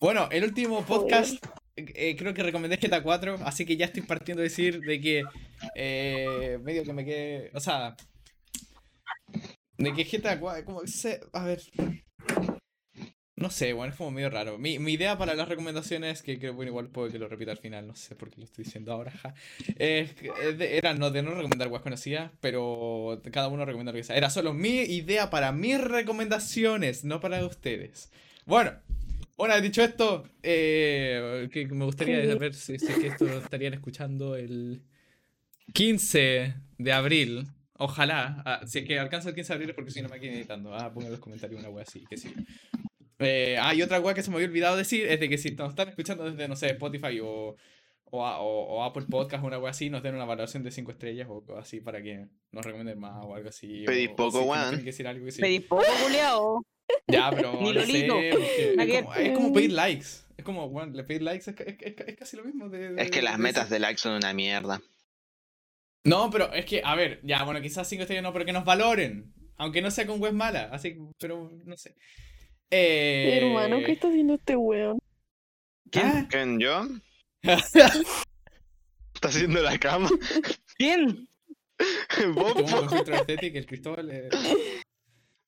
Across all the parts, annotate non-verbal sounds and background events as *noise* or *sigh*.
Bueno, el último podcast eh, creo que recomendé GTA 4, así que ya estoy partiendo a decir de que eh, medio que me quede, o sea, de que GTA 4, como se, a ver, no sé, bueno, es como medio raro. Mi, mi idea para las recomendaciones, que creo, bueno, igual puedo que lo repita al final, no sé por qué lo estoy diciendo ahora, ja, era no, de no recomendar weas conocidas, pero cada uno recomienda lo que sea. Era solo mi idea para mis recomendaciones, no para ustedes. Bueno, vez dicho esto, eh, que me gustaría Sí. saber si, si es que esto lo estarían escuchando el 15 de abril. Ojalá, ah, si es que alcanza el 15 de abril es porque si no me quedo editando. Ah, pongan en los comentarios una wea así, que sí. Eh, ah, y otra wea que se me había olvidado decir es de que si nos están escuchando desde, no sé, Spotify o, o, a- o- o Apple Podcast o una wea así, nos den una valoración de 5 estrellas o algo así para que nos recomienden más o algo así. Pedí poco, weón. Pedí poco, culiao. Ya, pero *laughs* Ni no sé, es, como, es como pedir likes. Es como, bueno, le pedir likes es, ca- es, es ca- es casi lo mismo. De, de- Es que las de metas de like son una mierda. No, pero es que, a ver, ya, bueno, quizás 5 estrellas no, pero que nos valoren. Aunque no sea con web mala. Así, pero no sé. Eh... Hermano, ¿qué está haciendo este weón? ¿Quién? ¿Quién, yo? *laughs* ¿Está haciendo la cama? ¿Quién? *laughs* ¿Vos, Como po? con filtro estético, el Cristóbal. eh.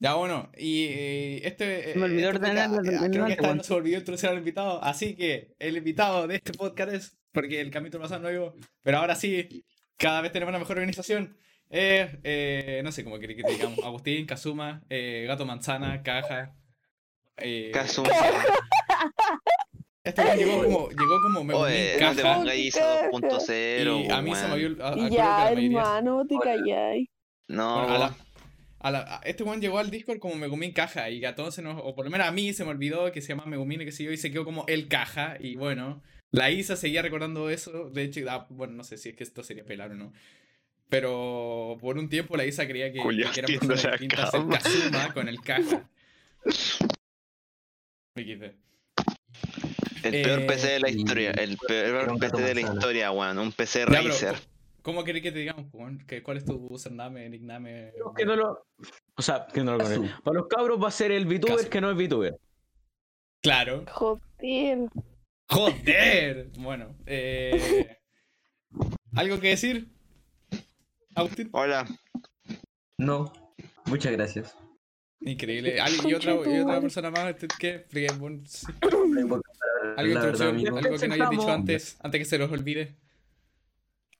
Ya, bueno, y eh, este. eh, Me olvidó este ordenar podcast, la- eh, Creo que esta no se olvidó introducir al invitado. Así que el invitado de este podcast es. Porque el capítulo pasado no. Pero ahora sí, cada vez tenemos una mejor organización. Eh, eh, no sé cómo que te digamos. Agustín, Kazuma, eh, Gato Manzana, Caja. Eh, Caso. Este llegó como, llegó como me Oye, uní no te Caja. a 2.0. Y a mí se me vio. a- a- ya, hermano, te calláis. No, Bueno, a vos. la- a la- a- este weón llegó al Discord como Megumin Caja y a todos se nos, o por lo menos a mí se me olvidó que se llama Megumin y que sé yo, y se quedó como el Caja. Y bueno, la Isa seguía recordando eso. De hecho, ah, bueno, no sé si es que esto sería pelar o no. Pero por un tiempo la Isa creía que, que viendo personas la el. Kazuma con el Caja. *laughs* XD. El Eh, peor PC de la historia. El peor PC de la historia, weón. Un PC Ya, pero, Razer. ¿Cómo querés que te digamos, ¿Cuál es tu username, nickname? Que no lo... O sea, que no lo conozco. Para los cabros va a ser el VTuber Casu. que no es VTuber. Claro. Joder. ¡Joder! Bueno, eh... ¿Algo que decir? Agustín. Hola. No, muchas gracias. Increíble. ¿Al- ¿Y otra, y otra persona más? este, sí. ¿Algo. ¿Algo que no hayas dicho antes? Antes que se los olvide.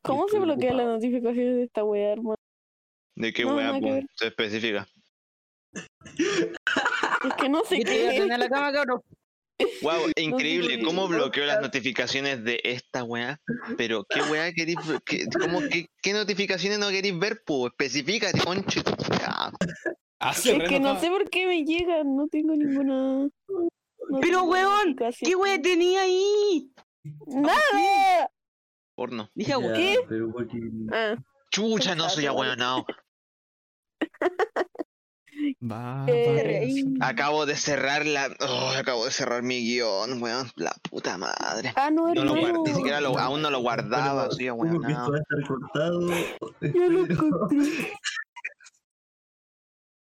¿Cómo se Estoy bloquean las notificaciones de esta wea, hermano? ¿De qué No, weá. Se especifica. Es que no sé *laughs* ¿Qué qué. la cama, cabrón? Wow, increíble. ¿Cómo bloqueó las notificaciones de esta weá? Pero, ¿qué weá queréis ver? ¿Qué, qué, qué notificaciones no queréis ver, po? Especifícate, conche. Hace Es que no sé por qué me llegan, no tengo ninguna. Pero, weón, ¿Qué wea tenía ahí? ¡Nada! Porno. Dije, weón. ¿Qué? pero porque- Ah, Chucha, no soy ahueonado. *laughs* Va, Eh, Acabo de cerrar la. Oh, acabo de cerrar mi guion, weón. La puta madre. ah, no, No lo guardé, ni siquiera lo, aún no lo guardaba, Bueno, soy supongo que esto va a estar cortado. *laughs* Yo lo espero. encontré.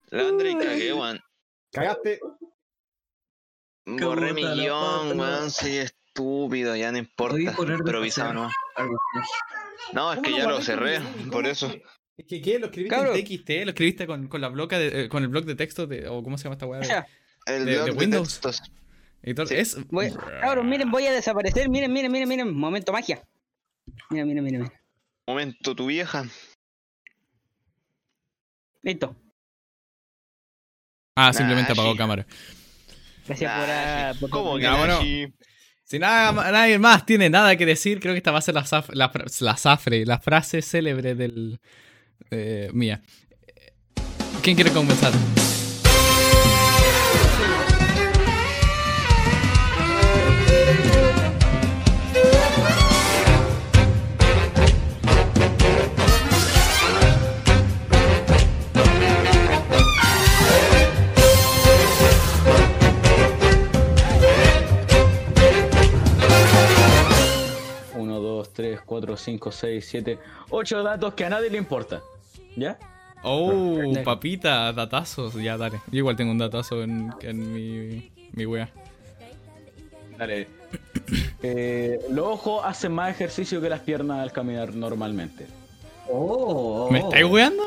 Landry, cagué, weón. Cagaste. Borré mi guion, weón. Soy estúpido, ya no importa. de Improvisado, no. Así. No, es que ya lo cerré, por eso. Es que, ¿qué? ¿Lo escribiste en TXT? ¿Lo escribiste con, con la bloca de, eh, con el blog de texto? De, ¿O cómo se llama esta weá? de-. *laughs* El De- de blog de, Windows. textos. editor? Sí. Es... Voy- Cabrón, miren, voy a desaparecer. Miren, miren, miren, miren. Momento magia. Mira, mira, mira, mira. Momento, tu vieja. Listo. Ah, simplemente Nah, apagó sí. cámara. Gracias por, Ah, ah, por- ¿Cómo que Ya, bueno. Si nada, nadie más tiene nada que decir, creo que esta va a ser la, la, la zafre, la frase célebre del... eh, mía. ¿Quién quiere comenzar? Uno, dos, tres, cuatro, cinco, seis, siete, ocho datos que a nadie le importa. ¿Ya? Oh, papita, datazos. Ya, dale. Yo igual tengo un datazo en, en mi, mi wea. Dale. Eh, los ojos hacen más ejercicio que las piernas al caminar normalmente. Oh. ¿Me estáis weando?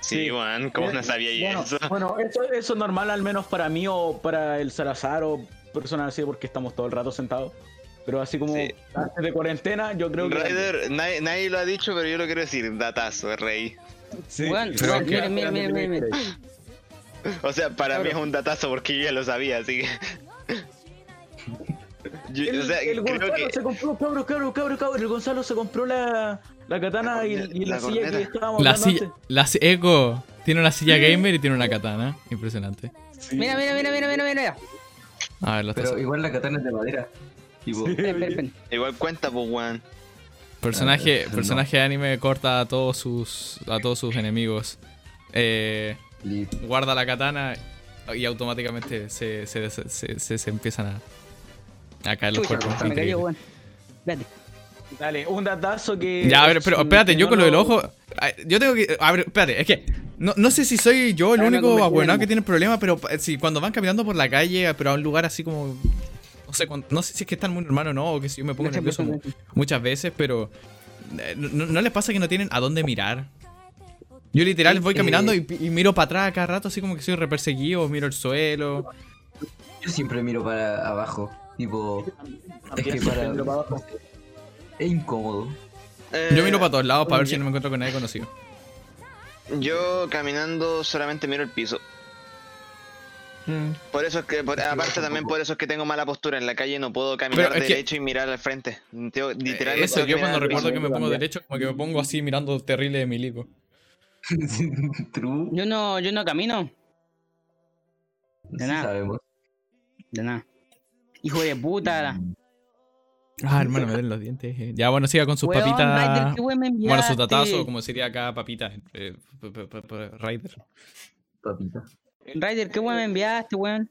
Sí, weón, ¿cómo no sabía bueno, eso? Bueno, eso, eso es normal al menos para mí o para el Salazar o personas así porque estamos todo el rato sentados. Pero así como Sí. antes de cuarentena, yo creo que... Ryder, nadie, nadie lo ha dicho, pero yo lo quiero decir, datazo, rey. Sí. Weón, Pero miren, miren, miren, miren, miren. O sea, para mí es un datazo porque yo ya lo sabía, así que. Yo- El, o sea, el Gonzalo que. se compró, cabro, cabro, cabro, cabro. El Gonzalo se compró la, la katana y, y la, La silla corneta. que estábamos La silla. La si- Eco. Tiene una silla gamer y tiene una katana. Impresionante. antes. Sí. Mira, mira, mira, mira, mira, mira. A ver, los Pero igual la katana es de madera. Sí. Igual cuenta, pues, weón. Personaje, Ah, personaje de anime corta a todos sus a todos sus enemigos. Eh, guarda la katana y automáticamente se, se, se, se- se- se empiezan a, a caer los Chucha, cuerpos. me cayó. Dale, un datazo que. Ya, a ver, pero espérate, yo no con lo del ojo. ah, Yo tengo que. A ver, espérate, es que. No, no sé si soy yo el no, único abuelado que tiene el problema, pero si cuando van caminando por la calle, pero a un lugar así como. No sé, cuan- no sé si es que están muy hermanos o no, o que si yo me pongo Gracias, nervioso mu- muchas veces, pero. eh, No, no les pasa que no tienen a dónde mirar? Yo literal voy Eh, caminando y, y miro para atrás cada rato, así como que soy reperseguido, miro el suelo. Yo siempre miro para abajo. Tipo, es que para. Es incómodo. Yo miro para todos lados para ver si no me encuentro con nadie conocido. Yo caminando solamente miro el piso. Mm. Por eso es que, por- aparte también por eso es que tengo mala postura. En la calle no puedo caminar que- derecho y mirar al frente. Tengo- Eh, literalmente Eso, yo cuando recuerdo que me pongo derecho, como que me pongo así mirando terrible de milico. *laughs* True. Yo no, yo no camino. De Sí nada. sabemos. De nada. Hijo de puta. Mm. Ah, hermano, me den los dientes. Ya, bueno, siga con sus Weón, papitas. ¿qué weón me Bueno, sus enviaste? tatazos, como sería acá papita. eh, p- p- p- p- Raider. Papita. Ryder, ¿qué weón me enviaste, weón?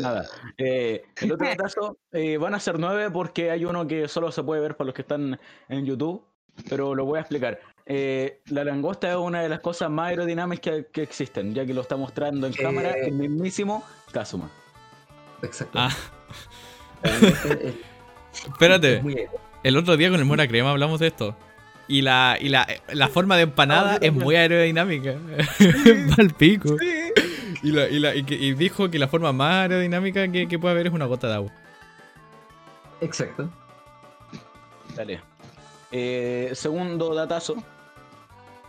Nada. Eh, el otro *laughs* datazo eh, van a ser nueve porque hay uno que solo se puede ver para los que están en YouTube, pero lo voy a explicar. Eh, la langosta es una de las cosas más aerodinámicas que, que existen, ya que lo está mostrando en Eh. cámara el mismísimo Kazuma. Exacto. Ah, *laughs* Es- es- espérate. El otro día con el Mora Crema hablamos de esto. Y la, y la, la forma de empanada Ah, es muy aerodinámica. *laughs* Pa'l pico. Y, la- y la- y que- y dijo que la forma más aerodinámica que, que puede haber es una gota de agua. Exacto. Dale. Eh, segundo datazo.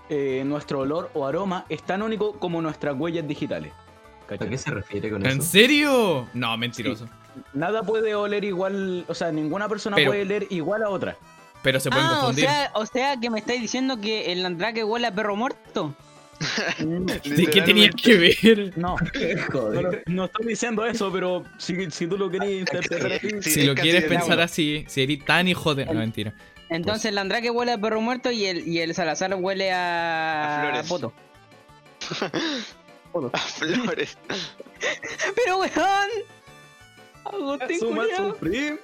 Eh, nuestro olor o aroma es tan único como nuestras huellas digitales. ¿A qué se refiere con ¿En eso? serio? No, mentiroso. Nada puede oler igual, o sea, ninguna persona Pero- puede oler igual a otra. Pero se pueden Ah, o confundir. sea, o sea que me estáis diciendo que el Andrake huele a perro muerto. *laughs* ¿De qué tenía que ver? No, no, Joder. no estoy diciendo eso, pero si, si tú lo querías interpretar así. Sí, si es lo quieres pensar así, si eres tan hijo de. No, mentira. Entonces el Andrake huele a perro muerto y el, y el Salazar huele a, A flores. poto. *laughs* A flores. Pero weón. Agustín.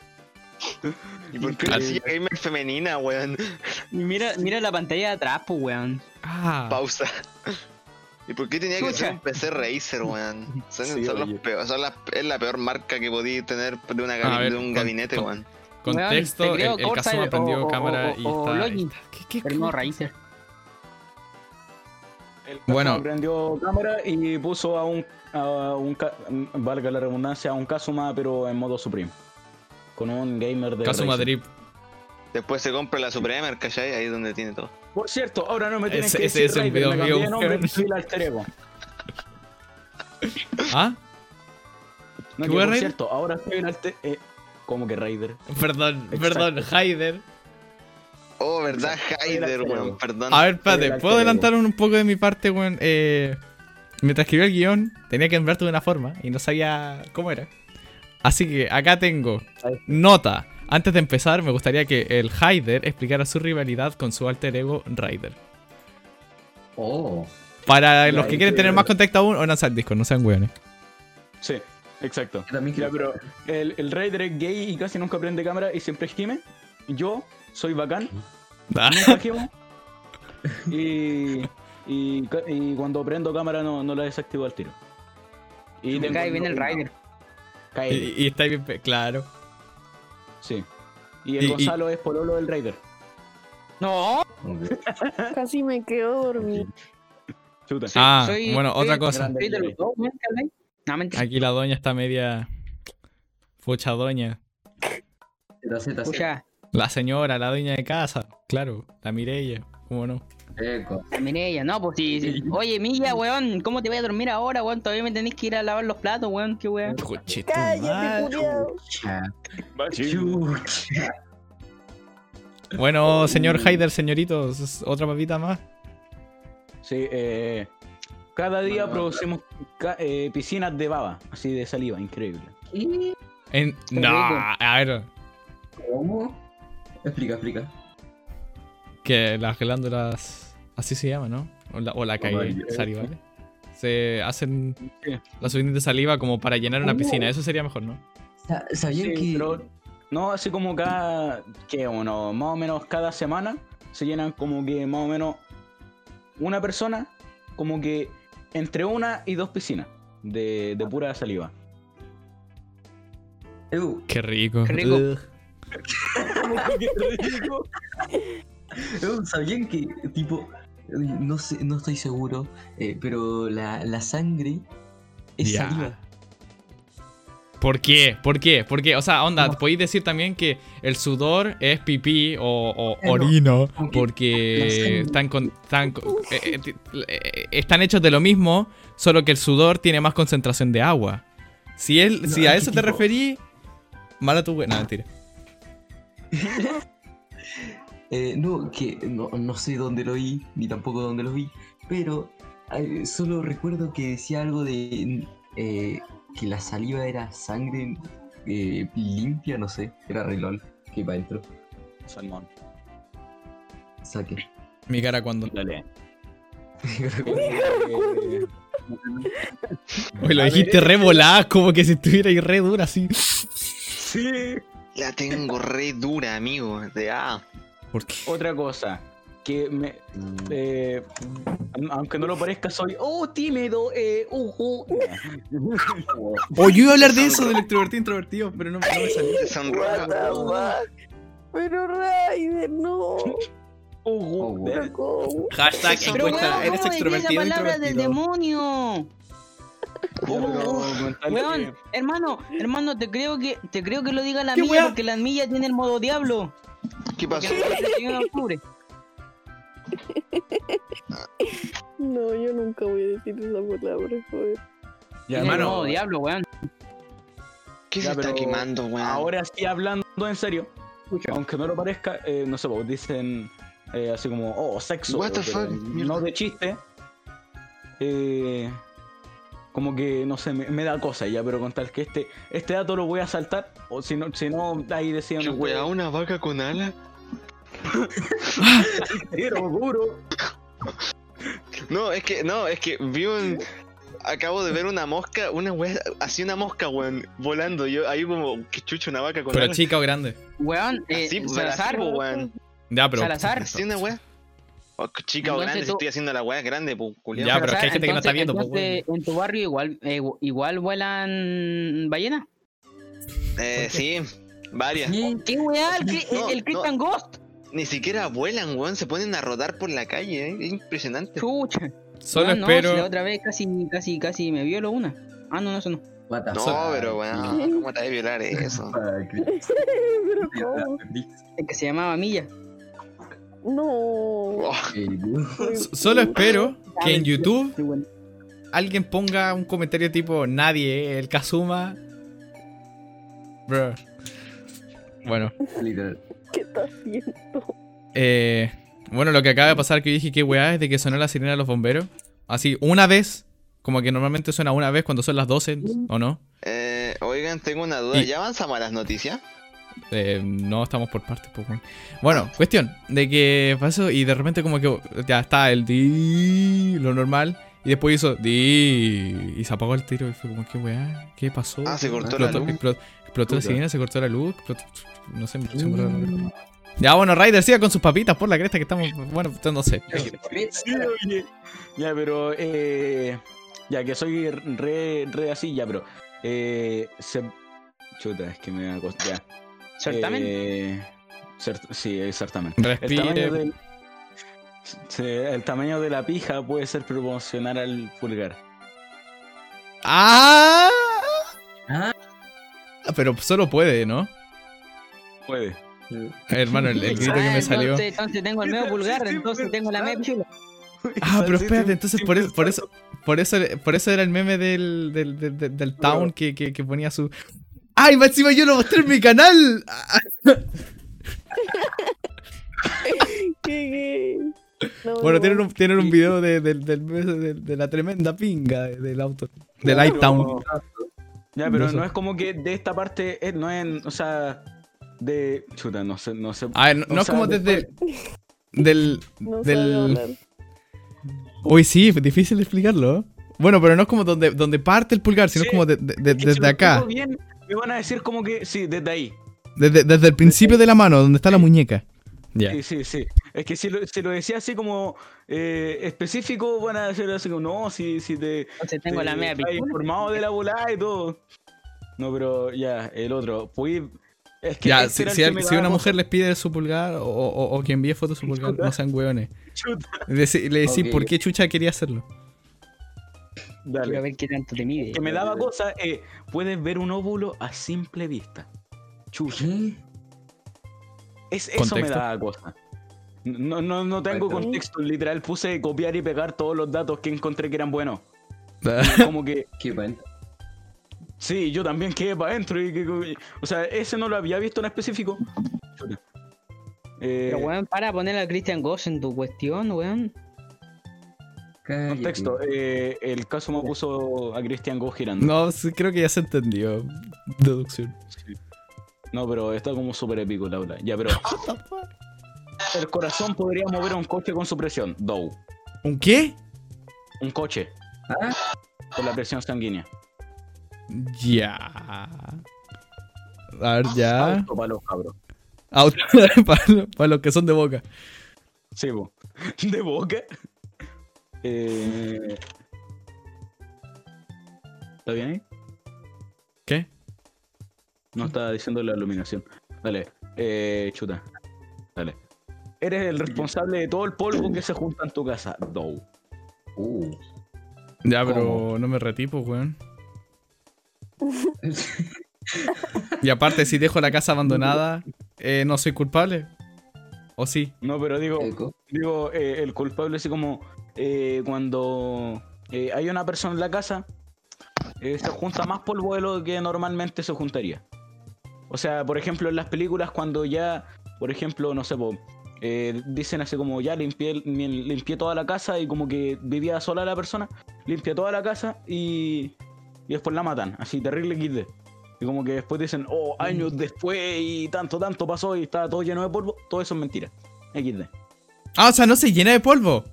¿Y por qué la silla gamer femenina, weón? Mira, mira la pantalla de atrás, pues weón. Ah, Pausa. ¿Y por qué tenía que ser un PC Razer, weón? Son, Sí, son los peor- son las- es la peor marca que podías tener de, una gabi- ver, de un con- gabinete, con- weón. contexto: Weón, creo el, el Corsair Kazuma prendió o- o- cámara o- y o está. Está- ¿Qué, qué, no qué- Razer. El Bueno. Prendió cámara y puso a un, a un valga la redundancia, a un Kazuma, pero en modo Supreme. Con un gamer de. Razer. Drip. Después se compra la Supreme, ¿cachai? Ahí es donde tiene todo. Por cierto, ahora no me tienen Ese- que ese decir es me video cambié mío, nombre y soy el alter ego. *laughs* ¿Ah? No, ¿Qué que por cierto, ahora estoy en alter... Eh, ¿Cómo que Raider? Perdón, Exacto. perdón, Haider. Oh, ¿verdad? Haider, el weón, perdón. A ver, espérate, el ¿puedo adelantar un poco de mi parte, weón? Eh, mientras escribía el guion, tenía que enviarte de una forma y no sabía cómo era. Así que acá tengo nota. Antes de empezar, me gustaría que el Haider explicara su rivalidad con su alter ego Raider. Oh. Para los que quieren te- tener más contexto aún, únanse al disco, no sean weones. Sí, exacto. También Ya, pero el, el Raider es gay y casi nunca prende cámara y siempre gime. Yo soy bacán, Ah, nunca gimo. *laughs* Y, y, cuando prendo cámara no, no la desactivo al tiro. Y Me tengo cae bien el no- Y, y está bien, claro. Sí. Y el Y- y- Gonzalo es Pololo del Raider. No. *laughs* Casi me quedo dormido. Chuta. Ah, soy- bueno, soy otra cosa. Aquí la doña está media. Fucha doña. La señora, la dueña de casa. Claro, la Mireia. ¿Cómo no? Eco. Mireya, no, pues si, si- Oye, Milla, weón, ¿cómo te voy a dormir ahora, weón? Todavía me tenés que ir a lavar los platos, weón, qué weón. Cállate. Bueno, señor Haider, señoritos, otra papita más. Sí, eh, cada día Bueno, producimos ca- eh, piscinas de baba, así de saliva, increíble. ¿Y En... No, rico. a ver. cómo? Explica, explica. Que las glándulas. Así se llama, ¿no? O la, o la calle Ovario. salivales. Se hacen la suficiente saliva como para llenar una piscina. Eso sería mejor, ¿no? Sa- ¿Sabían Sí, que pero no así como cada, que bueno, más o menos cada semana se llenan como que más o menos una persona, como que entre una y dos piscinas de, de pura saliva. Ew, Qué rico. Qué rico. Ugh. *laughs* ew, *laughs* ¿sabían que tipo no sé, no estoy seguro, eh, pero la, la sangre es Ya. saliva. ¿Por qué? ¿Por qué? ¿Por qué? O sea, onda, ¿Cómo? podéis decir también que el sudor es pipí o, o Eh, no. orino porque están, con, están, eh, están hechos de lo mismo, solo que el sudor tiene más concentración de agua. Si, él, No, si a es eso te tipo- referí, mala tu... No, mentira. *laughs* Eh, no, que no, no sé dónde lo vi, ni tampoco dónde lo vi, pero eh, solo recuerdo que decía algo de eh, que la saliva era sangre eh, limpia, no sé, era re lol, que para adentro. Salmón. Saque. Mi cara cuando... Dale. *laughs* Hoy lo dijiste re volada, como que si estuviera ahí re dura así. Sí. La tengo re dura, amigo. De ah. ¿Por qué? Otra cosa, que me. eh, aunque no lo parezca, soy. ¡Oh, tímido! Eh, uh, uh. *laughs* Oh, yo iba a hablar de eso, del extrovertido introvertido, pero no, no me salió. *laughs* Pero Raider, no. Uh, uh. ¿cómo? Hashtag Pero, encuesta, weón, eres ¿cómo decís extrovertido esa palabra del demonio? Weón, hermano, hermano, te creo que te creo que lo diga la ¿Qué milla weá? porque la milla tiene el modo diablo. ¿Qué pasó? el 31 de octubre. *laughs* No, yo nunca voy a decir esa palabra, joder. Ya, hermano. modo diablo, weón. ¿Qué Ya, se está quemando, weón? Ahora sí, hablando en serio, aunque no lo parezca, eh, no sé, pues dicen eh, así como, oh, sexo. What the fuck, no de chiste. Eh, como que, no sé, me, me da cosa ya, pero con tal que este, este dato lo voy a saltar, o si no, si no ahí decían. ¿Qué weá? ¿Una vaca con ala? Pero, juro. No, es que, no, es que vi un. Acabo de ver una mosca, una weá, así una mosca, weón, volando. Yo ahí como que chucho una vaca con Pero chica o grande. Weón, eh, Así, Salazar, weón. Ya, pero. Salazar. Así una weá. O chica o Entonces grande, si estoy haciendo la weá grande, pues, culiao. Ya, pero es que hay gente que no está entonces- viendo, po, entonces, En tu barrio igual, eh, igual vuelan ballenas. Eh, sí, varias. ¿Qué weá? El, Cri- No, el, Christian Ghost. Ni siquiera vuelan, weón, se ponen a rodar por la calle, eh. Es impresionante. Chucha. Solo no, espero. si la otra vez casi, casi, casi me violó una. Ah, no, no, eso no. No, pero weón, ¿cómo te vas a violar eso? Fuck. *laughs* Pero ¿cómo? El que se llamaba Milla. No. Solo espero que en. YouTube alguien ponga un comentario tipo nadie, el Kazuma. Bro. Bueno. ¿Qué está haciendo? eh, bueno, lo que acaba de pasar que yo dije que weá es de que sonó la sirena de los bomberos. Así, una vez. Como que normalmente suena una vez cuando son las 12, ¿o no? eh, oigan, tengo una duda. Y- ¿Ya avanzamos a las noticias? Eh, no estamos por partes, pues. Bueno, cuestión de que pasó y de repente como que ya está el di, lo normal, y después hizo di y se apagó el tiro y fue como, ¿qué weá? ¿Qué pasó? Ah, se cortó la luz. explotó, explotó la sirena, se cortó la luz, explotó- no sé, se murió la luz. Ya, bueno, Ryder, siga con sus papitas por la cresta que estamos, bueno, no sé. Sí, oye. Ya, pero eh, ya que soy re, re así, ya, pero eh, se- Chuta, es que me da cosa. Ya. ¿Certamen? Eh, sí, exactamente. El tamaño, Respire. del- el tamaño de la pija puede ser proporcional al pulgar. ¡Ah! Ah. Pero solo puede, ¿no? Puede. Hermano, el, el grito que Ah, me salió. Entonces, entonces tengo el medio pulgar, entonces tengo la media pichula. Ah, pero espérate, entonces por eso, por eso, por eso, por eso era el meme del, del, del, del- del town que, que, que ponía su. ¡Ay, más encima yo lo mostré en mi canal! ¿Qué, qué? No, Bueno, no. tienen un, tienen un video de, de, de la tremenda pinga del auto. Del iTown. Ya, pero No es como que de esta parte, es- no es, o sea, de... Chuta, no sé, no sé. A ver, no, es como desde. Del. Del. Uy, sí, es difícil de explicarlo. ¿eh? Bueno, pero no es como donde, donde parte el pulgar, sino Sí. como desde acá. bien, me van a decir como que, sí, desde ahí. Desde, desde el principio de la mano, donde está la muñeca. Ya. Sí, sí, sí. Es que si lo, si lo decía así como eh, específico, van a decir así como, no, si, si te... Entonces tengo te- la media pichula. informado de la volada y todo. No, pero ya, el otro. Fui... Es que Ya, este si, si que si una mujer les pide su pulgar o, o- o que envíe fotos de su pulgar, no sean hueones. *laughs* Chuta, Le decí- le decís Ok. por qué Chucha quería hacerlo. Dale. Quiero ver qué tanto te mide. que me daba cosa, eh, puedes ver un óvulo a simple vista. Chucha. ¿Qué? Es, eso me daba cosa. No, no, no tengo contexto, literal puse copiar y pegar todos los datos que encontré que eran buenos. *laughs* Como que, ¿Qué pan? sí, yo también quedé para adentro. Y, o sea, ese no lo había visto en específico. Chuta. Eh, Pero weón, para poner a Christian Goss en tu cuestión, weón. Cállate. contexto, eh, el caso me puso a Cristian Go girando. No, sí, creo que ya se entendió. Deducción. Sí. No, pero está como súper épico la habla. Ya, pero. *laughs* El corazón podría mover un coche con su presión. Dow. ¿Un qué? Un coche. Ah. Con la presión sanguínea. Ya. A ver, ya. Auto para los cabros. Auto- *laughs* para, lo- para los que son de boca. Sí, po. *laughs* De boca. Eh... ¿Está bien ahí? ¿Qué? No estaba diciendo la iluminación. Dale. Eh, chuta. Dale. Eres el responsable de todo el polvo que se junta en tu casa. Dow. Uh. Ya, pero ¿Cómo? no me retipo, weón. *laughs* Y aparte, si dejo la casa abandonada, eh, no soy culpable. ¿O sí? No, pero digo, digo eh, el culpable así como eh, cuando eh, hay una persona en la casa, eh, se junta más polvo de lo que normalmente se juntaría. O sea, por ejemplo, en las películas cuando ya, por ejemplo, no sé, dicen así como ya limpié, limpié toda la casa y como que vivía sola la persona, limpia toda la casa y, y después la matan, así terrible XD. Y como que después dicen, oh, años después y tanto, tanto pasó y estaba todo lleno de polvo, todo eso es mentira. XD. Ah, o sea, no se llena de polvo.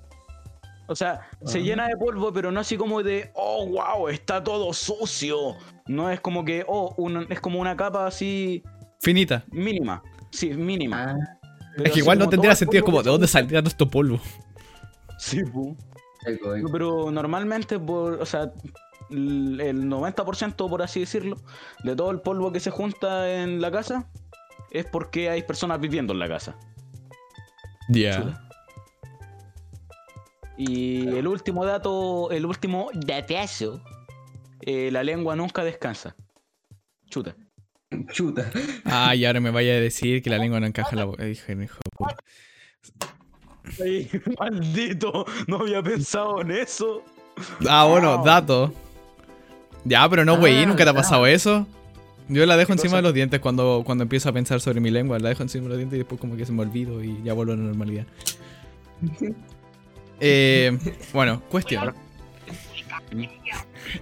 O sea, se Ah. llena de polvo, pero no así como de, oh, wow, está todo sucio. No es como que, oh, una- es como una capa así Finita. mínima. Sí, mínima. Ah, es que igual no tendría sentido como, ¿de dónde saldría todo esto polvo? *laughs* Sí, pu. Pero normalmente, por, o sea, el 90%, por así decirlo, de todo el polvo que se junta en la casa es porque hay personas viviendo en la casa. Ya. Y el último dato, el último datazo, eh, la lengua nunca descansa. Chuta. Chuta. Ah, y ahora me vaya a decir que la lengua no encaja en la boca. Hijo hijo de puta. Ay, *laughs* maldito, no había pensado en eso. Ah, bueno, Wow. dato. Ya, pero no, güey, Ah, ¿nunca te ha ya. pasado eso? Yo la dejo ¿Qué encima cosa? de los dientes cuando, cuando empiezo a pensar sobre mi lengua. La dejo encima de los dientes y después como que se me olvido y ya vuelvo a la normalidad. *laughs* Eh, bueno, cuestión.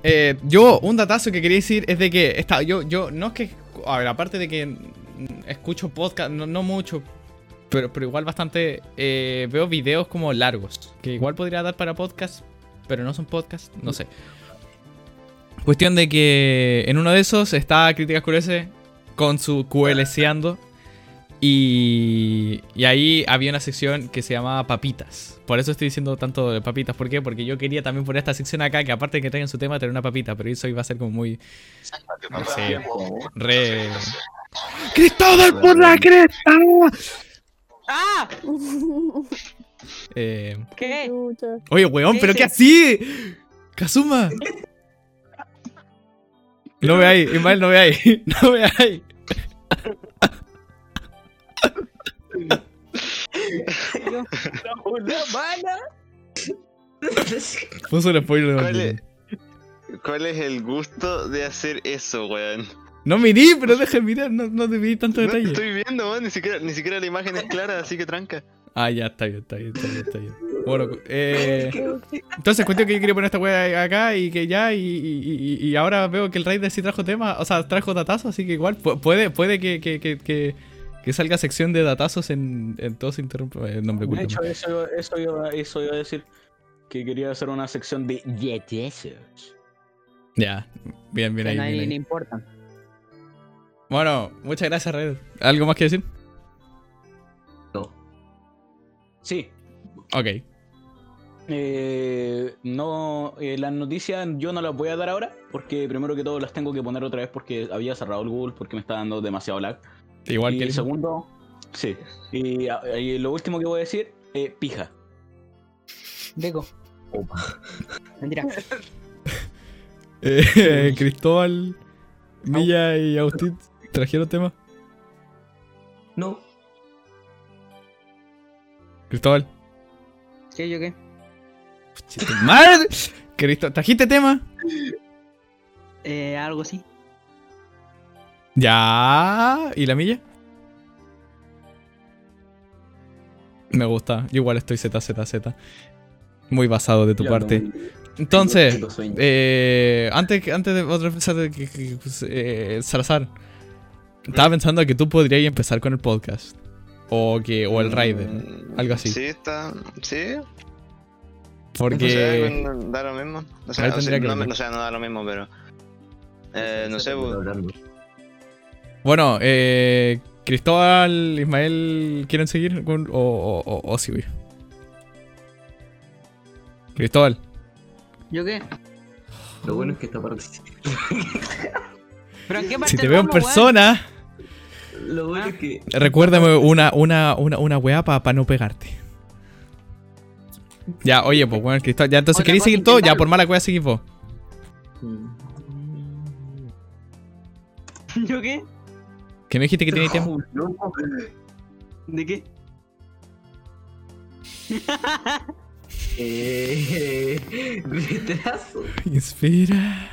Eh, yo, un datazo que quería decir es de que esta, yo, yo, no es que, a ver, aparte de que escucho podcast, no, no mucho, pero, pero igual bastante, eh, veo videos como largos, que igual podría dar para podcast, pero no son podcast, no sé. Cuestión de que en uno de esos está Críticas Curiosas con su QLCeando Y, y ahí había una sección que se llamaba papitas. Por eso estoy diciendo tanto de papitas. ¿Por qué? Porque yo quería también poner esta sección acá, que aparte de que traigan su tema, tener una papita. Pero eso iba a ser como muy... No sé, re... ¡Cristóbal por la cresta! ¡Ah! Eh, ¿Qué? Oye, weón, ¿Qué ¿pero qué así? ¡Kazuma! No veáis, Ismael, no veáis. No veáis. Una bala. *laughs* Puso el spoiler. de ¿Cuál es, ¿Cuál es el gusto de hacer eso, weón? No mirí, pero deja de mirar, no, no te mirí tanto No detalle. estoy viendo, weón, ni siquiera, ni siquiera la imagen es clara, así que tranca. Ah, ya, está bien, está bien, está bien, está bien. Bueno, eh, *laughs* entonces cuestión que yo quería poner esta wea acá y que ya, y, y, y- ahora veo que el Raider sí trajo tema, o sea, trajo datazos, así que igual pu- puede, puede que, que, que, que, que salga sección de datazos en, en todo se interrumpe el nombre De hecho, eso, eso, iba, eso iba a decir. Que quería hacer una sección de. Ya, bien, bien Que a ahí, nadie le ahí. importa. Bueno, muchas gracias, Raider. ¿Algo más que decir? No. Sí. Ok. Eh, no, eh, las noticias yo no las voy a dar ahora porque primero que todo las tengo que poner otra vez porque había cerrado el Google porque me está dando demasiado lag. Igual y que el segundo, sí. Y, y lo último que voy a decir, eh, pija. Deco. Mentira. *laughs* Eh, Cristóbal, Milla y Agustín trajeron tema. No. Cristóbal. ¿Qué yo qué? ¡Madre! Cristo- ¿Trajiste tema? Eh, algo así. Ya. ¿Y la milla? Me gusta. Yo igual estoy Z, Z, Z. Muy basado de tu Ya parte. no, Entonces, eh, antes, que- antes de otra vez de que, que- pues, eh, Salazar, estaba pensando que tú podrías empezar con el podcast. O que, o el Raider. Mm, algo así. Sí, está. Sí. Porque. No- da lo mismo. O sea, o sea, no, ver. o sea, no da lo mismo, pero. Eh, no sé, hablarlo. Bueno, eh, Cristóbal, Ismael, ¿quieren seguir? O, o, o, o sí, güey? Cristóbal. ¿Yo qué? Lo bueno es que esta parte. ¿Pero en qué parte Si te veo en weón? persona, Lo bueno es que. recuérdame una, una, una, una weá para no pegarte. Ya, oye, pues bueno, Cristóbal, ya entonces queréis seguir todo, ya por mala weá seguís vos. *laughs* ¿Yo qué? Que no dijiste que tenéis tiempo. *laughs* ¿De qué? *laughs* Eh. Retraso. Inspira.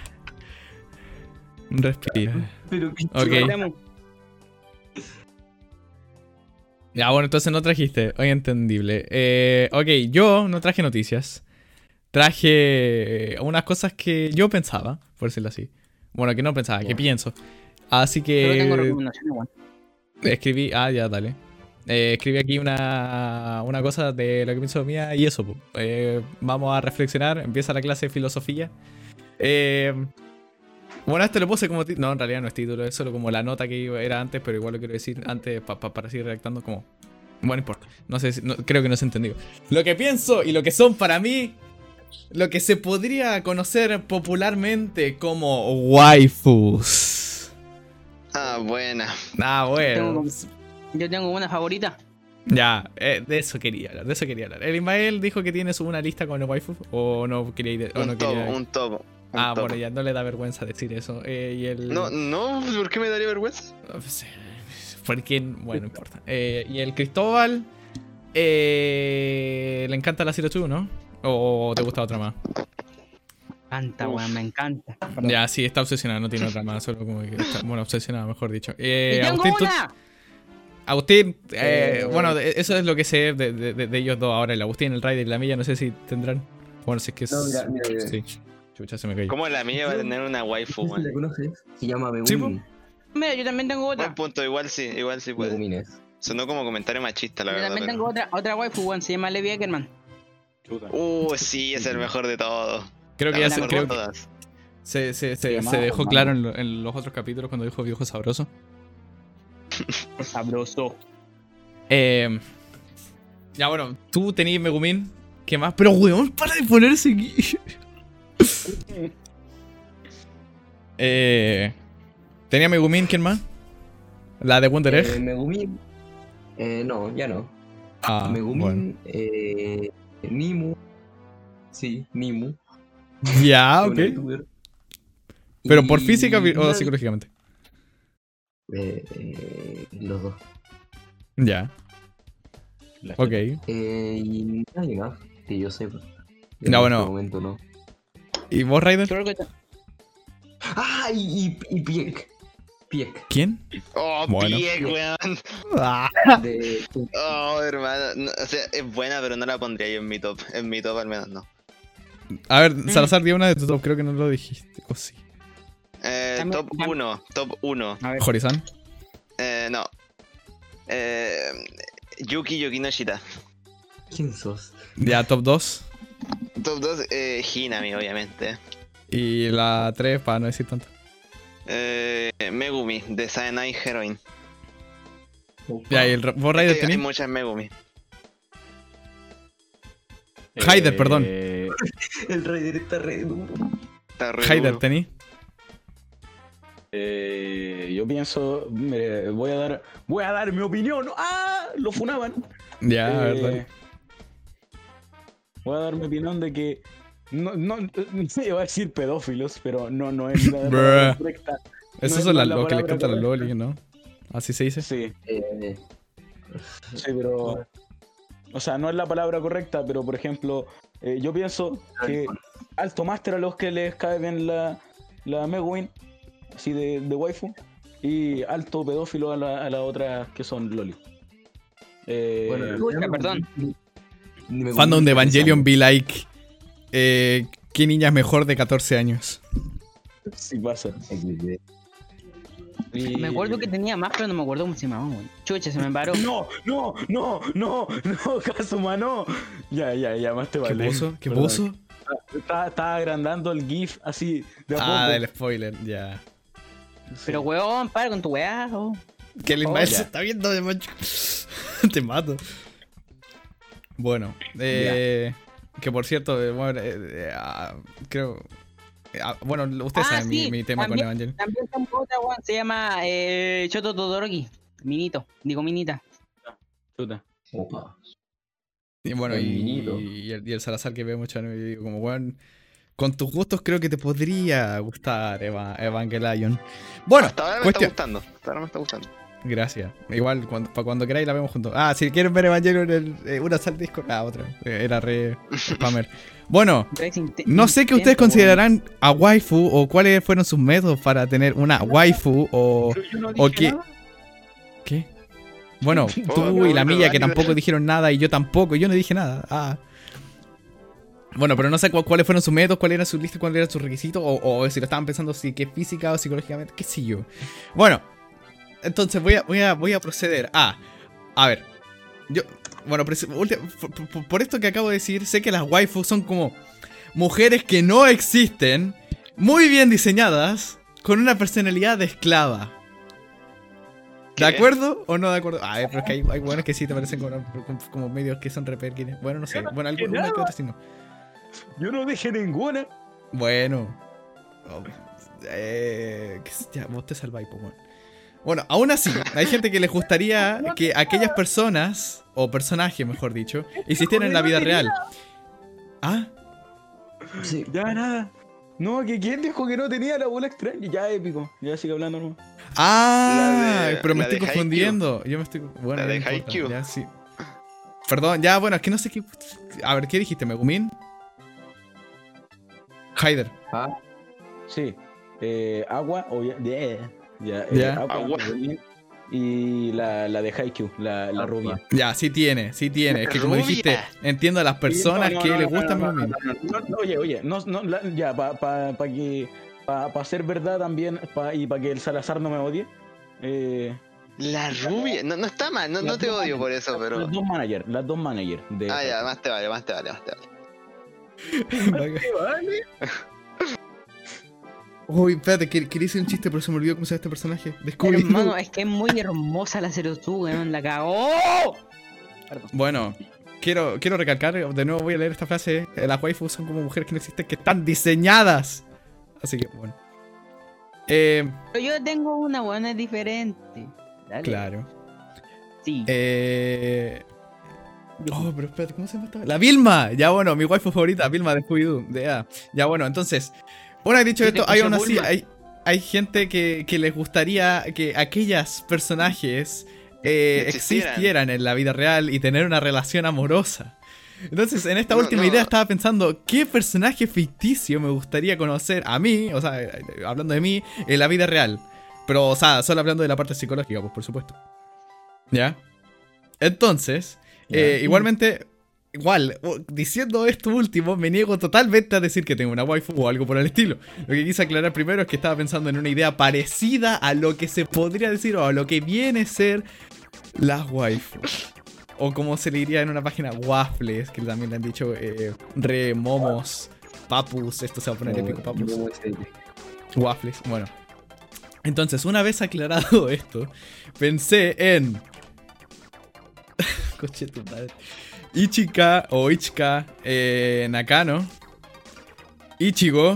Respira. Pero que. Ok. Hablemos. Ya, bueno, entonces no trajiste. Hoy entendible. Eh, ok, yo no traje noticias. Traje unas cosas que yo pensaba, por decirlo así. Bueno, que no pensaba, que Ya. pienso. Así Solo tengo que recomendaciones, weón. escribí. Ah, ya, dale. Eh, escribí aquí una, una cosa de lo que pienso mía y eso. po. Eh, vamos a reflexionar. Empieza la clase de filosofía. Eh, bueno, este lo puse como título. No, en realidad no es título, es solo como la nota que era antes, pero igual lo quiero decir antes pa- pa- para seguir redactando como. Bueno, no importa. No sé, si- no- creo que no se entendió. Lo que pienso y lo que son para mí. Lo que se podría conocer popularmente como waifus. Ah, buena. Ah, bueno. Yo tengo una favorita. Ya, eh, de eso quería hablar, de eso quería hablar. El Ismael dijo que tiene su- una lista con los waifus o no quería ir. O Un no topo, quería... un topo. un ah, topo. bueno, ya no le da vergüenza decir eso. Eh, y el... No, no, ¿por qué me daría vergüenza? Pues, Porque, bueno, no importa. Eh, y el Cristóbal. eh, le encanta la Zero Two, ¿no? ¿O te gusta otra más? Canta, Uf. weón, me encanta. Ya, sí, está obsesionada, no tiene otra más. Solo como que está, bueno, obsesionada, mejor dicho. Eh, ¡Y tengo Agustín, tú- una! Agustín, eh, bueno, eso es lo que sé de, de- de- de ellos dos ahora. El Agustín, el Raider y la Milla, no sé si tendrán. Bueno, si es que es. No, mira, mira, mira. Sí. Chucha, se me cayó. ¿Cómo la mía va a tener una waifu, ¿La weón? conoces? Se llama Sí, Megumin. Mira, yo también tengo otra. Buen punto, igual sí, igual sí puede. Megumines. Sonó como comentario machista, la Yo verdad. también pero- tengo otra, otra waifu, weón, se llama Levi Ackerman. Uh, sí, es el mejor de todos. Creo que ya se, creo que se, se, se- Se se llamaba dejó claro en, lo- en los otros capítulos cuando dijo viejo sabroso. *laughs* Sabroso. Eh, ya, bueno, tú tenías Megumin. ¿Qué más? Pero, weón, para de ponerse aquí. *laughs* eh, tenía Megumin, ¿quién más? La de Wonder Egg. Eh, Megumin. Eh, no, ya no. ah, Megumin. bueno. Eh, Nimu. Sí, Nimu. Ya, *laughs* ok. Pero por física o psicológicamente. Eh, eh, los dos. Ya, La- ok. Eh, y nadie más que yo sepa. En bueno. este momento no. ¿Y vos, que- Ah, y, y, y Piek. Piek. ¿Quién? Oh, Bueno. bien, weón. Ah, De, Oh, hermano. No, o sea, es buena, pero no la pondría yo en mi top. En mi top al menos no. A ver, Salazar, di una de tu top, creo que no lo dijiste. O sí. Eh, Dame- top dame- 1, top 1. A ver. Horizon. Eh, no. Eh, Yuki Yukinoshita. ¿Quién sos? Ya, top 2. Top 2, eh, Hinami, obviamente. Y la 3, para no decir tanto. Eh, Megumi, de Saenai Heroine. Ya, y el, vos, Es Ryder, que hay tenés. muchas Megumi. Haider, perdón. Eh, *laughs* El Raider está re duro. Está re duro. tenés. eh, yo pienso, mire, voy a dar, voy a dar mi opinión. ¡Ah! Lo funaban. Ya, a ver, Eh, dale. Voy a dar mi opinión de que no, no, *laughs* se iba a decir pedófilos, pero no, no es la palabra correcta. Esos no es las- la los que palabra cantan los correcta. lolis, ¿no? Así se dice. Sí, Eh, sí, pero, o sea, no es la palabra correcta, pero por ejemplo, eh, yo pienso que alto máster a los que les cae bien la, la Meguin, así de, de waifu, y alto pedófilo a las a las otras que son loli. Eh, bueno, Uy, perdón. Fandom de Evangelion be like. Eh, ¿Qué niña es mejor de 14 años? sí pasa. Y- Me acuerdo que tenía más, pero no me acuerdo cómo se llamaba, weón. Chucha, se me paró. *laughs* No, no, no, no, no, Kazuma, no. Ya, ya, ya, más te ¿Qué vale. puso? ¿Qué puso? Estaba, estaba agrandando el GIF así de a Ah, poco. del spoiler, ya. Pero, weón, para con tu weá. oh. Que el Oh, Ismael se está viendo de macho. *laughs* Te mato. Bueno, eh, que por cierto, eh, bueno, eh, eh, ah, creo. Ah, bueno, ustedes Ah, saben mi, sí, mi tema con. Evangelion. También está un otra, weón. Se llama eh, Choto Todoroki. Minito. Digo, minita. Chuta. Opa. Y bueno, El y, el, y el Salazar que veo mucho anime, y digo como, weón, con tus gustos creo que te podría gustar Eva, Evangelion. Bueno, Hasta ahora me cuestión- está gustando. Hasta ahora me está gustando. Gracias. Igual, cuando, para cuando queráis la vemos juntos. Ah, si quieren ver Evangelion, el, eh, una sal disco. Ah, otra. Eh, Era re *laughs* spammer. Bueno, no sé qué ustedes considerarán a waifu o cuáles fueron sus métodos para tener una waifu o... No ¿O qué? nada. ¿Qué? Bueno, *laughs* Oh, tú no, y la mía que tampoco dijeron nada y yo tampoco, yo no dije nada. Ah. Bueno, pero no sé cu- cuáles fueron sus métodos, cuál era su lista, cuál era su requisito, o, o si lo estaban pensando si que física o psicológicamente, qué sé yo. Bueno, entonces voy a, voy a, voy a proceder a. A ver. Yo. Bueno, por, esto que acabo de decir, sé que las waifus son como mujeres que no existen, muy bien diseñadas, con una personalidad de esclava. ¿De ¿Qué? acuerdo o no de acuerdo? Ay, pero es que hay, hay buenos que sí te parecen como, como- medios que son reperquines. Bueno, no sé. No Bueno, alguna que otra sí no. Yo no dije ninguna. Bueno. Oh, eh, ya, vos te salváis, pues bueno. Bueno, aún así, hay gente que les gustaría *laughs* que aquellas personas, o personajes, mejor dicho, existieran en la vida real. ¿Ah? Sí. Ya, nada. No, que quién dijo que no tenía la bola extraña. Ya, épico. Ya sigue hablando, no. Ah, de- pero me estoy Haikyuu. confundiendo. Yo me estoy. Bueno, La de Haikyuu. ya, sí. Perdón, ya, bueno, es que no sé qué. A ver, ¿qué dijiste, Megumin? Haider. Ah, Sí. Eh, agua, o. ya, ya, eh, Ya. agua, Agua. Megumin, Y la, la de Haikyuu, la, la Ah, rubia. Ya, sí tiene, sí tiene. Es que como Rubia. dijiste, entiendo a las personas No, no, que no, les no, gusta no, no, Megumin. no, no, no, no, Oye, oye, no, no, la- ya, para pa, pa que. Para pa ser verdad también, pa- y para que el Salazar no me odie. Eh, La rubia. No, no está mal, no, no te odio por eso, pero. Las dos managers, las dos managers. De Ah, ya, más te vale, más te vale, más te vale. *laughs* *laughs* Uy, espérate, que- quería decir un chiste, pero se me olvidó cómo se llama este personaje. Descubrí. Hermano, es que es muy hermosa la Zero Two, weón, la cagó. Perdón. Bueno, quiero, quiero recalcar, de nuevo voy a leer esta frase. eh, Las waifus son como mujeres que no existen, que están diseñadas. Así que, bueno. Eh, Pero yo tengo una es diferente. Dale. claro. Sí. Eh... Oh, pero espérate, ¿cómo se llama esta? La Vilma. Ya bueno, mi waifu favorita, Vilma de Scooby-Doo. ya bueno, entonces. Una vez dicho esto, hay aún así, hay, hay gente que, que les gustaría que aquellas personajes eh, Existieran. existieran en la vida real y tener una relación amorosa. Entonces, en esta No, última no. idea estaba pensando, ¿qué personaje ficticio me gustaría conocer a mí, o sea, eh, hablando de mí, en la vida real? Pero, o sea, solo hablando de la parte psicológica, pues por supuesto. ¿Ya? Entonces, eh, igualmente, igual, diciendo esto último, me niego totalmente a decir que tengo una waifu o algo por el estilo. Lo que quise aclarar primero es que estaba pensando en una idea parecida a lo que se podría decir o a lo que viene a ser las waifus. O como se le diría en una página, waffles, que también le han dicho eh, re momos, papus, esto se va a poner épico, papus. Waffles, bueno. Entonces, una vez aclarado *laughs* esto, pensé en. *laughs* Coche tu madre. Ichika o Ichika eh, Nakano. Ichigo.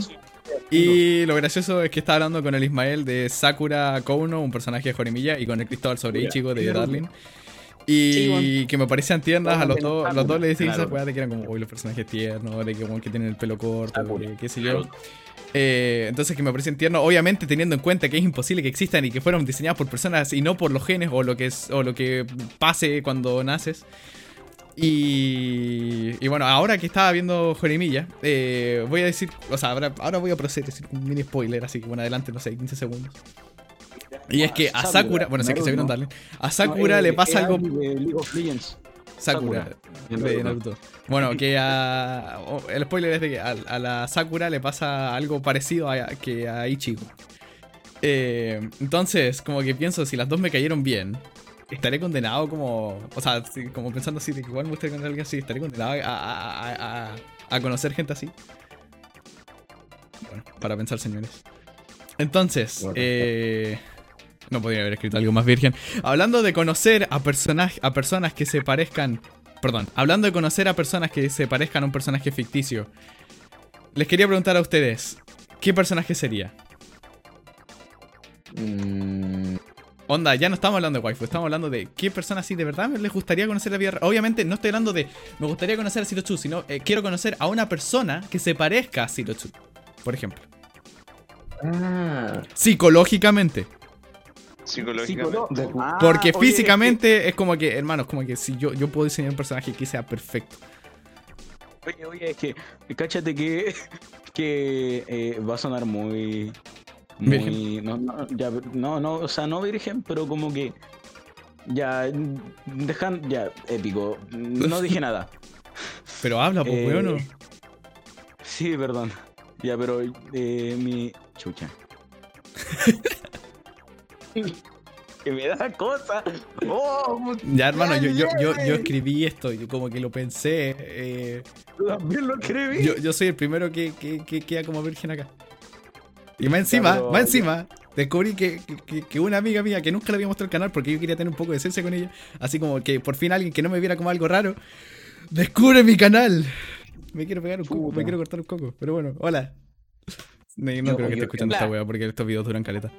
Y lo gracioso es que estaba hablando con el Ismael de Sakura Kouno, un personaje de Jorimilla, y con el Cristóbal sobre Ichigo de Darling. Y Sí, bueno. que me parecían tiernas a los dos. Los dos le decían Claro. esas weas de que eran como, uy, los personajes tiernos, de que, bueno, que tienen el pelo corto, que- qué sé yo. Eh, entonces que me parecen tiernos, obviamente teniendo en cuenta que es imposible que existan y que fueron diseñados por personas y no por los genes o lo que es o lo que pase cuando naces. Y, y bueno, ahora que estaba viendo Jorimilla, eh, voy a decir, o sea, ahora, ahora voy a proceder a decir un mini spoiler, así que bueno, adelante, no sé, 15 segundos. Y es que a Sakura, bueno, sé que se vieron darle, a Sakura No, le eh, pasa es algo... Ami de League of Legends. Sakura, Sakura. de Naruto. Bueno, que a. El spoiler es de que a, a la Sakura le pasa algo parecido a, que a Ichigo. Eh, entonces, como que pienso, si las dos me cayeron bien, estaré condenado como. O sea, como pensando así, igual me gustaría conocer a alguien así, estaré condenado a, a- a- a- conocer gente así. Bueno, para pensar, señores. Entonces, Bueno. eh, no podría haber escrito algo más virgen. Hablando de conocer a, personaj- a personas que se parezcan. Perdón, hablando de conocer a personas que se parezcan a un personaje ficticio. Les quería preguntar a ustedes: ¿qué personaje sería? Mm, Onda, ya no estamos hablando de waifu, estamos hablando de qué personas sí de verdad les gustaría conocer la vida real. Obviamente no estoy hablando de me gustaría conocer a Sirochu, sino eh, quiero conocer a una persona que se parezca a Sirochu, por ejemplo. ah, Psicológicamente. Psicológicamente. Ah, Porque oye, físicamente es como que, hermanos, como que si yo, yo puedo diseñar un personaje que sea perfecto. Oye, oye, es que, cáchate que, *laughs* que eh, va a sonar muy. Muy. No, no, ya, no, no, o sea, no virgen, pero como que. Ya, dejan, ya, épico. No *laughs* dije nada. Pero habla, pues, Eh, weón. Sí, perdón. Ya, pero eh, mi. Chucha. *laughs* que me da cosa. Oh, Ya, hermano, yo, yo, yo, yo escribí esto, yo como que lo pensé. eh, también lo escribí. yo, yo soy el primero que, que, que queda como virgen acá. Y más encima, pero- más encima, descubrí que, que- que una amiga mía que nunca le había mostrado el canal porque yo quería tener un poco de esencia con ella, así como que por fin alguien que no me viera como algo raro, descubre mi canal. Me quiero pegar un coco, me quiero cortar un coco, pero bueno, hola. No, no Yo- creo que esté yo- escuchando esta wea porque estos videos duran caleta.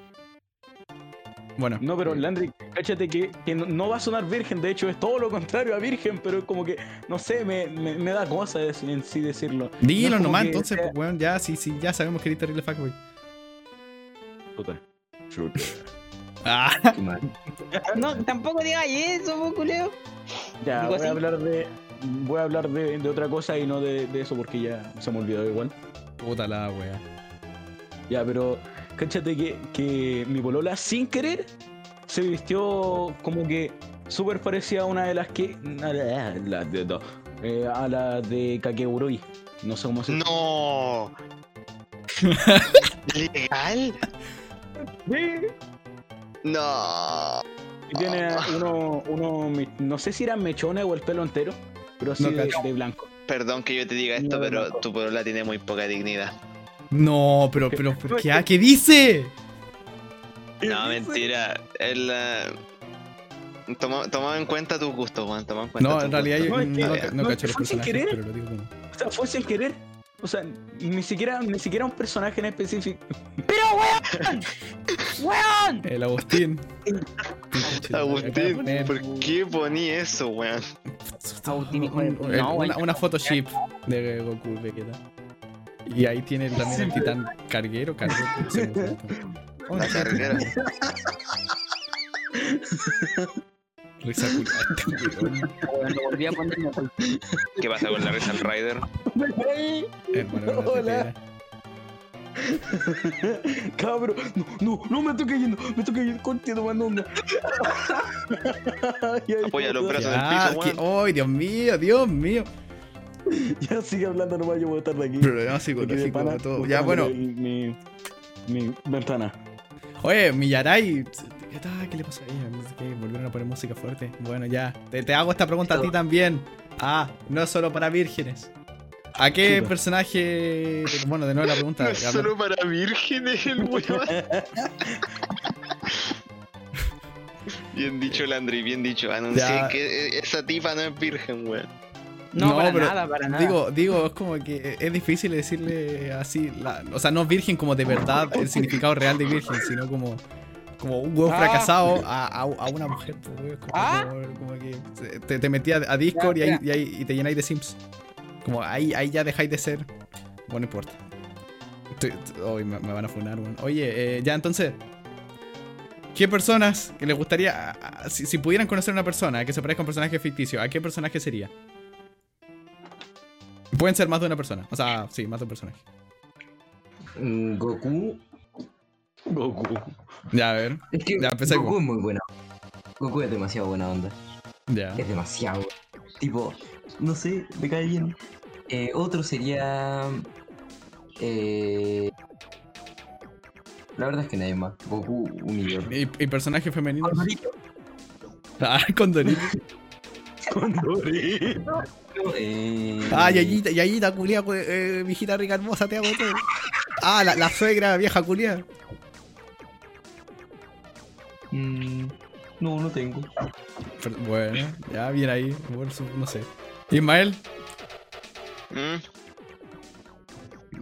Bueno, No, pero Landry, cáchate que, que no, va a sonar virgen, de hecho es todo lo contrario a virgen, pero es como que, no sé, me, me, me da cosa en sí decirlo. dilo No nomás entonces, sea- pues weón, ya, sí, sí, ya sabemos que eres terrible fuckboy. Puta. *laughs* Ah, qué mal. No, tampoco digáis eso, culeo. Ya, Digo voy a hablar de. Voy a hablar de, de otra cosa y no de, de eso porque ya se me olvidó igual. puta la wea. Ya, pero cáchate que, que mi polola sin querer se vistió como que súper parecida a una de las que. A la, la- de- no, eh, a la de Kakeuroi. No sé cómo se No. *laughs* ¿Legal? No. Y tiene uno, uno, no sé si eran mechones o el pelo entero, pero No de, blanco. Perdón que yo te diga esto, No, pero no. tu polola tiene muy poca dignidad. No, pero, pero, ¿por qué? ¿Qué dice? No, mentira. El, eh, toma, toma en cuenta tus gustos, Juan. Toma en cuenta No, en realidad yo No, no, no, no, cacho los fue sin personajes, querer. pero lo digo como... O sea, fue sin querer. O sea, ni siquiera, ni siquiera un personaje en específico. *laughs* ¡Pero weón! ¡Weón! El Agustín. *laughs* Agustín, ¿por qué poní eso, weón? Agustín, hijo de- Un- no, una, una foto chip de Goku Vegeta. Y ahí tiene también el titán carguero, carguero. *laughs* La carguera. Risa culiada, weón. Weón, lo volví a poner en el- ¿Qué pasa con la risa al Rider? Hermano, Hola. Cabro, no, no, no me estoy cayendo, me estoy cayendo, contigo tomando onda. Ya, Apoya los brazos. en el piso, weón. ¡Ay, Dios mío, Dios mío! Ya sigue hablando nomás, yo voy a estar de aquí. Problema psicológico, todo. Ya, bueno. el- mi, mi ventana. Oye, Millaray, ¿qué tal? ¿Qué le pasó a ella? No sé qué, volvieron a poner música fuerte. Bueno, ya, te, te hago esta pregunta a ti también. Ah, no es solo para vírgenes. ¿A qué Chuta. personaje. Bueno, de nuevo la pregunta. *laughs* No es solo para vírgenes el weón. *laughs* Bien dicho, Landry, bien dicho. Anuncié Ya. que eh, esa tipa no es virgen, weón. No, No, para pero nada, para nada. Digo, digo, es como que es difícil decirle así. la- o sea, no virgen como de verdad el significado real de virgen, sino como. Como un huevo Ah. fracasado a, a, a una mujer, pues, como, Ah. como- como que te, te metí a, a Discord Ya, y, ahí, ya. y, ahí- y te llenáis de Sims. Como ahí, ahí ya dejáis de ser. Bueno, no importa. Hoy me, me van a funar, weón. Oye, eh, ya entonces. ¿Qué personas que les gustaría. si, si pudieran conocer a una persona que se parezca a un personaje ficticio, ¿a qué personaje sería? Pueden ser más de una persona. O sea, sí, más de un personaje. Mm, Goku. Goku. Ya, a ver. Es que Ya, empecé Goku es muy bueno. Goku es demasiado buena onda. Ya. Es demasiado. Tipo, no sé, me cae bien. Eh, otro sería. Eh, la verdad es que nadie más. Goku, un millón. ¿Y, y personaje femenino? Condorito. *laughs* Ah, Condorito. *laughs* Condorito. *laughs* Eh, Ah, Yayita, Yayita, culia, cu- eh, viejita rica hermosa, te hago todo. Ah, la, la suegra vieja culia. Mm, no, no tengo. Pero, Bueno, ya, bien ahí. Bueno, no sé. Ismael, ¿Mm?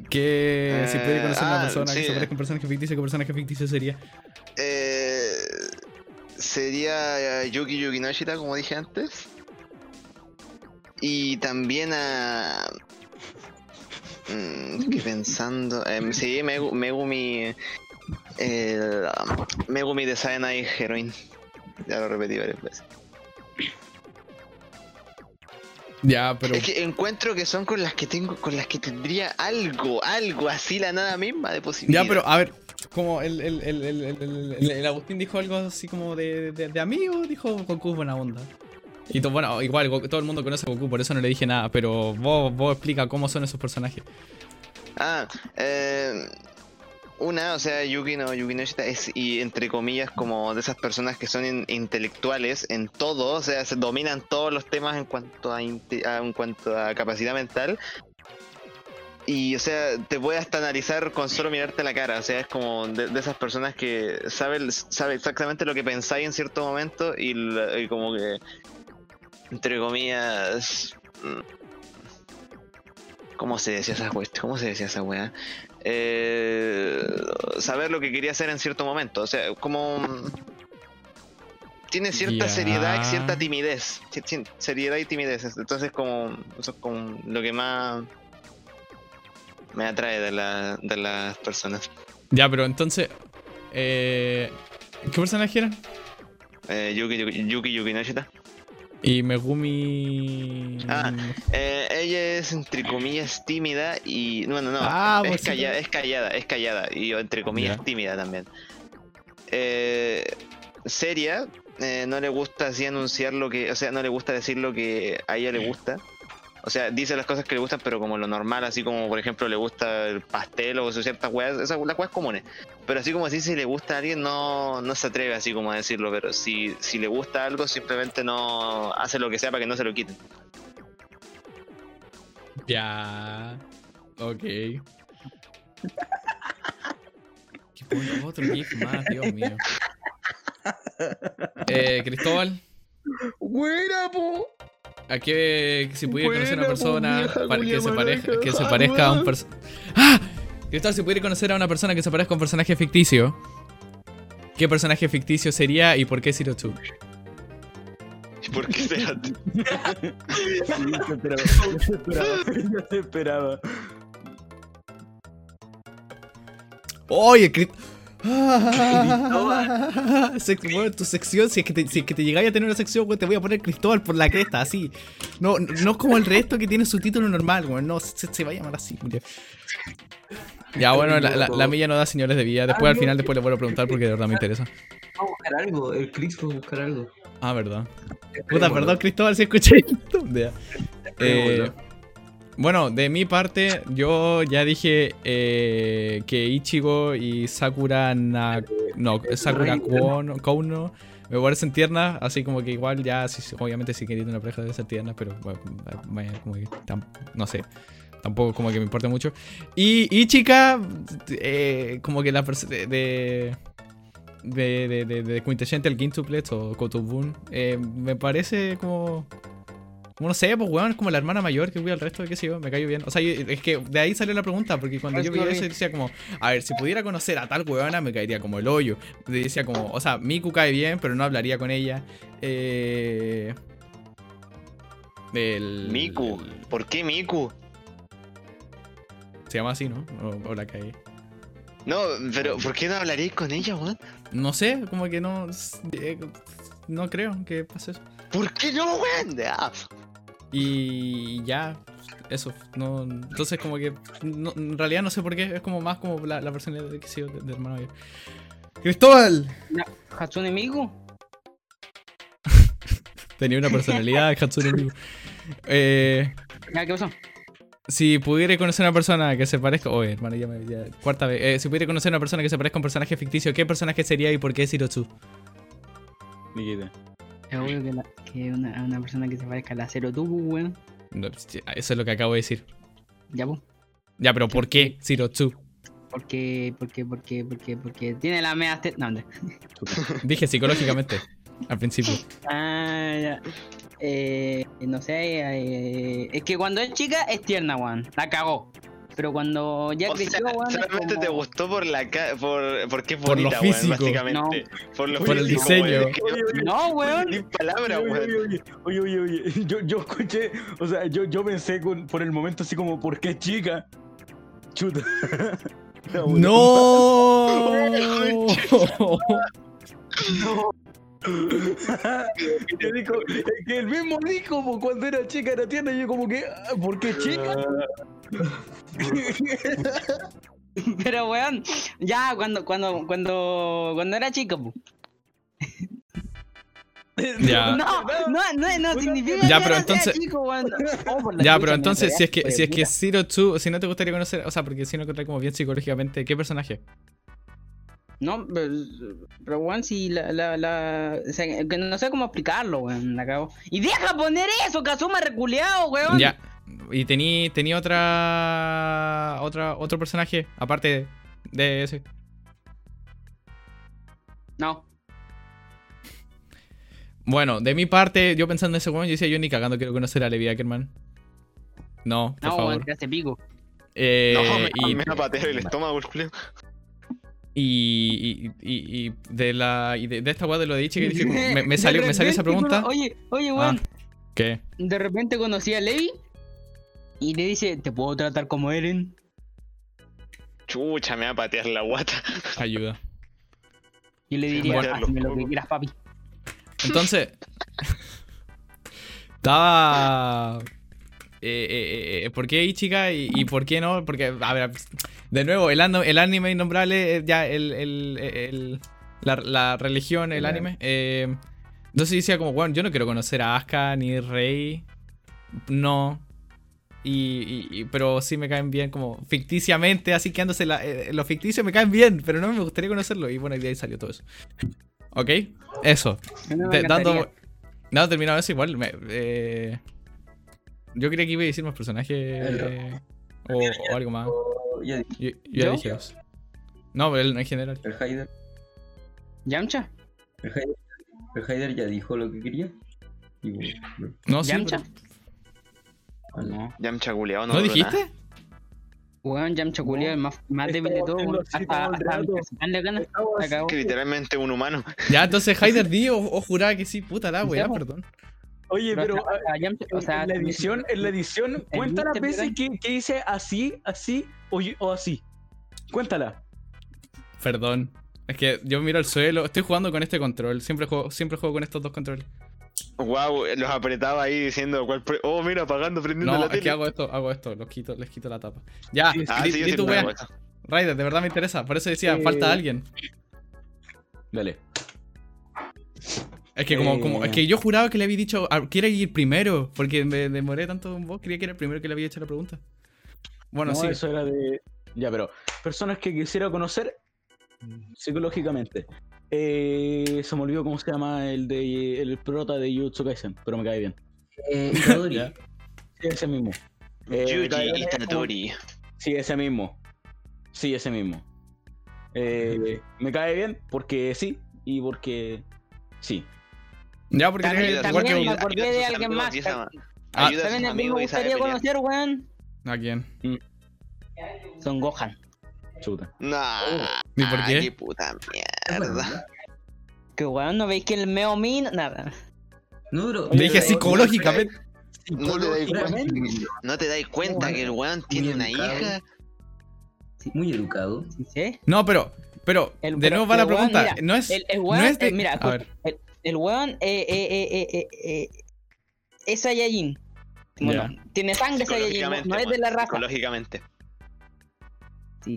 que si pudiera conocer a una ah, persona que sí. se parezca a un personaje ficticio, ¿qué personaje ficticio sería? Eh, sería eh, Yuki Yukinoshita, como dije antes. Y también a. Mm, pensando. em, sí, Megu- Megumi. El, um, Megumi de Saenai Heroine. Ya lo repetí varias veces. Ya, pero. Es que encuentro que son con las que tengo, con las que tendría algo, algo así la nada misma de posibilidad. Ya, pero a ver, como el, el, el, el, el- el- el- el Agustín dijo algo así como de, de, de amigo, dijo Goku es buena onda. Y to- bueno, igual Goku- todo el mundo conoce a Goku, por eso no le dije nada, pero vos, vos explica cómo son esos personajes. Ah, eh, una, o sea, Yuki no, Yuki no es, y entre comillas, como de esas personas que son in- intelectuales en todo, o sea, se dominan todos los temas en cuanto a, a- cuanto a capacidad mental. Y, o sea, te puede hasta analizar con solo mirarte la cara, o sea, es como de, esas personas que sabe, sabe exactamente lo que pensáis en cierto momento y como que, entre comillas, mm, ¿Cómo se decía esa cuestión? ¿Cómo se decía esa weá? Eh, saber lo que quería hacer en cierto momento. O sea, como. mm, Tiene cierta seriedad y cierta timidez. Seriedad y timidez. Entonces, como. Eso es como lo que más. Me atrae de, la, de las personas. Ya, pero entonces. Eh, ¿Qué personaje eran? Eh, Yuki, Yuki, Yuki, Yuki Noshita. Y Megumi. Ah, Eh, ella es entre comillas tímida y. Bueno, no. Ah, es, pues sí, callada, pues. es callada, es callada. Y entre comillas tímida también. Eh, seria. eh, no le gusta así anunciar lo que. O sea, no le gusta decir lo que a ella le gusta. O sea, dice las cosas que le gustan, pero como lo normal, así como por ejemplo le gusta el pastel o ciertas weas, esas las weas comunes. Pero así como así si le gusta a alguien no, no se atreve así como a decirlo, pero si, si le gusta algo simplemente no hace lo que sea para que no se lo quiten. Ya. Ok. *laughs* ¿Qué pongo? Otro GIF más, Dios mío. Eh, Cristóbal, Buena, po. ¿A qué si pudiera conocer a una Buena, persona po, vieja para que se, maraca, que se parezca a un personaje. ¡Ah! Cristóbal, si pudiera conocer a una persona que se parezca a un personaje ficticio, ¿qué personaje ficticio sería y por qué Zero Two? ¿Por qué será? *laughs* Sí, yo te esperaba. Yo te esperaba. Yo esperaba. ¡Oye, Cris- Sec- bueno, tu sección, si es que te, si es que te llegáis a tener una sección, weón, te voy a poner Cristóbal por la cresta, así. No, no es como el resto que tiene su título normal, weón. No, se, se va a llamar así, weón. Ya, bueno, la, la, la milla no da señores de vida. Después, al final, después le vuelvo a preguntar porque de verdad me interesa. Vamos a buscar algo. El Chris fue a buscar algo. Ah, verdad. Puta, perdón, Cristóbal, si escuché esto. Eh, bueno, de mi parte, yo ya dije eh, que Ichigo y Sakura na, no, Sakura Kouno me parecen tiernas, así como que igual ya, si- obviamente si queréis una pareja debe ser tierna, pero bueno, vaya, como que tam- no sé, tampoco como que me importa mucho. Y, y chica, eh, como que la persona de, de de, de, de, de Quintessential Quintuplet o Kotobun, eh, me parece como como no sé, pues weón, es como la hermana mayor que cuida al resto de qué sé yo, me cayó bien. O sea, yo- es que de ahí salió la pregunta, porque cuando yo sorry. eso decía como, a ver, si pudiera conocer a tal weona me caería como el hoyo. Decía como, o sea, Miku cae bien, pero no hablaría con ella. Eh... El... Miku. ¿Por qué Miku? Se llama así, ¿no? O, o la caí. No, pero ¿por qué no hablaréis con ella, weón? No sé, como que no... eh, no creo que pase eso. ¿Por qué no, weón? Y ya, eso. No, entonces como que no- en realidad no sé por qué, es como más como la, la personalidad de, que sé yo, de, de hermano mayor. Cristóbal. Hatsune Miku. *laughs* Tenía una personalidad de Hatsune Miku. Eh, ¿qué pasó? si pudiera conocer a una persona que se parezca... Oye, hermano, ya me... ya- cuarta vez. Eh, si pudiera conocer a una persona que se parezca a un personaje ficticio, ¿qué personaje sería y por qué Shirotsu? Ni idea. Es obvio que, la, que una, una persona que se parezca a la Zero Tubu, weón. No, sí, eso es lo que acabo de decir. Ya, pues. Ya, pero ¿por qué Shirotsu? Porque, porque, porque, porque, porque tiene la mea... te- No, no. *laughs* Dije psicológicamente al principio. Ah, ya. Eh, no sé, eh, es que cuando es chica es tierna, weón. La cagó. Pero cuando ya o creció, sea, es solamente como- te gustó por la ca por porque es Por lo bonita, weón, físico. básicamente. Por, lo Por el físico, diseño. weón. Es que Oye, oye, No, weón. Sin palabras, Oye, weón. oye, oye, oye, yo, yo escuché, o sea, yo, yo pensé con- por el momento así como, ¿por qué chica? Chuta. *laughs* ¡No! *laughs* *laughs* Que dijo- que el mismo dijo cuando era chica era tierna y yo como que, ah, ¿por qué chica? Pero, weón, ya cuando, cuando, cuando, cuando era chica, po. Ya. No, no, no, no significa Ya, que pero entonces- chico, weón. *laughs* Oh, Ya, chucha, pero entonces, si es que, si es que. Zero Two, si no te gustaría conocer, o sea, porque si no encontré como bien psicológicamente, ¿qué personaje? No, pero, pero weón, si la, la, la, o sea, que no sé cómo explicarlo, weón, la cago. Y deja poner eso, Kazuma reculeado, weón. Ya. Y tení, tenía otra, otra, otro personaje, aparte de ese. No. Bueno, de mi parte, yo pensando en ese weón, yo decía, yo ni cagando quiero conocer a Levi Ackerman. No, por No, favor. weón, te hace pico. Eh, No, me, y, me va a patear el estómago, el y, y, y- y de la y de, de esta weá de lo de Ichi que dije, me, me *laughs* salió, me salió esa pregunta. Oye, oye, Ah, weón, ¿Qué? de repente conocí a Levi y le dice, ¿te puedo tratar como Eren? Chucha, me va a patear la guata. *laughs* Ayuda. Yo le diría, Bueno. hazme lo que quieras, papi. Entonces, *laughs* estaba. Eh, eh, eh, ¿Por qué Ichiga y, y por qué no? Porque, a ver, de nuevo, el, ano- el anime innombrable, ya, el, el- el- la, la religión, el anime. eh, entonces decía, como, bueno, yo no quiero conocer a Asuka ni Rey. No. Y, y- y- pero sí me caen bien, como ficticiamente, así quedándose la, eh, los ficticios me caen bien, pero no me gustaría conocerlo. Y bueno, y de ahí salió todo eso. ¿Ok? Eso. Te- encantaría. dando. No, terminado eso igual. me- eh, yo creía que iba a decir más personajes. El- eh, o, o algo más. ya Yo, yo ¿Yo? dije dos. No, pero él en general. el Haider, ¿Yamcha? el Haider, el Haider ya dijo lo que quería. Y bueno, no. No, sí, ¿Yamcha? pero- no. Yamcha culiao, no. ¿No dijiste? Weón, Yamcha culiao, el más, más débil de todo, Hasta, le. Que literalmente un humano. *laughs* Ya, entonces Haider di o, o juraba que sí, puta la wea, Sí, po. perdón. Oye, Pero pero hasta- hasta Yamcha, o sea, en la edición, en la edición, cuenta las veces que, que dice así, así o, o así. Cuéntala. Perdón. Es que yo miro el suelo, estoy jugando con este control, siempre juego, siempre juego con estos dos controles. Wow, los apretaba ahí diciendo cuál pre- Oh, mira, apagando, prendiendo No, la es tele. que hago esto, hago esto, los quito, les quito la tapa. Ya, Sí, Ah, di, sí, yo di sí tu wea. Raider, de verdad me interesa, por eso decía, Eh, falta alguien. Dale. Es que como, como, es eh. que yo juraba que le había dicho, ah, quiere ir primero, porque me demoré tanto en vos, creía que era el primero que le había hecho la pregunta. Bueno, no, sí. eso era de. Ya, pero. Personas que quisiera conocer psicológicamente. Eh, se me olvidó cómo se llama el de el prota de Jujutsu Kaisen, pero me cae bien. Eh, Itadori. *laughs* Sí, ese mismo. Eh, Yuji Itadori. Sí, ese mismo. Sí, ese mismo. Eh, me cae bien porque sí y porque sí. Ya, porque También, tenés- También- igual también me acordé de alguien más. Ah, Ayuda a ¿Saben sus a quién me amigos y sabe gustaría conocer, weón? ¿A quién? Son Gohan. Chuta. Nah, ¿Y por qué? qué puta mierda. Que weón, ¿no veis que el Meomin? Nada. No, pero. Le dije psicológicamente. No te dais cuenta, Psicológicamente, no te dais cuenta que el weón tiene una hija. Muy educado. ¿Sí? No, pero, pero, El- de pero- nuevo va la weón, pregunta. mira, no es. El, el no weón, es de- eh, mira, a ver. el, el weón eh, eh, eh, eh, eh, eh, es Saiyajin. Bueno, tiene sangre Saiyajin, no, no es de weón, la raza. Psicológicamente.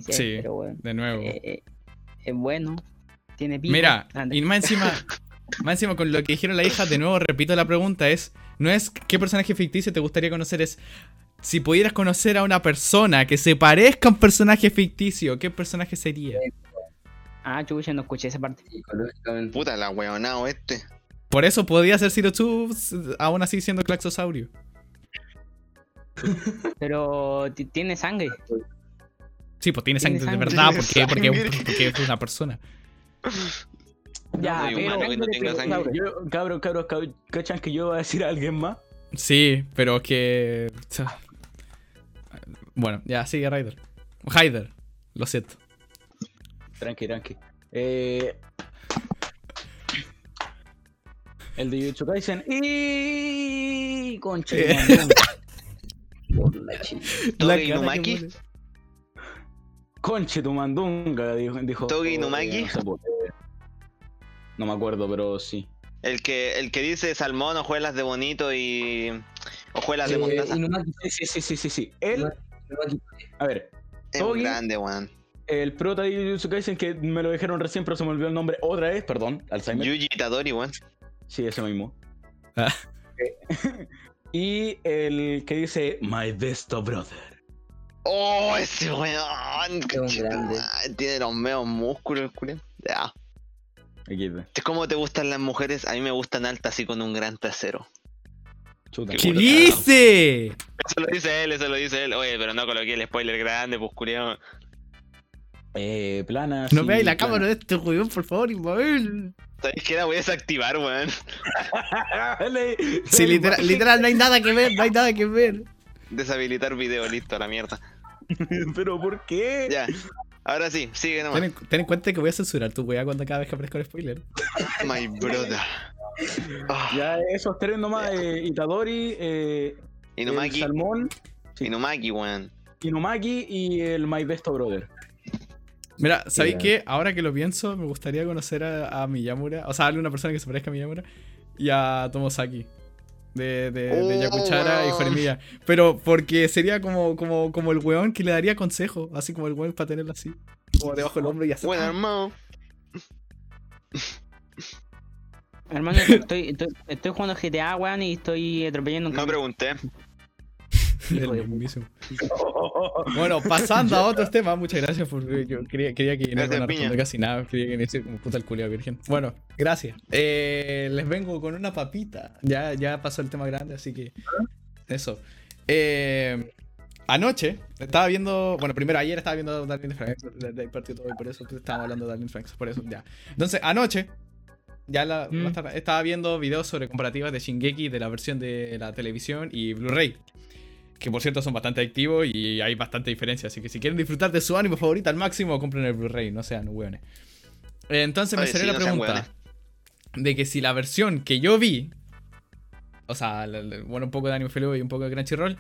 Sí, pero. De nuevo. eh, eh, es bueno. Tiene pico. Mira, Anda. y más encima, *laughs* más encima con lo que dijeron la hija, de nuevo repito la pregunta, es, no es qué personaje ficticio te gustaría conocer, es si pudieras conocer a una persona que se parezca a un personaje ficticio, ¿qué personaje sería? Ah, chucha, no escuché esa parte. Puta la weonao este. Por eso podría ser Zero Two, aún así siendo Claxosaurio. Pero ti- tiene sangre. Sí, pues tiene Tiene sangre de verdad, *laughs* porque, porque, porque es una persona. Ya, pero cabros, cabros, cabros, ¿cachan que yo voy a decir a alguien más? Sí, pero es que... Bueno, ya, sigue Ryder. Hyder, lo siento. Tranqui, tranqui. Eh, el de Jujutsu Kaisen y concha. *laughs* Eh. la cara que. Conche tu mandunga, dijo. dijo Togi Inumaki. No, sé me acuerdo, pero sí. El que, el que dice salmón, hojuelas de bonito y. hojuelas de Eh, mostaza. Inumaki, Sí, sí, sí, sí, sí. Él, Inumaki. a ver, Es un Togi. grande, weón. el prota de Jujutsu Kaisen que me lo dijeron recién, pero se me olvidó el nombre otra vez, perdón, Alzheimer. Yuji Itadori, weón. Sí, ese mismo. Ah. *laughs* Y el que dice My best brother. Oh, ese weón. Tiene los meos músculos, el culiao. Ya. ¿Cómo te gustan las mujeres? A mí me gustan altas así con un gran trasero. Chuta. ¿Qué dice? Eso lo dice él, eso lo dice él. Oye, pero no coloqué el spoiler grande, pues culiao. Eh, plana. No sí, veáis la plana. cámara de este weón, por favor, Ismael. ¿Sabes qué? La voy a desactivar, weón. *laughs* Sí, literal, literal, no hay nada que ver, no hay nada que ver. Deshabilitar video, listo, a la mierda. *laughs* Pero ¿por qué? Ya. Ahora sí, sigue nomás. Ten en, ten en cuenta que voy a censurar tu weá cuando cada vez que aparezca el spoiler. *laughs* My brother. Ah, Ya esos tres nomás, eh, Itadori, eh, el Inumaki. Salmón, sí. Inumaki, weón. Inumaki y el My Best Brother. Mira, ¿sabéis Ya. qué? Ahora que lo pienso, me gustaría conocer a, a Miyamura. O sea, darle una persona que se parezca a Miyamura. Y a Tomosaki. De, de, de Oh, Yakuchara y. Jorimilla. Pero porque sería como, como, como el weón que le daría consejo. Así como el weón para tenerlo así. Como debajo del hombro y así. Bueno, hermano. Hermano, estoy, estoy, estoy jugando GTA, weón, y estoy atropellando un No pregunté. *laughs* Hijo de El puta. mismísimo. *laughs* Bueno, pasando a otros temas, muchas gracias por. Yo quería, quería que no Gracias, a responder casi nada. Quería que me hiciera como puta el virgen. Bueno, gracias. Eh, les vengo con una papita. Ya, ya pasó el tema grande, así que. Eso. Eh, anoche estaba viendo. Bueno, primero ayer estaba viendo Darling Franks. Todo y por eso estábamos hablando de Darling Franks. Por eso, ya. Entonces, anoche. Ya la, Mm. más tarde, estaba viendo videos sobre comparativas de Shingeki de la versión de la televisión y Blu-ray. Que por cierto son bastante activos y hay bastante diferencia. Así que si quieren disfrutar de su anime favorito al máximo, compren el Blu-ray, no sean hueones. Entonces me salió la no pregunta de que si la versión que yo vi, o sea, bueno, un poco de Anime FLV y un poco de Crunchyroll,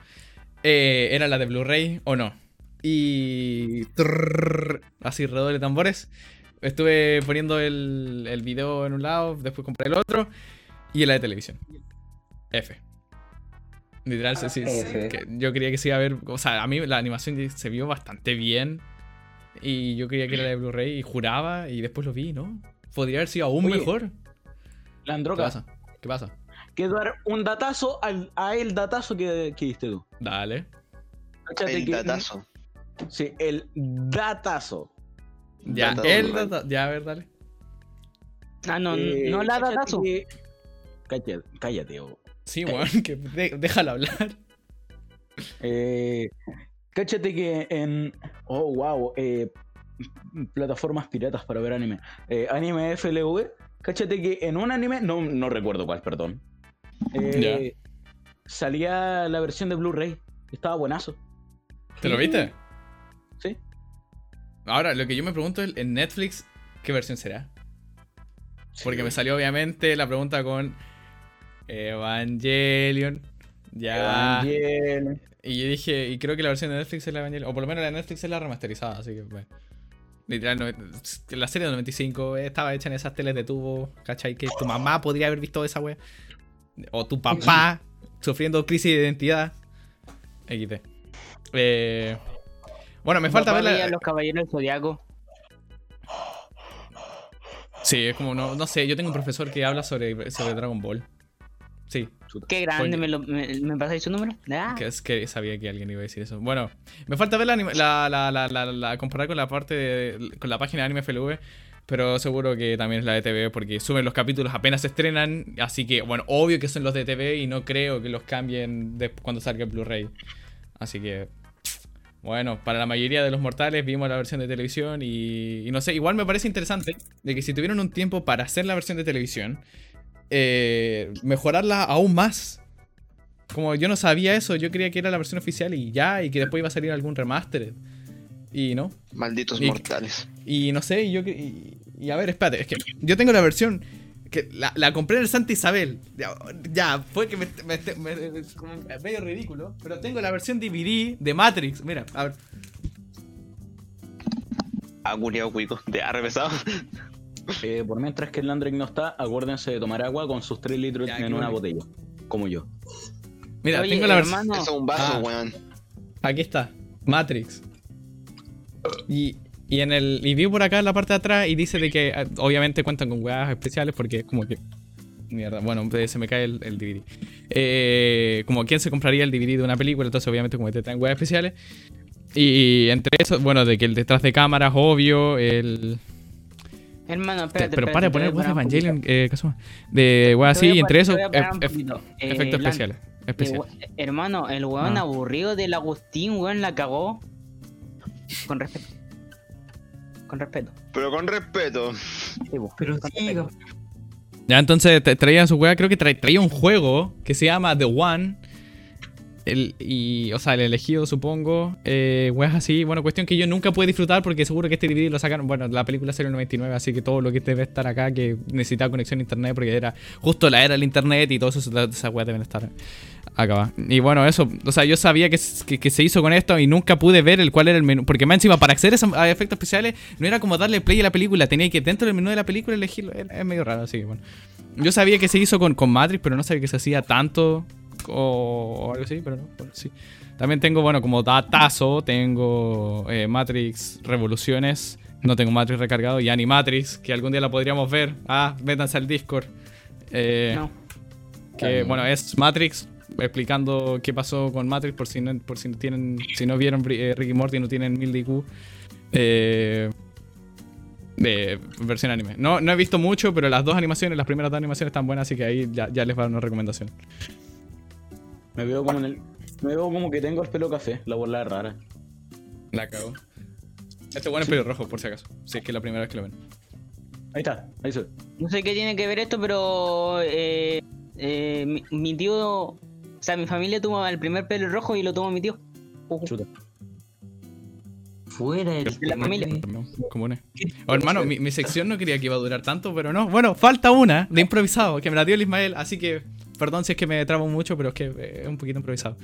eh, era la de Blu-ray o no. Y. trrr, así, redoble de tambores. Estuve poniendo el, el video en un lado, después compré el otro, y la de televisión. F. Literal, sí, sí, sí, que yo creía que se iba a ver. O sea, a mí la animación se vio bastante bien. Y yo creía que era la de Blu-ray y juraba, y después lo vi, ¿no? Podría haber sido aún Oye, mejor. ¿Qué Landroca, pasa? ¿Qué pasa? quiero dar un datazo al, a el datazo que, que diste tú. Dale. Cáchate El que- datazo. Sí, el datazo. Ya, Datazo el Blu-ray. data- Ya, a ver, dale. Ah, no, Eh, no la datazo. que- Cállate, cállate, oh. Sí, weón, que de- déjalo hablar. Eh, cáchate que en. Oh, wow. eh, plataformas piratas para ver anime. Eh, anime FLV. Cáchate que en un anime. No, no recuerdo cuál, perdón. eh, salía la versión de Blu-ray. Estaba buenazo. ¿Te lo viste? Sí. Ahora, lo que yo me pregunto es, en Netflix, ¿qué versión será? Porque me salió obviamente la pregunta con Evangelion. Ya. Evangelion. Y yo dije, y creo que la versión de Netflix es la Evangelion. O por lo menos la de Netflix es la remasterizada, así que bueno. Literal, no- la serie de 95 estaba hecha en esas teles de tubo, ¿cachai? Que tu mamá podría haber visto esa wea. O tu papá *laughs* sufriendo crisis de identidad. XD. Eh, bueno, me falta ver la... los caballeros del zodiaco. Sí, es como, no, no sé, yo tengo un profesor que habla sobre, sobre Dragon Ball. Sí, Qué grande, me, lo, me, ¿me pasáis su número? Ah, que es que sabía que alguien iba a decir eso. Bueno, me falta ver la, anima- la, la, la, la, la- comparar con la parte de- con la página de Anime FLV, pero seguro que también es la de TV porque suben los capítulos apenas se estrenan, así que bueno, obvio que son los de TV y no creo que los cambien de- cuando salga el Blu-ray. Así que bueno, para la mayoría de los mortales vimos la versión de televisión y, y no sé, igual me parece interesante de que si tuvieron un tiempo para hacer la versión de televisión, eh, mejorarla aún más. Como yo no sabía eso, yo creía que era la versión oficial y ya, y que después iba a salir algún remaster. Y no. Malditos Y- mortales. Y no sé, y yo. Y, y a ver, espérate, es que yo tengo la versión. Que la, la compré en el Santa Isabel. Ya, ya, fue que me, me- medio ridículo. Pero tengo la versión DVD de Matrix. Mira, a ver. Ah, culiao cuico. De pesado. *laughs* Eh, por mientras que el Landrick no está, acuérdense de tomar agua con sus 3 litros Ya, en una botella. Como yo. Mira, Oye, tengo la versión. hermano, Eso es un vaso, Ah. weón. Aquí está, Matrix. Y, y en el y vi por acá en la parte de atrás y dice de que eh, obviamente cuentan con weas especiales porque es como que mierda, bueno, eh, se me cae el, el DVD. Eh, como quién se compraría el DVD de una película, entonces obviamente como que te traen weas especiales. Y entre eso, bueno, de que el detrás de cámaras, obvio, el hermano, espérate. pero para de te poner voz de Evangelion, eh, Kazuma. de weas Te así, y entre eso. Eh, efectos especiales. hermano, el weón Ah. aburrido del Agustín, weón, la cagó. Con respeto. Con respeto. Pero con respeto. Sí, Pero respeto. Ya, entonces te- traía su wea, creo que tra- traía un juego que se llama The One. El, y, o sea, el elegido, supongo. Eh, weas así. Bueno, cuestión que yo nunca pude disfrutar porque seguro que este DVD lo sacaron. Bueno, la película salió en el 99, así que todo lo que debe estar acá, que necesitaba conexión a internet porque era justo la era del internet y todo eso, esas weas deben estar acá. Y bueno, eso. O sea, yo sabía que, que, se hizo con esto y nunca pude ver el cuál era el menú. Porque más encima, para acceder a efectos especiales, no era como darle play a la película. Tenía que dentro del menú de la película elegirlo. Es medio raro, así que bueno. Yo sabía que se hizo con, con Matrix, pero no sabía que se hacía tanto o, o algo así, pero no, bueno, sí. También tengo, bueno, como datazo, tengo eh, Matrix Revoluciones, no tengo Matrix recargado, y Animatrix, que algún día la podríamos ver. Ah, métanse al Discord. Eh, No. que bueno, es Matrix explicando qué pasó con Matrix por si no, por si no tienen si no vieron eh, Ricky Morty y no tienen 1000 IQ. Eh, de versión anime. No, no he visto mucho, pero las dos animaciones, las primeras dos animaciones están buenas, así que ahí ya, ya les va a dar una recomendación. Me veo como en el. Me veo como que tengo el pelo café, la bola rara. La cago. Este bueno es pelo rojo, por si acaso. Si es que es la primera vez que lo ven. Ahí está, ahí ve. No sé qué tiene que ver esto, pero eh, eh, mi, mi tío, o sea, mi familia tuvo el primer pelo rojo y lo tuvo mi tío. Chuta. Fuera De la familia. No. Oh, hermano, mi, mi sección no quería que iba a durar tanto, pero no. Bueno, falta una de improvisado, que me la dio el Ismael, así que perdón si es que me trabo mucho, pero es que eh, es un poquito improvisado.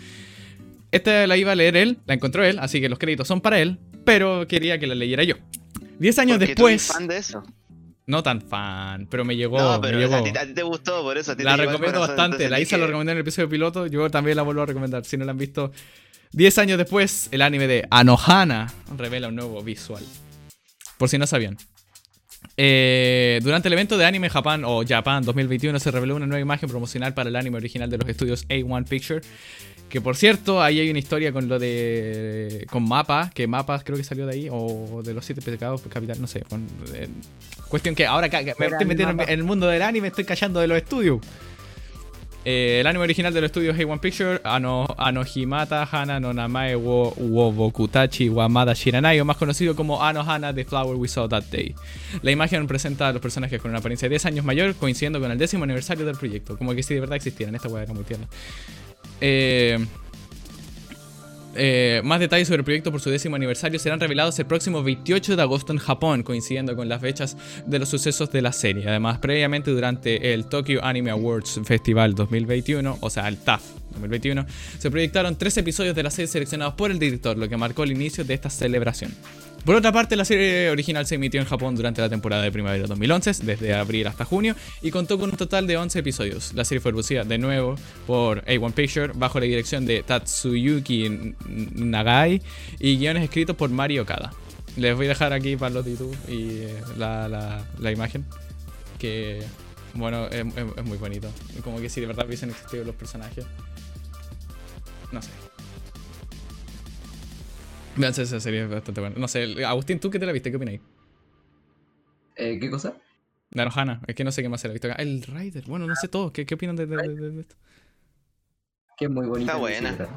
Esta la iba a leer él, la encontró él, así que los créditos son para él, pero quería que la leyera yo. Diez años después, fan de eso? no tan fan, pero me llegó. no, me pero llegó. a ti, a ti te gustó, por eso. A ti La te recomiendo corazón, bastante. La Isa dije, lo recomendó en el episodio piloto. Yo también la vuelvo a recomendar. Si no la han visto. 10 años después, el anime de Anohana revela un nuevo visual. Por si no sabían. Eh, durante el evento de Anime Japan o Japan 2021 se reveló una nueva imagen promocional para el anime original de los estudios A1 Picture. Que por cierto, ahí hay una historia con lo de. con Mapa, que Mapas creo que salió de ahí, o de los siete pecados capital, no sé. con- eh, cuestión que ahora me estoy metiendo en Mapa. en el mundo del anime, estoy callando de los estudios. Eh, el anime original de los estudios A1 Picture, Ano, Anohimata Hana no Namae wo, wo Bokutachi Wamada Shiranai, o más conocido como Anohana The Flower We Saw That Day. La imagen presenta a los personajes con una apariencia de 10 años mayor, coincidiendo con el décimo aniversario del proyecto. Como que si de verdad existieran, esta weá era muy. Eh, eh, más detalles sobre el proyecto por su décimo aniversario serán revelados el próximo 28 de agosto en Japón, coincidiendo con las fechas de los sucesos de la serie. Además, previamente durante el Tokyo Anime Awards Festival 2021, o sea, el TAF 2021, se proyectaron tres episodios de la serie seleccionados por el director, lo que marcó el inicio de esta celebración. Por otra parte, la serie original se emitió en Japón durante la temporada de primavera 2011, desde abril hasta junio, y contó con un total de 11 episodios. La serie fue producida de nuevo por A1 Picture, bajo la dirección de Tatsuyuki Nagai, y guiones escritos por Mario Okada. Les voy a dejar aquí para los YouTube y eh, la, la- imagen, que, bueno, es, es- muy bonito. Como que si de verdad hubiesen existido los personajes. No sé. Véanse esa serie, es bastante buena. No sé, Agustín, ¿tú qué te la viste? ¿Qué opináis? Eh, ¿Qué cosa? De Anohana, es que no sé qué más se la ha visto acá. El Rider, bueno, no sé todo. ¿Qué, qué opinan de, de- de- de esto? Que es muy bonita. Está buena.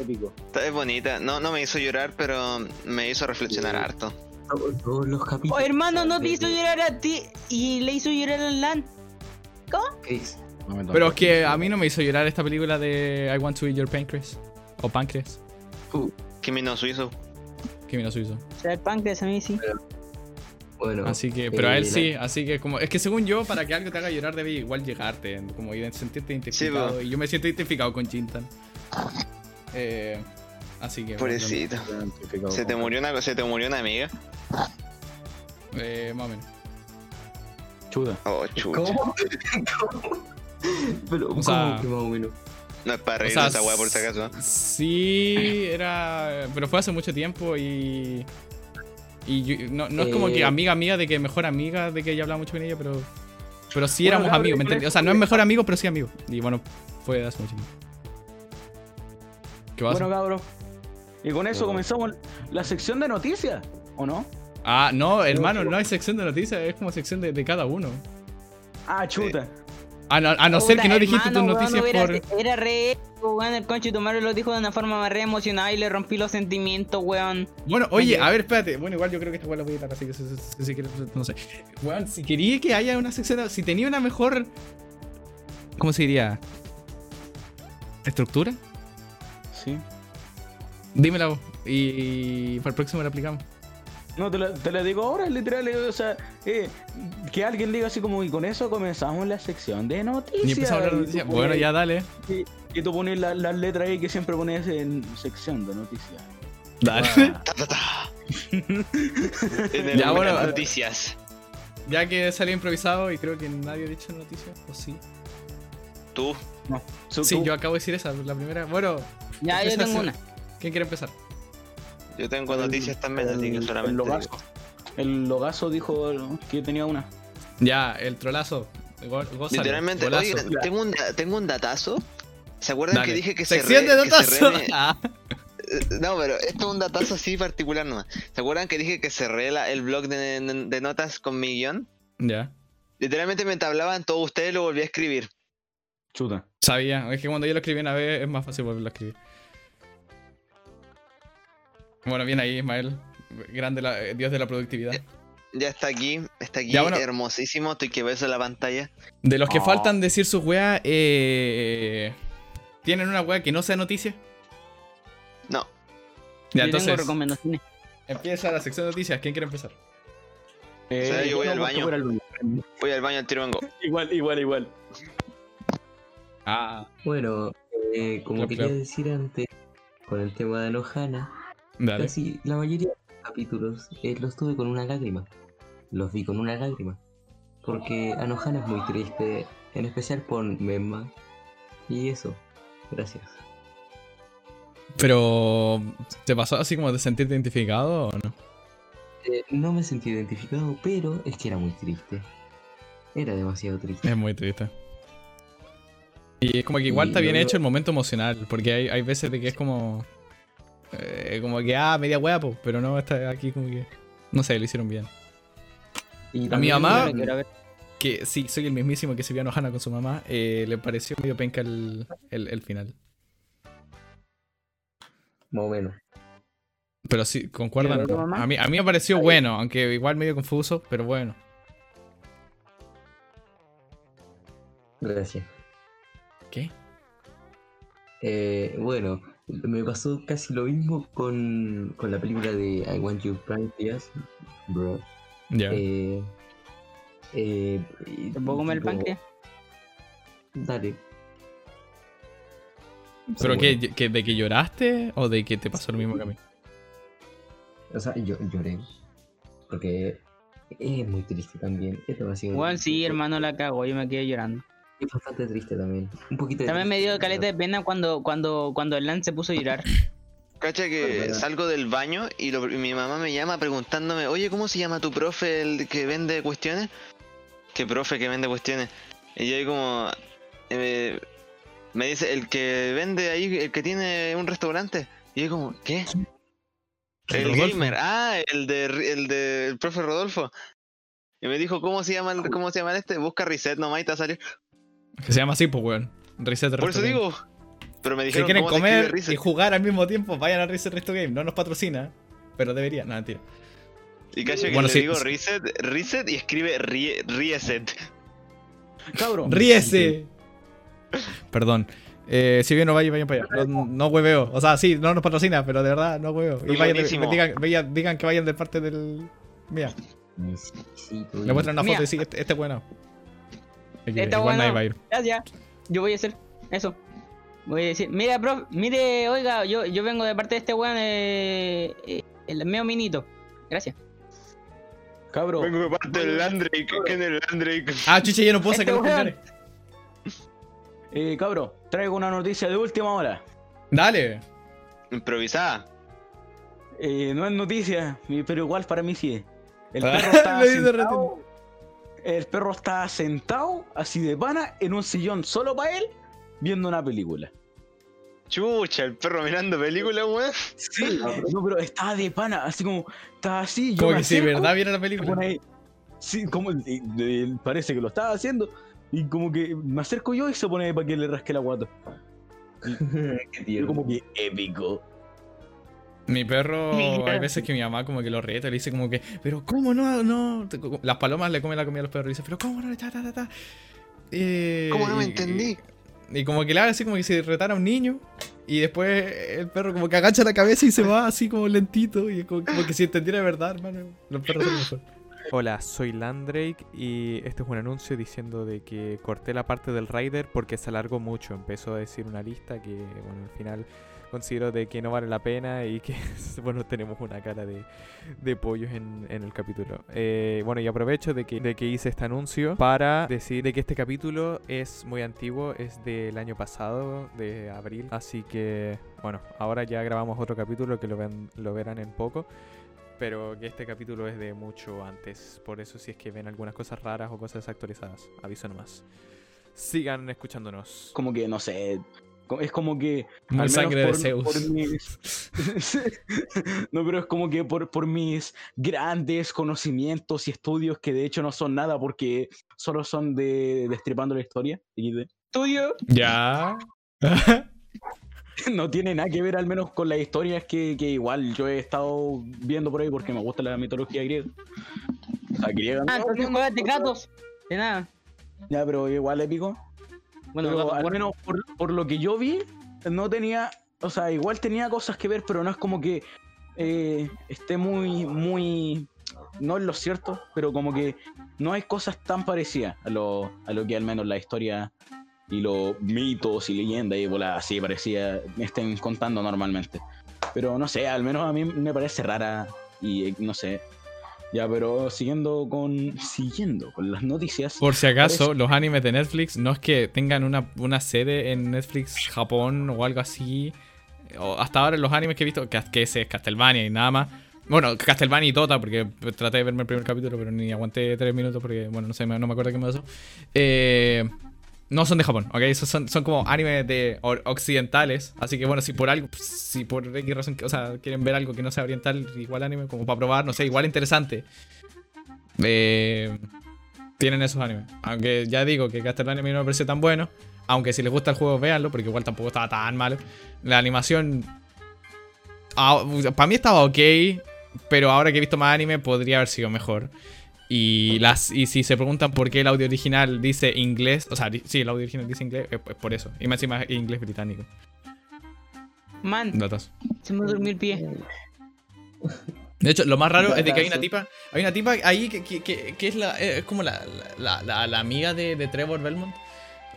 Épico. Está- Es bonita. No, no me hizo llorar, pero me hizo reflexionar harto. Todos- Todos los capítulos. Oh, hermano, no te hizo llorar a ti y le hizo llorar al Lan. Chris. No me Pero es que a mí no me hizo llorar esta película de I Want to Eat Your Pancreas. O Pancreas. Uh, Kimi no Suizo. Que no. O sea, el páncreas a mí sí. bueno. Así que, pero a él eh, sí, así que como, es que según yo, para que algo te haga llorar debe igual llegarte, como sentirte identificado. po. y yo me siento identificado con Jintan. Eh, así que. bueno, Pobrecito. Se te murió una, se te murió una amiga. Eh, más o menos. Chuta. Oh, *laughs* chucha. ¿Cómo? *laughs* ¿Cómo? Pero, ¿cómo sea- que más o menos? No es para O reír sea, de esa weá por si acaso. Sí, era. Pero fue hace mucho tiempo y. Y yo- no, no es como que Eh. amiga amiga de que mejor amiga de que ella hablaba mucho con ella, pero. Pero sí Bueno, éramos amigos, ¿me entendí? O sea, no es mejor amigo, pero sí amigo. Y bueno, fue hace mucho tiempo. ¿Qué pasa? Bueno, cabros. Y con eso No. comenzamos la sección de noticias, ¿o no? ah, no, hermano, no hay sección de noticias, es como sección de, de cada uno. Ah, chuta. A no, a no ser que no dijiste tus hermano, weón, noticias por. Era re épico, weón. El concho tu madre lo dijo de una forma más re emocionada y le rompí los sentimientos, weón. Bueno, oye, a ver, espérate. Bueno, igual yo creo que esta weá la voy a editar, así que si, si- si quieres, no sé. Weón, si quería que haya una sección, si tenía una mejor. ¿Cómo se diría? ¿Estructura? Sí. Dímela vos. Y, y para el próximo la aplicamos. No, te la, te la digo ahora, literal. eh, O sea, eh, que alguien diga así como, y con eso comenzamos la sección de noticias. Y empezamos a hablar de Y tú noticias. pones- Bueno, ya dale. Y, y tú pones la- las letras ahí que siempre pones en sección de noticias. Dale. Ah, *laughs* Ta, ta, ta. *laughs* Ya, bueno, las a- noticias. Ya que salió improvisado y creo que nadie ha dicho noticias, ¿o sí? Tú. su- Sí, tú- yo acabo de decir esa, la primera. Bueno, Ya, yo tengo una. ¿quién quiere empezar? Yo tengo noticias también, así que el, solamente. el logazo. El logazo dijo que tenía una. Ya, el trolazo. Go- Literalmente, oigan, tengo un, tengo un datazo. ¿Se acuerdan Dale. que dije que se re- que se datazo. re- *laughs* Ah. Eh, No, pero esto es un datazo así particular nomás. ¿Se acuerdan que dije que cerré la- el blog de, de- de notas con mi guion? Ya. Literalmente mientras hablaban todos ustedes lo volví a escribir. Chuta. Sabía, es que cuando yo lo escribí una vez es más fácil volverlo a escribir. Bueno, bien ahí, Ismael. Grande la- eh, Dios de la productividad. Ya está aquí, está aquí, Ya, bueno. hermosísimo. Estoy que ves en la pantalla. De los que Oh. faltan decir sus weas, eh, ¿tienen una wea que no sea noticia? No, Ya, Yo entonces, tengo recomendaciones. empieza la sección de noticias. ¿Quién quiere empezar? Eh, O sea, yo voy al no, baño. voy al baño. voy al baño al tiro vengo. *laughs* Igual, igual, igual. Ah, Bueno, eh, como quería decir antes, con el tema de Anohana, dale. casi la mayoría de los capítulos eh, los tuve con una lágrima. Los vi con una lágrima. Porque Anohana es muy triste, en especial por Memma. Y eso, gracias. Pero, ¿te pasó así como de sentirte identificado o no? Eh, no me sentí identificado, pero es que era muy triste. Era demasiado triste. Es muy triste. Y es como que igual Y está bien luego- hecho el momento emocional, porque hay, hay veces de que es como... eh, como que, ah, media hueá, pero no, está aquí como que... No sé, lo hicieron bien. Y A mi mamá-. Que sí, soy el mismísimo que se vio a Ohana con su mamá, eh, le pareció medio penca el, el, el final. Más o menos. Pero sí, concuerdan. ¿Y o tu no? A mí, a mí me pareció bueno, aunque igual medio confuso, pero bueno. Gracias. ¿Qué? Eh, bueno, me pasó casi lo mismo con, con la película de I Want You Pancreas, bro. Ya. Eh, eh, y- ¿Te puedo comer el páncreas? Dale. ¿Pero Sí, qué, bueno. que, ¿De que lloraste o de que te pasó lo mismo que a mí? O sea, yo lloré. Porque es muy triste también. Es demasiado. Bueno, sí, hermano, la cago. Yo me quedé llorando. Es bastante triste también. Un poquito de También me dio caleta de pena cuando, cuando, cuando el Lance se puso a llorar. Cacha que salgo del baño y, lo- y mi mamá me llama preguntándome, oye, ¿cómo se llama tu profe el que vende cuestiones? ¿Qué profe que vende cuestiones? Y yo ahí como... eh, me dice, el que vende ahí, el que tiene un restaurante. Y yo como, ¿qué? El Rodolfo. gamer, ah, el de el de el profe Rodolfo. Y me dijo, ¿cómo se llama el, cómo se llama este? Busca reset nomás y te va a salir. Que se llama así, pues, weón. Reset Por eso Resto Game. digo. Pero me Si dijeron, quieren ¿cómo se escribe comer y jugar al mismo tiempo, vayan a Reset Resto Game. No nos patrocina, pero debería. No, mentira. Y cacho que Bueno, le sí, digo sí. reset, reset y escribe rie- reset. Cabrón. ¡Ríese! Perdón. Eh, si bien no vayan, vayan para allá. No, no hueveo. O sea, sí, no nos patrocina, pero de verdad no hueveo. Y vayan, de- digan, vayan- digan que vayan de parte del. Mira, Necesito le muestran una Mira. foto y sí, este, este bueno. Aquí, Está igual nadie bueno. va a ir. Gracias. Yo voy a hacer eso. Voy a decir, mira, prof, mire, oiga, yo, yo vengo de parte de este weón, eh, eh, el mío minito. Gracias. Cabro. Vengo de parte del Landrake. ¿Quién es el Landrake? Ah, chiche, yo no puedo Este sacar los pulgares. Eh, cabro, traigo una noticia de última hora. Dale. Improvisada. Eh, no es noticia, pero igual para mí sí es. El Ah, perro dice *laughs* sentado, el perro está sentado, así de pana, en un sillón solo para él, viendo una película. Chucha, el perro mirando películas, weón. Sí, no, pero estaba de pana, así como, estaba así. yo Como que si de verdad viera la se película. pone ahí. Sí, como parece que lo estaba haciendo. Y como que me acerco yo y se pone ahí para que le rasque la guata. *laughs* Qué como que épico. Mi perro, *laughs* Mira. hay veces que mi mamá como que lo reta, le dice como que, pero ¿cómo no? no? Las palomas le comen la comida a los perros y dice, pero ¿cómo no? Ta, ta, ta, ta. Eh, ¿Cómo no me y- entendí? Y, como que le hace así como que si retara a un niño y después el perro como que agacha la cabeza y se va así como lentito y como, como que si entendiera de verdad, hermano. Los perros son mejor. Hola, soy Landrake y este es un anuncio diciendo de que corté la parte del Rider porque se alargó mucho. Empezó a decir una lista que, bueno, al final considero de que no vale la pena y que, *laughs* bueno, tenemos una cara de, de pollos en, en el capítulo. Eh, bueno, y aprovecho de que, de que hice este anuncio para decir de que este capítulo es muy antiguo, es del año pasado, de abril. Así que, bueno, ahora ya grabamos otro capítulo que lo, ven- lo verán en poco. Pero que este capítulo es de mucho antes. Por eso si es que ven algunas cosas raras o cosas actualizadas, aviso nomás. Sigan escuchándonos. Como que, no sé. Es como que. Muy al menos sangre de por- Zeus. por mis- *laughs* no, pero es como que por, por mis grandes conocimientos y estudios, que de hecho no son nada porque solo son de destripando la historia. Estudio. Ya. *laughs* no tiene nada que ver al menos con las historias que, que igual yo he estado viendo por ahí porque me gusta la mitología griega. Sea, griega. Ah, no, entonces no, no, de no, gatos. De nada. Ya, pero igual épico. Bueno, pero al menos por, por lo que yo vi, no tenía, o sea, igual tenía cosas que ver, pero no es como que eh, esté muy, muy, no es lo cierto, pero como que no hay cosas tan parecidas a lo, a lo que al menos la historia y los mitos y leyendas y bola así parecía me estén contando normalmente. Pero no sé, al menos a mí me parece rara y eh, no sé. Ya, pero siguiendo con siguiendo con las noticias. Por si acaso, los animes de Netflix no es que tengan una, una sede en Netflix Japón o algo así. O hasta ahora los animes que he visto, que, que ese es Castlevania y nada más. Bueno, Castlevania y Tota, porque traté de verme el primer capítulo, pero ni aguanté tres minutos porque, bueno, no sé, no me acuerdo qué me pasó. Eh, no son de Japón, ¿ok? Esos son, como animes de occidentales. Así que, bueno, si por algo, si por X razón, o sea, quieren ver algo que no sea oriental, igual anime, como para probar, no sé, igual interesante. Eh, tienen esos animes. Aunque ya digo que Castlevania no me parece tan bueno. Aunque si les gusta el juego, véanlo, porque igual tampoco estaba tan malo. La animación. para mí estaba ok. Pero ahora que he visto más anime, podría haber sido mejor. Y, las, y si se preguntan por qué el audio original dice inglés, o sea, di- sí, el audio original dice inglés, es, es por eso. Y más encima inglés británico. Man, se me durmió el pie. De hecho, lo más raro es de que hay una tipa. Hay una tipa ahí que, que- que- que es la. eh, Es como la, la, la- la amiga de, de Trevor Belmont.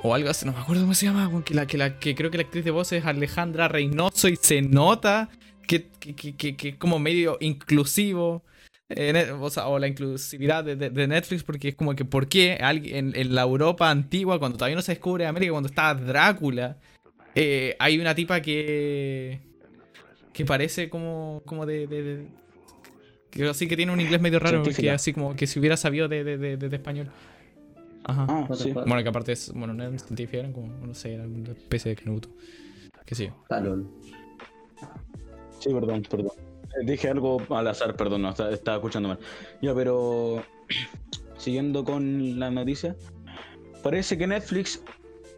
O algo así, no me acuerdo cómo se llama. Que, la, que, la, que creo que la actriz de voz es Alejandra Reynoso y se nota que, que, que, que- que es como medio inclusivo. Eh, net- o, sea, o la inclusividad de, de- de Netflix, porque es como que, ¿por qué alguien en, en la Europa antigua, cuando todavía no se descubre América, cuando está Drácula, eh, hay una tipa que. que parece como, como de- de- de, que así que tiene un inglés medio raro, que así como que si hubiera sabido de, de, de- de español. Ajá. Ah, sí. Bueno, que aparte es, bueno, no eran científicos, eran como, no sé, eran una especie de canuto. Que sí. Ah, lol. Sí, perdón, perdón. Dije algo al azar, perdón, no, estaba, estaba escuchando mal. Ya, pero *clears throat* siguiendo con la noticia, parece que Netflix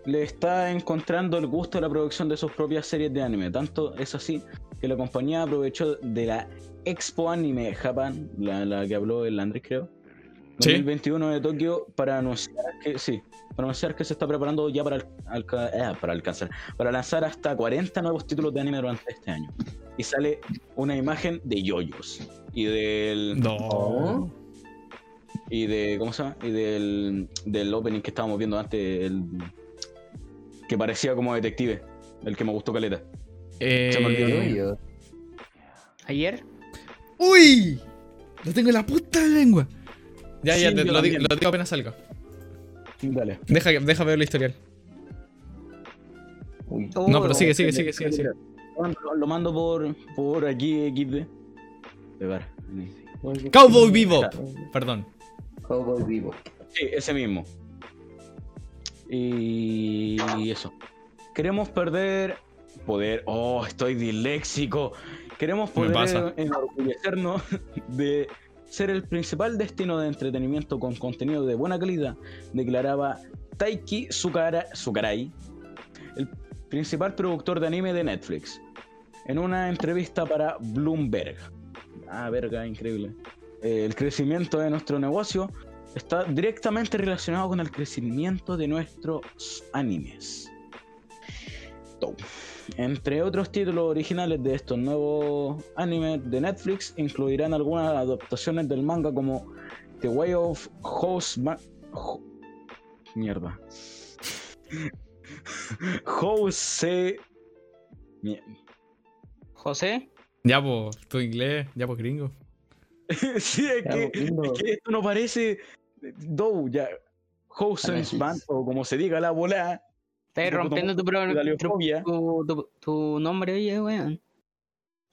le está encontrando el gusto a la producción de sus propias series de anime. Tanto es así que la compañía aprovechó de la Expo Anime Japan, la, la que habló el Andrés, creo. Sí. 2021 de Tokio para anunciar que sí, para anunciar que se está preparando ya para, alca- eh, para alcanzar, para lanzar hasta 40 nuevos títulos de anime durante este año. Y sale una imagen de yoyos y del No. Oh. y de ¿cómo se llama? Y del del opening que estábamos viendo antes el que parecía como detective, el que me gustó caleta. Eh, Se me olvidó Yo, yo. Ayer. ¡Uy! Lo tengo en la puta de la lengua. Ya, ya, te- lo, digo, también. lo digo apenas salga. Dale. Deja, deja ver la historial. Uy. No, pero sigue, sigue, sigue, sigue. sigue. Lo, lo mando por por aquí XD. Cowboy Vivo. Perdón. Cowboy vivo. Sí, ese mismo. Y eso. Queremos perder poder. Oh, estoy disléxico. Queremos poder enorgullecernos *laughs* de ser el principal destino de entretenimiento con contenido de buena calidad, declaraba Taiki Sukara, Sukarai, el principal productor de anime de Netflix, en una entrevista para Bloomberg. Ah, verga, increíble. Eh, el crecimiento de nuestro negocio está directamente relacionado con el crecimiento de nuestros animes. Entre otros títulos originales de estos nuevos animes de Netflix incluirán algunas adaptaciones del manga como The Way of House Ma- Ho- Mierda. *laughs* Jose José. Ya, pues, tu inglés, ya, pues, gringo. *laughs* sí, es que, lindo. es que esto no parece Do, ya. Housens Análisis. Band, o como se diga la bola. Estás Como rompiendo tu, tu, tu, tu- tu nombre, oye, weón.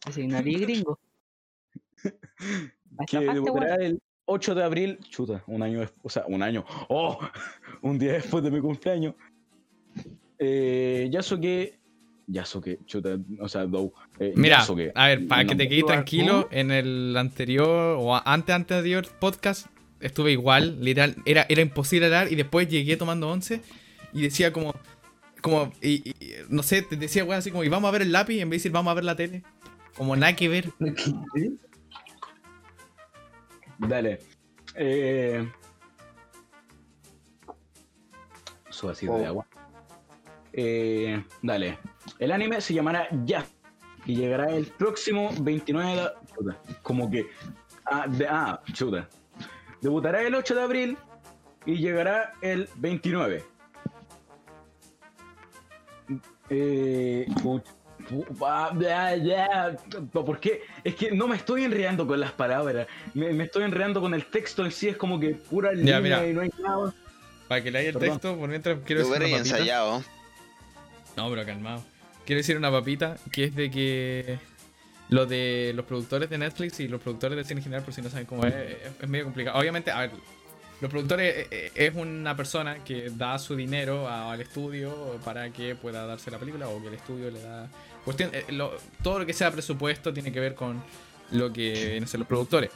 Así, nariz gringo. *laughs* Que debutará el 8 de abril, chuta, un año después, o sea, un año, oh, *laughs* un día después de mi cumpleaños. Eh, Yasuke, Yasuke, chuta, o sea, Dou, eh, Mira, Yasuke. a ver, para que te quedes tranquilo, en el anterior o a- antes anterior podcast estuve igual, literal, era, era imposible hablar y después llegué tomando 11 y decía como, como, y, y- no sé, te decía weón así como, y vamos a ver el lápiz en vez de decir vamos a ver la tele. Como nada que ver. *laughs* Dale. Eh... Su vasito de Oh. agua. Eh, dale. El anime se llamará Ya y llegará el próximo 29 de la... Como que... Ah, de- ah, chuta. Debutará el 8 de abril y llegará el 29. Eh, ah, bla, bla. ¿Por qué? Es que no me estoy enredando con las palabras. Me, me estoy enredando con el texto en sí. Es como que pura línea mira. y no hay nada. Para que leáis el Perdón. texto, por mientras quiero decir una papita. ensayado. No, pero calmado. Quiero decir una papita, que es de que lo de los productores de Netflix y los productores de cine en general, por si no saben cómo es, es, es medio complicado. Obviamente, a ver, los productores eh, eh, es una persona que da su dinero al estudio para que pueda darse la película o que el estudio le da... Cuestión, eh, lo- todo lo que sea presupuesto tiene que ver con lo que vienen a ser los productores.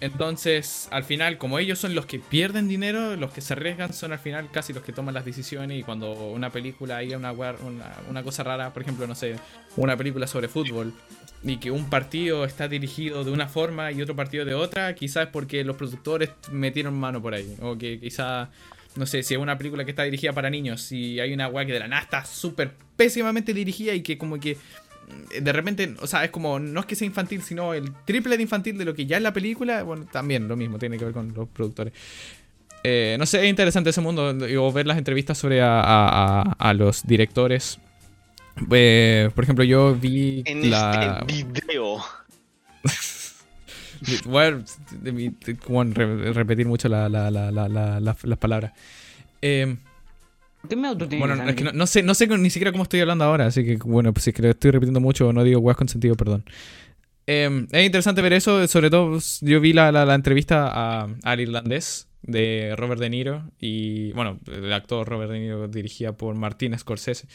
Entonces, al final, como ellos son los que pierden dinero, los que se arriesgan son al final casi los que toman las decisiones. Y cuando una película hay una, una, una cosa rara, por ejemplo, no sé, una película sobre fútbol, y que un partido está dirigido de una forma y otro partido de otra, quizás porque los productores metieron mano por ahí. O que quizás, no sé, si es una película que está dirigida para niños, y hay una weá que de la nada está súper pésimamente dirigida y que como que de repente, o sea, es como, no es que sea infantil, sino el triple de infantil de lo que ya es la película, bueno, también lo mismo, tiene que ver con los productores. Eh, no sé, es interesante ese mundo, o ver las entrevistas sobre a, a- a- a los directores. Eh, por ejemplo, yo vi En la... este video. *laughs* Como re- repetir mucho la- la- la- la- la- la- las palabras. Eh, ¿Por qué me bueno, es que no, no sé, no sé ni siquiera cómo estoy hablando ahora, así que bueno, pues si es que lo estoy repitiendo mucho o no digo weas con sentido, perdón. Eh, es interesante ver eso, sobre todo yo vi la, la- la entrevista a- al irlandés de Robert De Niro y bueno, el actor Robert De Niro dirigida por Martin Scorsese,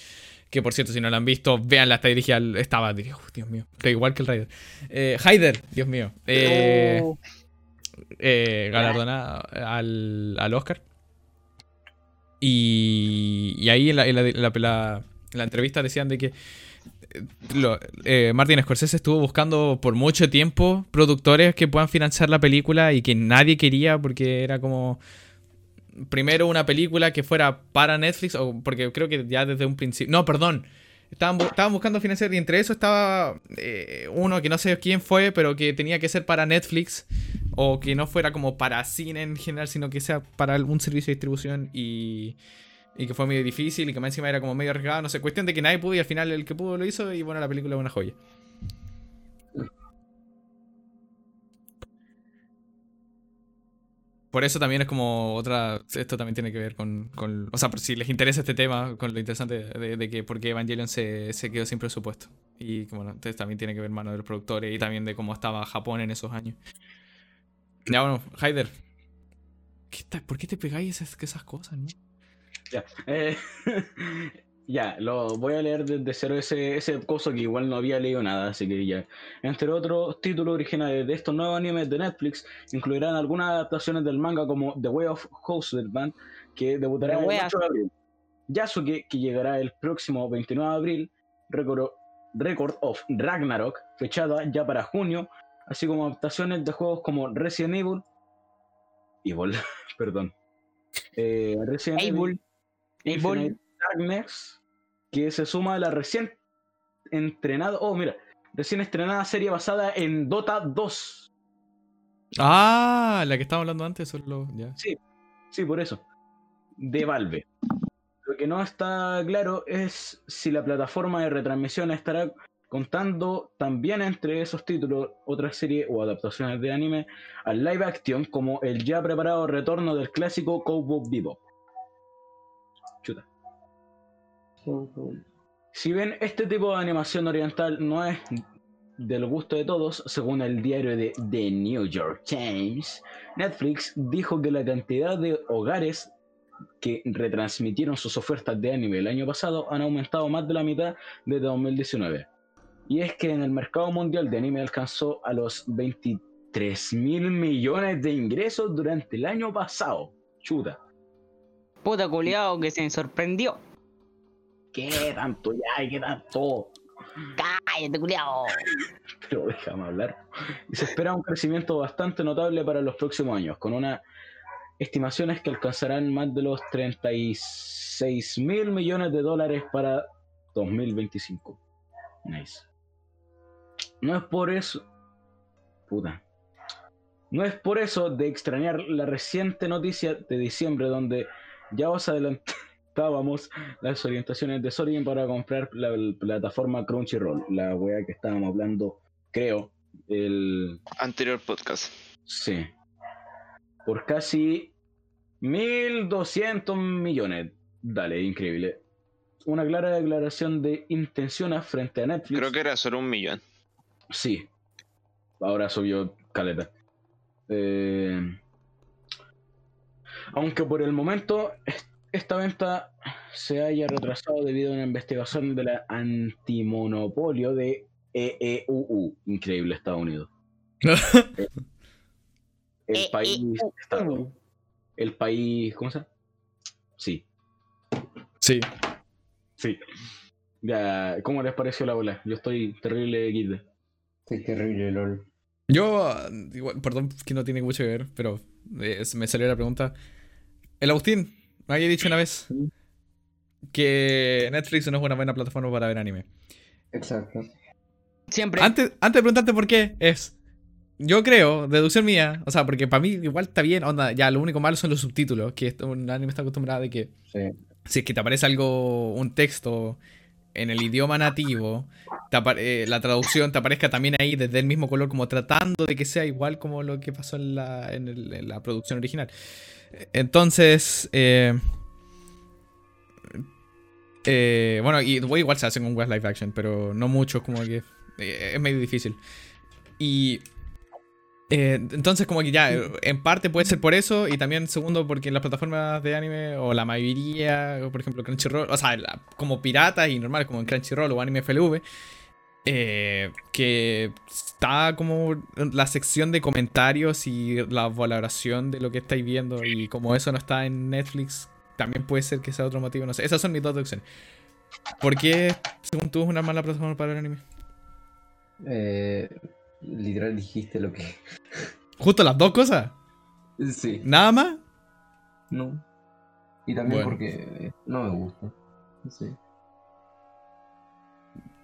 que por cierto si no la han visto, véanla, está dirigida, estaba, Dios mío, está igual que el Raider. Eh, Haider, Dios mío, eh, Oh, eh, galardonada al, al Oscar. Y, y ahí en la, la entrevista decían de que eh, lo- eh, Martin Scorsese estuvo buscando por mucho tiempo productores que puedan financiar la película y que nadie quería porque era como primero una película que fuera para Netflix o porque creo que ya desde un principio no perdón estaban, bu- estaban buscando financiar y entre eso estaba eh, uno que no sé quién fue pero que tenía que ser para Netflix o que no fuera como para cine en general, sino que sea para algún servicio de distribución y, y que fue medio difícil y que más encima era como medio arriesgado, no sé, cuestión de que nadie pudo y al final el que pudo lo hizo y bueno, la película es una joya. Por eso también es como otra. Esto también tiene que ver con. o sea, por si les interesa este tema, con lo interesante de, que por qué Evangelion se, se quedó sin presupuesto. Y bueno, entonces también tiene que ver mano de los productores y también de cómo estaba Japón en esos años. Ya bueno, Haider. ¿qué tal- ¿Por qué te pegáis esas, esas cosas, no? Ya, eh, *laughs* ya, lo voy a leer desde cero ese, ese coso que igual no había leído nada, así que ya. Entre otros títulos originales de estos nuevos animes de Netflix, incluirán algunas adaptaciones del manga como The Way of Houseman, que debutará el Way 8 de abril. Yasuke, que llegará el próximo 29 de abril. Record, Record of Ragnarok, fechada ya para junio, así como adaptaciones de juegos como Resident Evil. Evil, *laughs* perdón. Eh, Resident Evil. Evil. Darkness, que se suma a la recién entrenada, oh mira, recién estrenada serie basada en Dota 2. Ah, la que estábamos hablando antes, solo. Ya. Sí, por eso. De Valve. Lo que no está claro es si la plataforma de retransmisión estará contando también entre esos títulos otras series o adaptaciones de anime al live action como el ya preparado retorno del clásico Cowboy Bebop. Si bien este tipo de animación oriental no es del gusto de todos, según el diario de The New York Times, Netflix dijo que la cantidad de hogares que retransmitieron sus ofertas de anime el año pasado han aumentado más de la mitad desde 2019. Y es que en el mercado mundial de anime alcanzó a los 23 mil millones de ingresos durante el año pasado. Chuta. Puta culiao que se sorprendió. ¿Qué tanto ya? ¿Qué tanto? Cállate, culiao. Pero déjame hablar. Y se espera un crecimiento bastante notable para los próximos años, con unas estimaciones que alcanzarán más de los 36 mil millones de dólares para 2025. Nice. No es por eso. Puta. No es por eso de extrañar la reciente noticia de diciembre donde ya os adelantábamos las orientaciones de Sony para comprar la, la plataforma Crunchyroll, la wea que estábamos hablando, creo, el Anterior podcast. sí, por casi 1200 millones. Dale, increíble. Una clara declaración de intenciones frente a Netflix. Creo que era solo un millón. Sí. Ahora subió caleta. Eh, aunque por el momento esta venta se haya retrasado debido a una investigación de la antimonopolio de EEUU. Increíble, Estados Unidos. *laughs* El país. Estado- el país. ¿Cómo se llama? Sí, Sí. sí. Ya, ¿cómo les pareció la bola? Yo estoy terrible guide. Qué terrible, LOL. Yo, igual, perdón que no tiene mucho que ver, pero eh, me salió la pregunta. El Agustín me había dicho una vez que Netflix no es una buena plataforma para ver anime. Exacto. Siempre. Antes, antes de preguntarte por qué, es. Yo creo, deducción mía, o sea, porque para mí igual está bien, onda, ya lo único malo son los subtítulos, que esto- un anime está acostumbrado de que Sí. si es que te aparece algo, un texto en el idioma nativo, te eh, la traducción te aparezca también ahí desde el mismo color, como tratando de que sea igual como lo que pasó en la, en el- en la producción original. Entonces, eh, eh, bueno, y igual se hacen con West Live Action, pero no mucho, como que eh, es medio difícil. Y eh, entonces como que ya, en parte puede ser por eso y también segundo porque las plataformas de anime o la mayoría, por ejemplo Crunchyroll, o sea, como piratas y normal como en Crunchyroll o Anime FLV, eh, que está como la sección de comentarios y la valoración de lo que estáis viendo y como eso no está en Netflix, también puede ser que sea otro motivo, no sé, esas son mis dos deducciones. ¿Por qué, según tú, es una mala plataforma para el anime? Eh, literal dijiste lo que. Justo las dos cosas, Sí. nada más. No. Y también Bueno. porque no me gusta. Sí.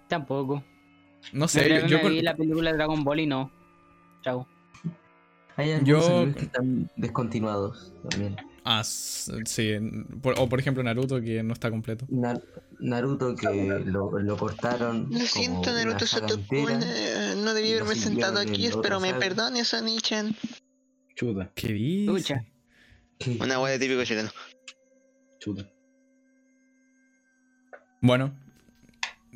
Tampoco. No sé, yo, yo me con- vi la película de Dragon Ball y no. Chao. Hay algunos Yo- que están descontinuados también. Ah, s- sí. por- o por ejemplo Naruto, que no está completo. Na- Naruto que lo, lo cortaron. Lo siento, como Naruto entera. eh, No debí haberme sentado en aquí. Espero me saga. perdone, Sony-chan. Chuta, ¿Qué dice? Escucha. Que- Una wea de típico chileno. chuta. Bueno.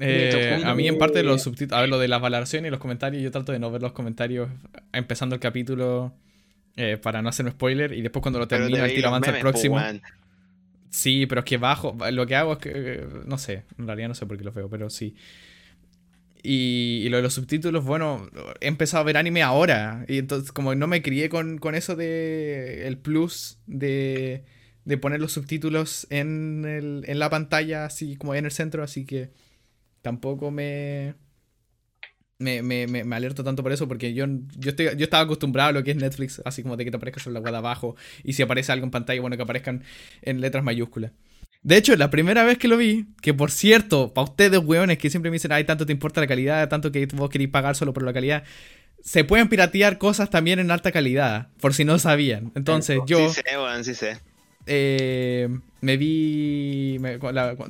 Eh, a mí en parte los subtítulos, a ver lo de las valoraciones y los comentarios, yo trato de no ver los comentarios empezando el capítulo eh, para no hacer un spoiler y después cuando lo termino te el tiro avanza al próximo. Sí, pero es que bajo, lo que hago es que, eh, no sé, en realidad no sé por qué los veo, pero sí. Y, y lo de los subtítulos, bueno, he empezado a ver anime ahora. Y entonces, como no me crié con, con eso de el plus de, de poner los subtítulos en, el- en la pantalla, así como en el centro, así que tampoco me, me, me, me, me alerto tanto por eso, porque yo, yo, estoy, yo estaba acostumbrado a lo que es Netflix, así como de que te aparezca sobre la guada abajo, y si aparece algo en pantalla, bueno, que aparezcan en letras mayúsculas. De hecho, la primera vez que lo vi, que por cierto, para ustedes, weones, que siempre me dicen, ay, tanto te importa la calidad, tanto que vos queréis pagar solo por la calidad, se pueden piratear cosas también en alta calidad, por si no sabían. Entonces, yo Sí sé, weón, sí sé. Eh, me vi.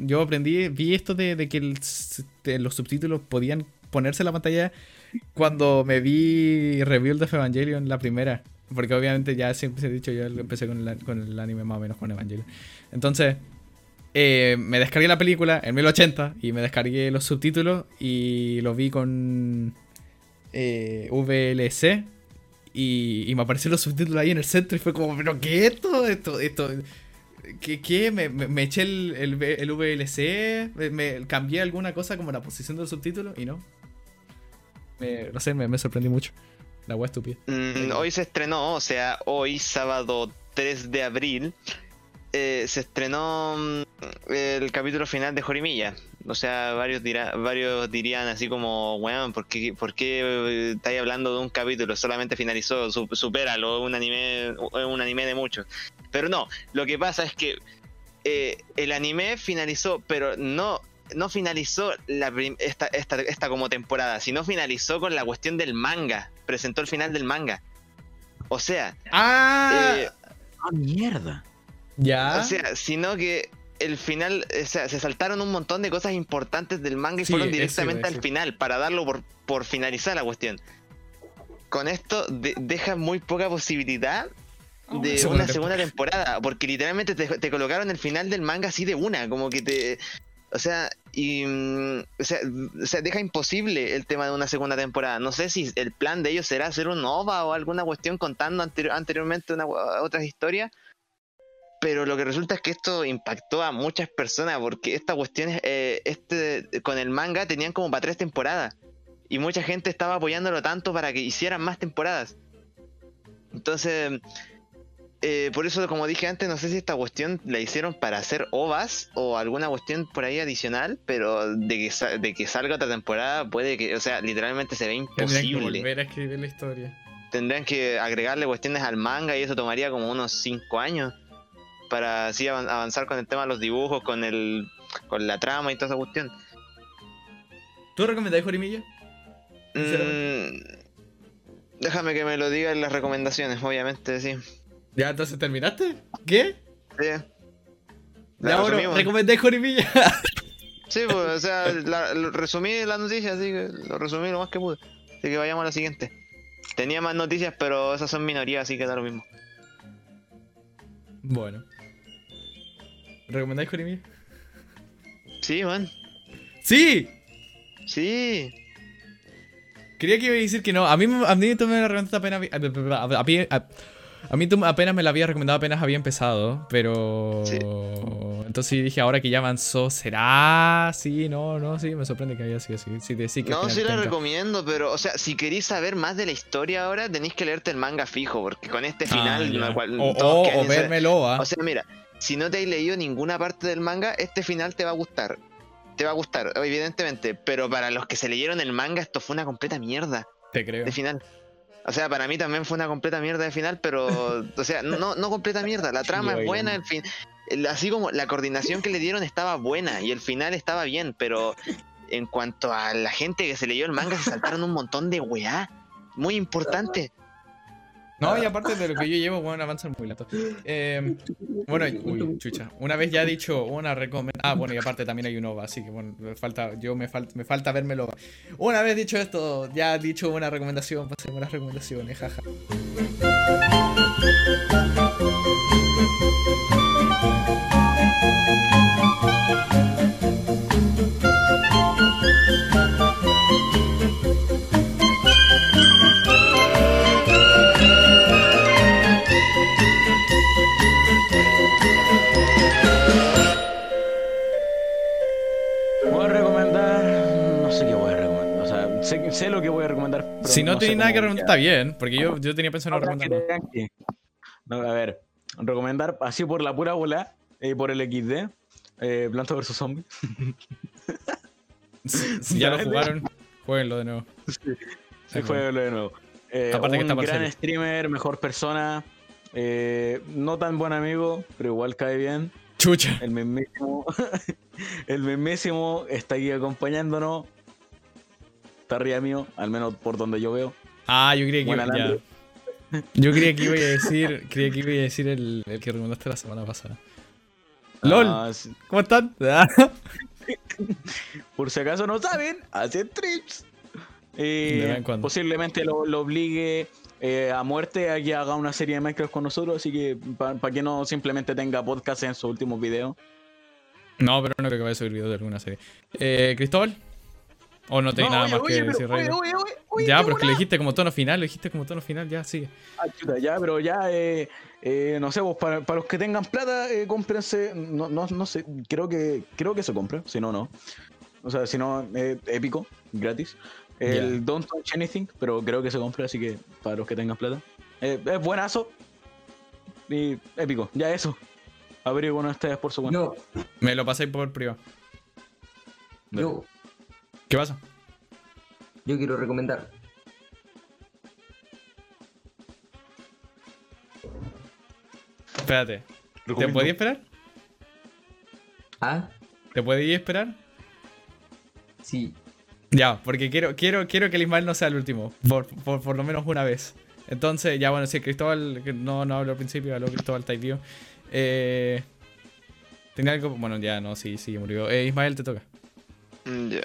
yo aprendí, vi esto de, que los subtítulos podían ponerse en la pantalla cuando me vi Rebuild of Evangelion, la primera. Porque obviamente ya siempre se he dicho, yo empecé con el, anime más o menos con Evangelion. Entonces, eh, me descargué la película en 1080 y me descargué los subtítulos y lo vi con eh, VLC. Y, y me aparecieron los subtítulos ahí en el centro y fue como, ¿pero qué es esto? Esto, esto, ¿Qué? qué? Me, me- me eché el, el, V- el VLC, me, me cambié alguna cosa como la posición del subtítulo y no. Me- no sé, me, me sorprendí mucho. La wea estúpida. Mm, hoy se estrenó, o sea, hoy, sábado 3 de abril, eh, se estrenó mm, el capítulo final de Jorimilla. O sea, varios, dirá, varios dirían así como, weón, ¿por qué, por qué eh, estáis hablando de un capítulo? Solamente finalizó, su- supéralo, un anime, un anime de muchos. Pero no, lo que pasa es que eh, el anime finalizó, pero no, no finalizó la esta, esta, esta como temporada, sino finalizó con la cuestión del manga. Presentó el final del manga. O sea, Ah, eh, Ah, mierda. ya. o sea, sino que el final, o sea, se saltaron un montón de cosas importantes del manga y Sí, fueron directamente al final para darlo por, por finalizar la cuestión. Con esto de- deja muy poca posibilidad de Segunda una segunda temporada, porque literalmente te, te colocaron el final del manga así de una, como que te... O sea, y, mm, o sea, o sea, deja imposible el tema de una segunda temporada. No sé si el plan de ellos será hacer un OVA o alguna cuestión contando anteri- anteriormente una, otras historias. Pero lo que resulta es que esto impactó a muchas personas porque esta cuestión, es, eh, este, con el manga tenían como para tres temporadas. Y mucha gente estaba apoyándolo tanto para que hicieran más temporadas. Entonces, eh, por eso, como dije antes, no sé si esta cuestión la hicieron para hacer ovas o alguna cuestión por ahí adicional, pero de que, sa- de que salga otra temporada puede que, o sea, literalmente se ve Tendrían que imposible. volver a escribir la historia. Tendrían que agregarle cuestiones al manga y eso tomaría como unos 5 años para así avan- avanzar con el tema de los dibujos, con el con la trama y toda esa cuestión. ¿Tú recomendás Jorimilla? Mm, déjame que me lo diga en las recomendaciones, obviamente, sí. Ya, entonces terminaste. ¿Qué? Sí. La Ya, bueno, recomendé Jorimilla. *laughs* Sí, pues, o sea, la- lo- resumí la noticia, así que lo resumí lo más que pude. Así que vayamos a la siguiente. Tenía más noticias, pero esas son minorías, así que da lo mismo. bueno. ¿Recomendáis Jorimilla? Sí, man. ¡Sí! Sí. Quería que iba a decir que no. A mí, a mí tú me la recomendaste apenas. A, a- a- a- a mí tú apenas me la había recomendado apenas había empezado. Pero. Sí. Entonces dije, ahora que ya avanzó, ¿será? Sí, no, no, sí, me sorprende que haya sido así. Sí, sí que No, sí la recomiendo, pero, o sea, si queréis saber más de la historia ahora, tenéis que leerte el manga fijo, porque con este Ah, final, no, cual- o, o, vérmelo, ¿ah? O sea, mira, si no te has leído ninguna parte del manga, este final te va a gustar. Te va a gustar, evidentemente, pero para los que se leyeron el manga, esto fue una completa mierda te creo. de final. O sea, para mí también fue una completa mierda de final, pero, *laughs* o sea, no, no completa mierda. La trama es buena, el fin, así como la coordinación que le dieron estaba buena y el final estaba bien, pero en cuanto a la gente que se leyó el manga, se saltaron un montón de weá. Muy importante. No, y aparte de lo que yo llevo, bueno, avanzan muy lento. Eh, bueno, uy, chucha. Una vez ya he dicho una recomendación. Ah, bueno, y aparte también hay un OVA, así que bueno, me falta, yo me, falta me falta verme el OVA. Una vez dicho esto, ya he dicho una recomendación, pasemos las recomendaciones, jaja. Si no, sé tenéis nada que recomendar, está bien, porque yo, yo tenía pensado en Ahora recomendar que que- No, a ver, recomendar así por la pura bola, eh, por el XD, eh, Planta vs Zombie. Si, *laughs* si ya lo *laughs* jugaron, jueguenlo de nuevo. *laughs* Sí, fue lo de nuevo. Eh, Aparte que un está por gran streamer, mejor persona, eh, no tan buen amigo, pero igual cae bien. Chucha. El mismísimo, el mismísimo está aquí acompañándonos. Está arriba mío, al menos por donde yo veo. Ah, yo creía que iba, ya. Yo creía que iba a decir, *laughs* creía que iba a decir el, el que recomendaste la semana pasada. LOL, Ah, sí. ¿cómo están? *laughs* Por si acaso no saben, hace trips. Eh, posiblemente lo, lo obligue eh, a muerte a que haga una serie de Minecraft con nosotros, así que para que no simplemente tenga podcast en sus últimos videos. No, pero no creo que vaya a subir video de alguna serie. Eh, ¿Cristóbal? ¿O no tenéis No, nada oye, más oye, que pero- decir, oye, oye, Ya, pero es que lo dijiste como tono final, lo dijiste como tono final, ya, sigue. Ah, chuta, ya, pero ya, eh, eh, no sé, pues, para, para los que tengan plata, eh, cómprense, no, no, no sé, creo que, creo que se compra, si no, no. O sea, si no, eh, épico, gratis. El. Don't Touch Anything, pero creo que se compra, así que para los que tengan plata. Eh, es buenazo y épico, ya eso. Averigüen ustedes por su cuenta. Yo, Me lo pasáis por privado. yo, ¿Qué pasa? yo quiero recomendar. Espérate. ¿Te podías esperar? ¿Ah? ¿Te podías esperar? Sí. Ya, porque quiero, quiero, quiero que el Ismael no sea el último. Por, por, por lo menos una vez. Entonces, ya bueno, sí, Cristóbal, que no, no habló al principio, habló Cristóbal Taipio. Eh, Tenía algo. Bueno, ya no, sí, sí, murió. Eh, Ismael, te toca. Ya.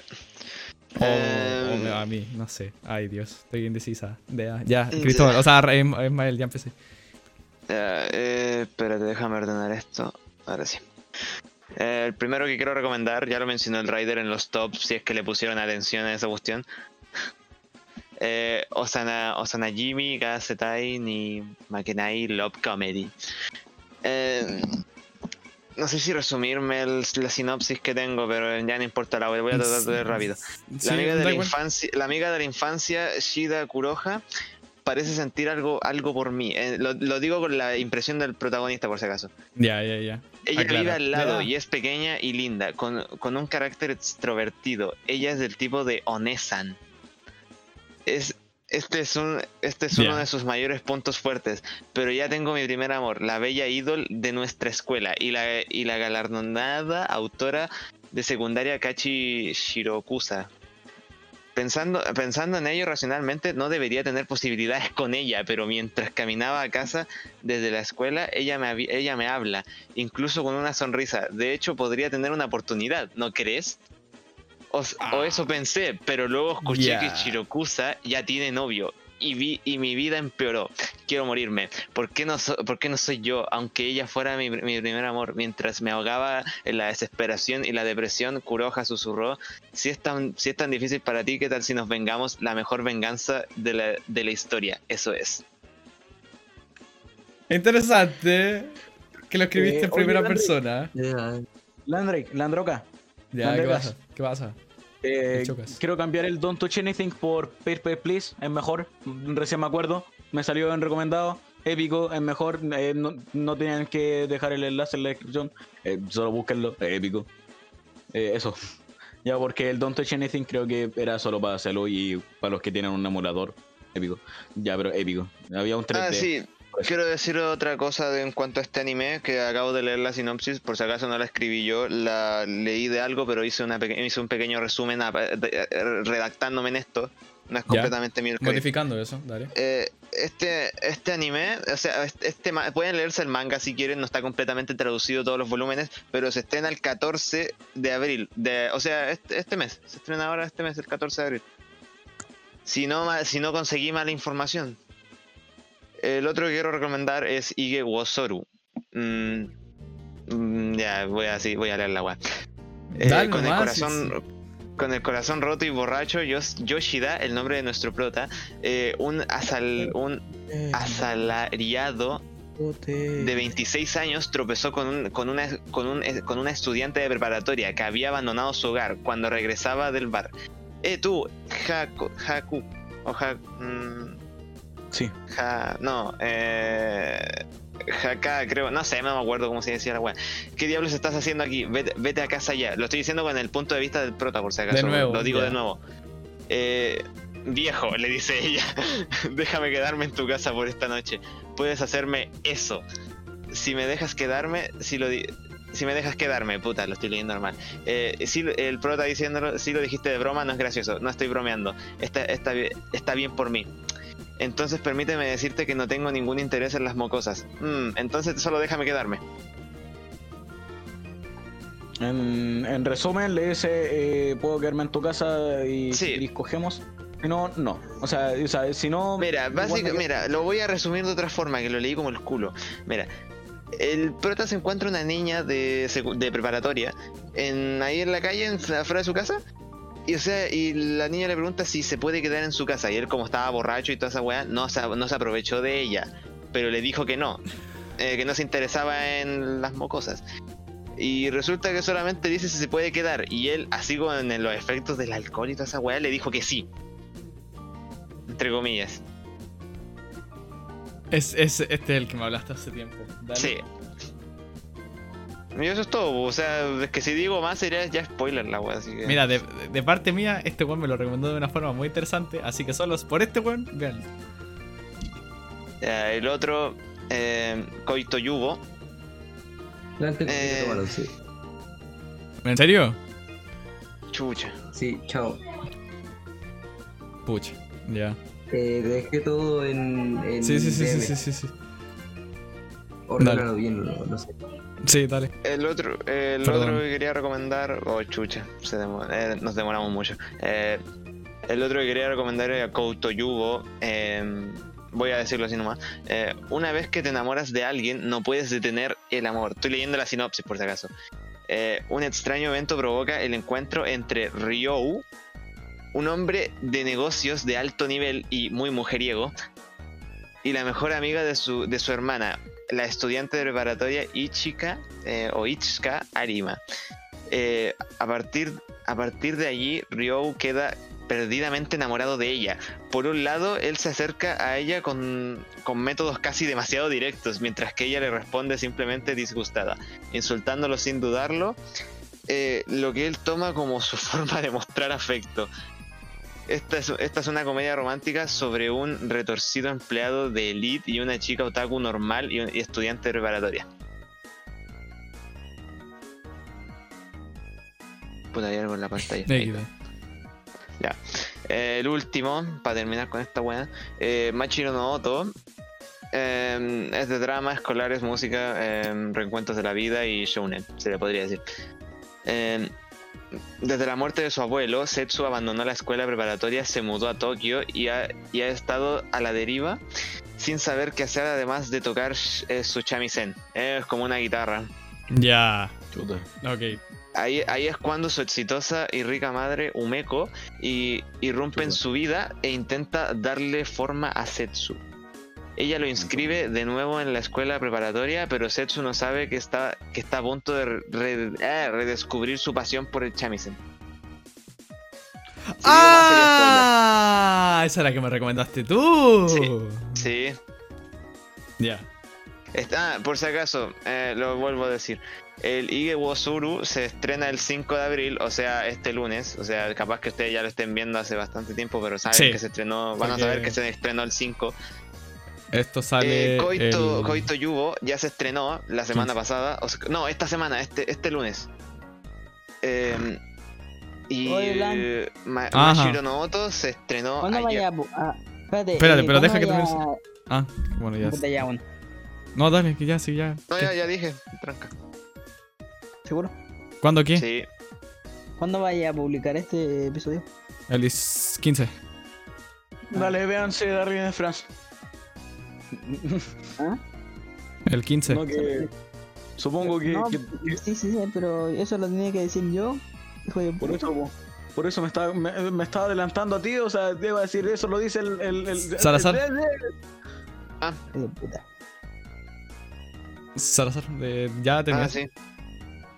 O, Eh, o me- a mí, no sé. Ay, Dios, estoy indecisa. Ya. Cristóbal, o sea, Ism- Ismael, ya empecé. Ya, eh, espérate, déjame ordenar esto. Ahora sí. Eh, el primero que quiero recomendar, ya lo mencionó el Rider en los tops, si es que le pusieron atención a esa cuestión. *laughs* Eh, Osana, Osana Jimmy, Gazetai, ni Makenai Love Comedy. Eh, no sé si resumirme el- la sinopsis que tengo, pero ya no importa, la voy voy a tratar de ver rápido. Sí, La amiga, de la, infancia, la amiga de la infancia, Shida Kuroha, parece sentir algo, algo por mí. Eh, lo, lo digo con la impresión del protagonista, por si acaso. Ya, ya, ya. Ella Aclara. vive al lado Ya. y es pequeña y linda, con, con un carácter extrovertido. Ella es del tipo de Onesan. Es, este es, un, este es uno de sus mayores puntos fuertes, pero ya tengo mi primer amor, la bella ídol de nuestra escuela y la, y la galardonada autora de secundaria Kachi Shirokusa. Pensando, pensando en ello racionalmente, no debería tener posibilidades *laughs* con ella, pero mientras caminaba a casa desde la escuela, ella me, ella me habla, incluso con una sonrisa. De hecho, podría tener una oportunidad, ¿no crees? O, o eso pensé, pero luego escuché que Shirokusa ya tiene novio y, vi, y mi vida empeoró. Quiero morirme. ¿Por qué no, so- por qué no soy yo, aunque ella fuera mi, mi primer amor? Mientras me ahogaba en la desesperación y la depresión, Kuroha susurró, si es, tan, si es tan difícil para ti, ¿qué tal si nos vengamos? La mejor venganza de la, de la historia. Eso es. Interesante que lo escribiste Eh, en primera oye, Landry. persona. Ya, Landrake, Landroca. Ya, ¿Dónde ¿qué pasa? ¿Qué pasa? eh, quiero cambiar el Don't Touch Anything por Paper Please. Es mejor. Recién me acuerdo. Me salió en recomendado. Épico, es mejor. eh, no, no tenían que dejar el enlace en la descripción. Eh, solo búsquenlo. Es épico. Eh, eso. *laughs* Ya, porque el Don't Touch Anything creo que era solo para hacerlo y para los que tienen un emulador. Épico. Ya, pero épico. Había un 3D. Ah, sí. Quiero decir otra cosa de, en cuanto a este anime, que acabo de leer la sinopsis, por si acaso no la escribí yo, la leí de algo, pero hice, una hice un pequeño resumen a- de- eh, redactándome en esto. No es completamente mío. Modificando eso, dale. Eh, este, este anime, o sea, este, este pueden leerse el manga si quieren, no está completamente traducido todos los volúmenes, pero se estrena el 14 de abril, de, o sea, este, este mes, se estrena ahora este mes, el 14 de abril. Si no, si no conseguí mala información. El otro que quiero recomendar es Ige Wosoru. Mm, mm, ya, voy a, sí, voy a leer la web. Dale con el sí, corazón con el corazón roto y borracho, Yos- Yoshida, el nombre de nuestro prota, eh, un, asal, un asalariado de 26 años tropezó con, un, con, una, con, un, eh, con una estudiante de preparatoria que había abandonado su hogar cuando regresaba del bar. Eh, tú, Haku, Haku, o Ha- mm, Sí. Ja, no, eh. Haka, creo, no sé, no me acuerdo cómo se decía la weá. ¿Qué diablos estás haciendo aquí? Vete, vete a casa ya. Lo estoy diciendo con el punto de vista del prota, por si acaso. De nuevo, Lo digo ya. de nuevo. Eh, viejo, le dice ella, *laughs* déjame quedarme en tu casa por esta noche. Puedes hacerme eso. Si me dejas quedarme, si lo di- si me dejas quedarme, puta, lo estoy leyendo normal. Eh, si el prota diciéndolo, si lo dijiste de broma, no es gracioso, no estoy bromeando. Está, está, está bien por mí. Entonces permíteme decirte que no tengo ningún interés en las mocosas. Mm, entonces solo déjame quedarme. En, en resumen, le dice: eh, Puedo quedarme en tu casa y, Sí. y. Si no, no. O sea, o sea, si no. Mira, básicamente, me- mira, lo voy a resumir de otra forma, que lo leí como el culo. Mira, el prota se encuentra una niña de, de preparatoria en, ahí en la calle, en, afuera de su casa. Y, o sea, y la niña le pregunta si se puede quedar en su casa. Y él, como estaba borracho y toda esa weá, no se, no se aprovechó de ella. Pero le dijo que no, eh, que no se interesaba en las mocosas. Y resulta que solamente dice si se puede quedar. Y él, así con los efectos del alcohol y toda esa weá, le dijo que sí. Entre comillas. Es, es, este es el que me hablaste hace tiempo. Dale. Sí. Y eso es todo, o sea, es que si digo más sería ya spoiler la wea, así que. Mira, de, de parte mía, este weón me lo recomendó de una forma muy interesante, así que solo por este weón, vean. Ya, el otro, eh, Koito que Eh. sí. ¿En serio? Chucha. Sí, chao. Pucha, ya. Eh, dejé todo en. en Sí, sí, sí, sí, sí, sí, sí. Ordénalo bien, no, no sé. Sí, dale. El otro, el Perdón. otro que quería recomendar, oh chucha, se eh, nos demoramos mucho. Eh, el otro que quería recomendar era Kouto Yugo. eh, voy a decirlo así nomás. Eh, una vez que te enamoras de alguien, no puedes detener el amor. Estoy leyendo la sinopsis por si acaso. Un extraño evento provoca el encuentro entre Ryou, un hombre de negocios de alto nivel y muy mujeriego, y la mejor amiga de su, de su hermana, la estudiante de preparatoria Ichika eh, o Ichika Arima. Eh, a, partir, a partir de allí, Ryo queda perdidamente enamorado de ella. Por un lado, él se acerca a ella con, con métodos casi demasiado directos, mientras que ella le responde simplemente disgustada, insultándolo sin dudarlo, eh, lo que él toma como su *laughs* forma de mostrar afecto. Esta es, esta es una comedia romántica sobre un retorcido empleado de elite y una chica otaku normal y, un- y estudiante de preparatoria. Puta, hay algo en la pantalla. Está. Eh, el último, para terminar con esta buena, eh, Machiro no Oto. eh, es de drama, escolares, música, eh, reencuentros de la vida y shounen, se le podría decir. Eh, desde la muerte de su abuelo, Setsu abandonó la escuela preparatoria, se mudó a Tokio y ha, y ha estado a la deriva sin saber qué hacer además de tocar eh, su shamisen. Es como una guitarra. Ya. Chuta. Ok. Ahí, ahí es cuando su exitosa y rica madre, Umeko, y, irrumpe en su vida e intenta darle forma a Setsu. Ella lo inscribe de nuevo en la escuela preparatoria, pero Setsu no sabe que está, que está a punto de re- eh, redescubrir su pasión por el. Si sería ¡Ah! Esa es la que me recomendaste tú. spoiler. Sí. Ya. Está, por si acaso, eh, lo vuelvo a decir. El Ige Wosuru se estrena el 5 de abril, o sea, este lunes. O sea, capaz que ustedes ya lo estén viendo hace bastante tiempo, pero saben Sí. que se estrenó, van a saber que se estrenó el 5. Esto sale. Eh, Koito, el- Koito Yubo ya se estrenó la semana 15. pasada. o sea, no, esta semana, este, este lunes. Eh, y eh, Ma- Ajá. Mashiro no Oto se estrenó ¿Cuándo ayer. vaya a... ah, espérate, Espérate, eh, pero deja ¿cuándo que vaya- termine Ah, bueno, ya. Ya, bueno. No, dale, que ya, sí, ya. No, ¿Qué? ya, ya dije, tranca. ¿Seguro? ¿Cuándo qué? Sí, ¿Cuándo vaya a publicar este episodio? El is- 15. Dale, véanse Darwin en France. ¿Ah? El 15. No, que- Supongo que, No, que- sí, sí, sí, pero eso lo tenía que decir yo. Hijo de por puta. eso po, por eso me estaba me, me estaba adelantando a ti, o sea, te iba a decir eso lo dice el, el, el- Salazar. el- el- Hijo de puta. Salazar, eh, ya Ah, terminaste. sí.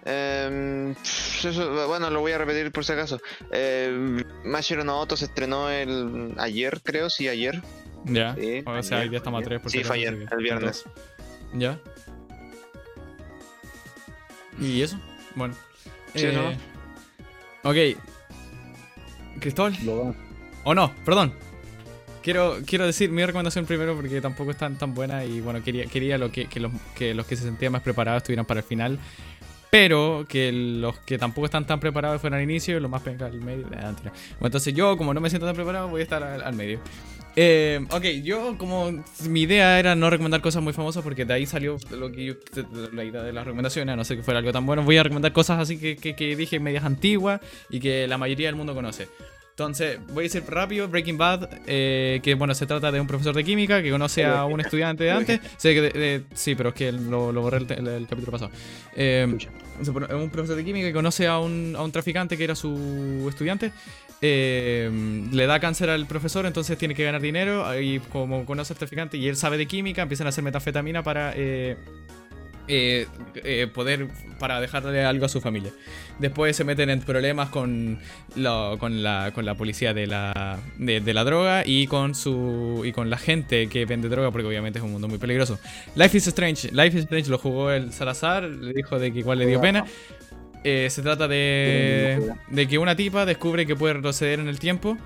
Pff, eso, bueno, lo voy a repetir por si acaso. Eh, Mashiro no Oto se estrenó el ayer, creo, sí, ayer. Ya. Sí, o sea, ayer, hoy día estamos a ayer. 3 por Sí, si fue ayer, el viernes. Ya. ¿Y eso? Bueno. Sí, eh, ¿no? Ok. Cristóbal. Lo va. O no, perdón. Quiero, quiero decir mi recomendación primero porque tampoco es tan, tan buena y bueno, quería, quería lo que, que los, que los que se sentían más preparados estuvieran para el final. Pero que los que tampoco están tan preparados fueran al inicio y los más penca al medio. Bueno, entonces yo, como no me siento tan preparado, voy a estar al, al medio. Eh, ok, yo como mi idea era no recomendar cosas muy famosas porque de ahí salió lo que yo, la idea de las recomendaciones, no ser que fuera algo tan bueno. Voy a recomendar cosas así que, que, que dije medias antiguas y que la mayoría del mundo conoce. Entonces, voy a decir rápido, Breaking Bad, eh, que bueno, se trata de un profesor de química que conoce a un estudiante de antes. *laughs* Sé que de- de- sí, pero es que lo, lo borré el, el- el capítulo pasado. Eh, un profesor de química que conoce a un, a un traficante que era su estudiante. Eh, le da cáncer al profesor, entonces tiene que ganar dinero. Y como conoce al traficante y él sabe de química, empiezan a hacer metanfetamina para... eh, eh, eh, poder para dejarle algo a su familia. Después se meten en problemas con, lo- con, la, con la policía de la, de, de la droga y con su y con la gente que vende droga porque obviamente es un mundo muy peligroso. Life is Strange, Life is Strange lo jugó el Salazar, le dijo de que igual le dio pena. Eh, se trata de, de que una tipa descubre que puede retroceder en el tiempo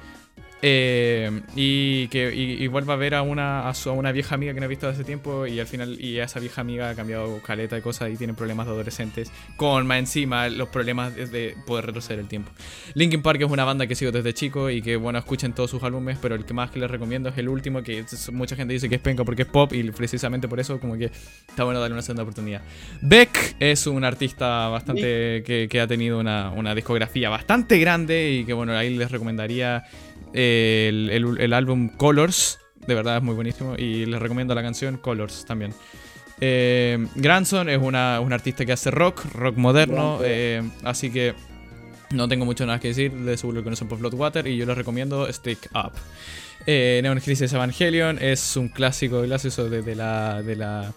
eh, y que y, y vuelva a ver a una, a, su- a una vieja amiga que no ha visto hace tiempo y al final y esa vieja amiga ha cambiado caleta de cosas y tiene problemas de adolescentes con más encima los problemas de, de poder retroceder el tiempo. Linkin Park es una banda que sigo desde chico y que bueno escuchen todos sus álbumes pero el que más que les recomiendo es el último que es- mucha gente dice que es penca porque es pop y precisamente por eso como que está bueno darle una segunda oportunidad. Beck es un artista bastante que, que ha tenido una, una discografía bastante grande y que bueno ahí les recomendaría el, el- el álbum Colors, de verdad es muy buenísimo. Y les recomiendo la canción Colors también. Eh, Grandson es una, un artista que hace rock, rock moderno. eh, así que no tengo mucho nada que decir. De seguro lo conocen por Floodwater. Y yo les recomiendo Stick Up. Eh, Neon Crisis Evangelion es un clásico clásico de, de la. De la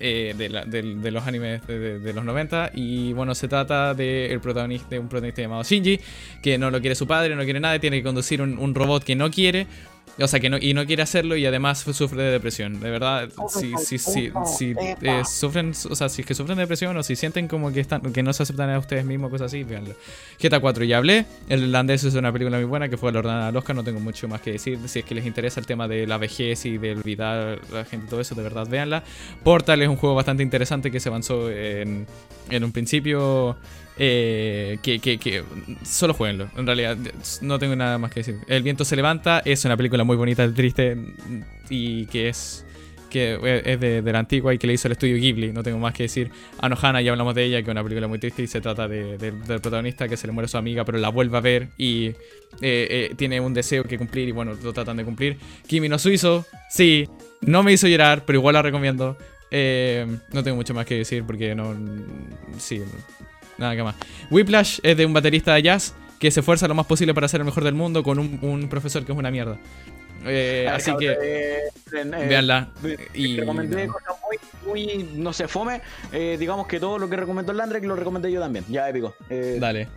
eh, de, los animes de, los 90 y bueno se trata de, el protagonista, de un protagonista llamado Shinji que no lo quiere su padre, no quiere nada, tiene que conducir un robot que no quiere, o sea, que no, y no quiere hacerlo y además sufre de depresión. De verdad, si, si, si, si eh, sufren, o sea, si es que sufren de depresión o si sienten como que están que no se aceptan a ustedes mismos, cosas así, véanlo. GTA 4 ya hablé, El Irlandés es una película muy buena que fue galardonada al Oscar, no tengo mucho más que decir. Si es que les interesa el tema de la vejez y de olvidar a la gente y todo eso, de verdad, véanla. Portal es un juego bastante interesante que se avanzó en, en un principio. Eh, que, solo jueguenlo. En realidad, no tengo nada más que decir. El viento se levanta es una película muy bonita, triste y que es que es de, la antigua y que le hizo el estudio Ghibli. No tengo más que decir. Anohana, ya hablamos de ella, que es una película muy triste y se trata de- de- del protagonista que se le muere su amiga, pero la vuelve a ver y eh, eh, tiene un deseo que cumplir y bueno, lo tratan de cumplir. Kimi no Suizo, sí, no me hizo llorar, pero igual la recomiendo. Eh, no tengo mucho más que decir porque no. Sí, nada que más. Whiplash es de un baterista de jazz que se esfuerza lo más posible para ser el mejor del mundo con un, un profesor que es una mierda. Eh, así que eh, eh, Y, recomendé no. cosas muy, muy, no sé, fome. Eh, digamos que todo lo que recomendó el Landrek lo recomendé yo también. Ya, épico. Dale.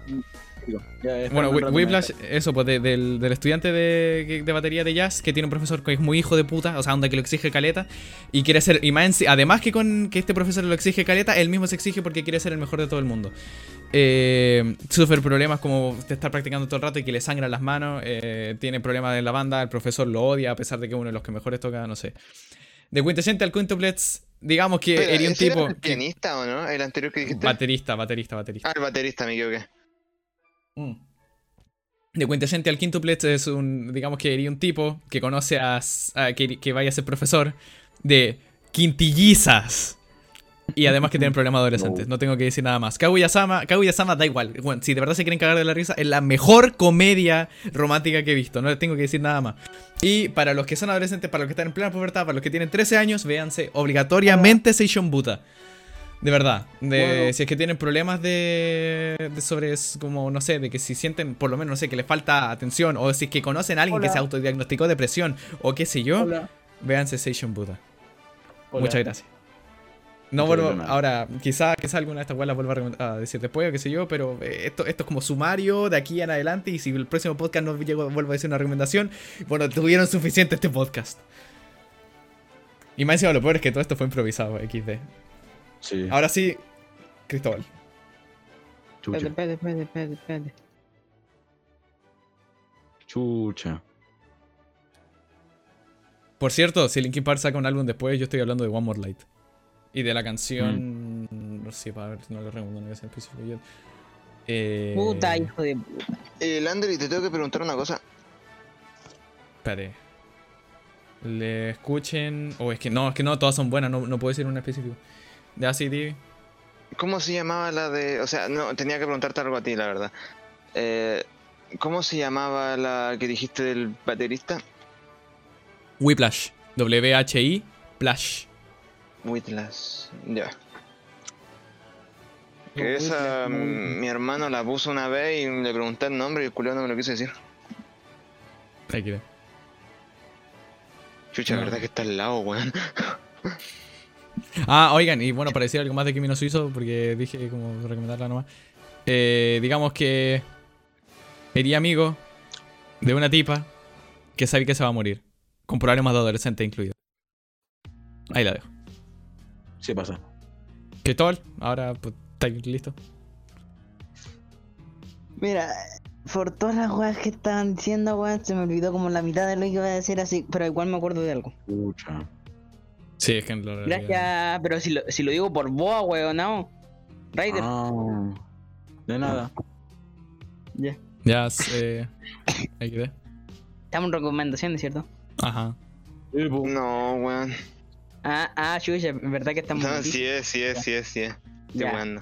Ya, Bueno, Whiplash, eso, pues de- del, del estudiante de, de batería de jazz que tiene un profesor que es muy hijo de puta, o sea, onda que lo exige caleta, y quiere ser, y más además que con que este profesor lo exige caleta, él mismo se exige porque quiere ser el mejor de todo el mundo. Eh, sufre problemas como de estar practicando todo el rato y que le sangran las manos, eh, tiene problemas en la banda, el profesor lo odia a pesar de que es uno de los que mejores toca, no sé. De Quintessential Quintuplets, digamos que era un ¿ese era tipo... el que- pianista o no? ¿El anterior que dijiste? baterista, baterista, baterista. Ah, el baterista, me equivoqué. Mm. De Quintessential Quintuplets es un, digamos que sería un tipo que conoce a, a- que, que vaya a ser profesor de quintillizas. Y además que tienen problemas adolescentes. No tengo que decir nada más. Kaguya-sama, Kaguya-sama da igual. Bueno, si de verdad se quieren cagar de la risa, es la mejor comedia romántica que he visto. No les tengo que decir nada más. Y para los que son adolescentes, para los que están en plena pubertad, para los que tienen 13 años, véanse obligatoriamente Seishon Buta. De verdad. De, Bueno. Si es que tienen problemas de, de sobre, como, no sé, de que si sienten, por lo menos, no sé, que les falta atención, o si es que conocen a alguien que se autodiagnosticó depresión, o qué sé yo, Hola. véanse Seishon Buddha. Hola. Muchas gracias. No No vuelvo, ahora, quizá, quizá alguna de estas weas las vuelva a a decir después, o qué sé yo, pero eh, esto, esto es como sumario de aquí en adelante, y si el próximo podcast no llego, vuelvo a decir una recomendación, bueno, tuvieron suficiente este podcast. Y más encima lo peor es que todo esto fue improvisado, XD. Sí. Ahora sí, Cristóbal. Chucha. Espérate, espérate, espérate, espérate. Chucha. Por cierto, si Linkin Park saca un álbum después, yo estoy hablando de One More Light. Y de la canción. Mm. No sé, para ver si no lo recuerdo, no voy a ser específico yo. Eh, Puta, hijo de puta. Eh, Landry, te tengo que preguntar una cosa. Espérate. Le escuchen. O es que no, es que no, todas son buenas, no, no puedo decir una específica. De Eve. ¿Cómo se llamaba la de.? O sea, no, tenía que preguntarte algo a ti, la verdad. Eh, ¿Cómo se llamaba la que dijiste del baterista? Whiplash. W-H-I. Plash. Whitlas. Ya. Que Whiplash, esa. mm, mi hermano la puso una vez y le pregunté el nombre y el culiao no me lo quiso decir. Ahí quedé. Chucha, No. verdad que está al lado, weón. *laughs* Ah, oigan, y bueno, para decir algo más de Kimi no Suizo, porque dije como recomendarla nomás. Eh, digamos que sería amigo de una tipa que sabe que se va a morir. Con problemas de adolescente incluido. Ahí la dejo. Sí pasa. Cristóbal, ahora pues, ¿estáis listo? Mira, por todas las weas que estaban diciendo, weón, se me olvidó como la mitad de lo que iba a decir así, pero igual me acuerdo de algo. Pucha. Sí, es que en la realidad- Gracias, pero si lo, si lo digo por boa, weón, no. Raider, Ah, de nada. ya. Ya, eh, XD. Estamos en recomendaciones, ¿cierto? Ajá. No, weón. Ah, ah, chucha, es verdad que estamos No, sí es, sí es, sí es, sí es. Jugando.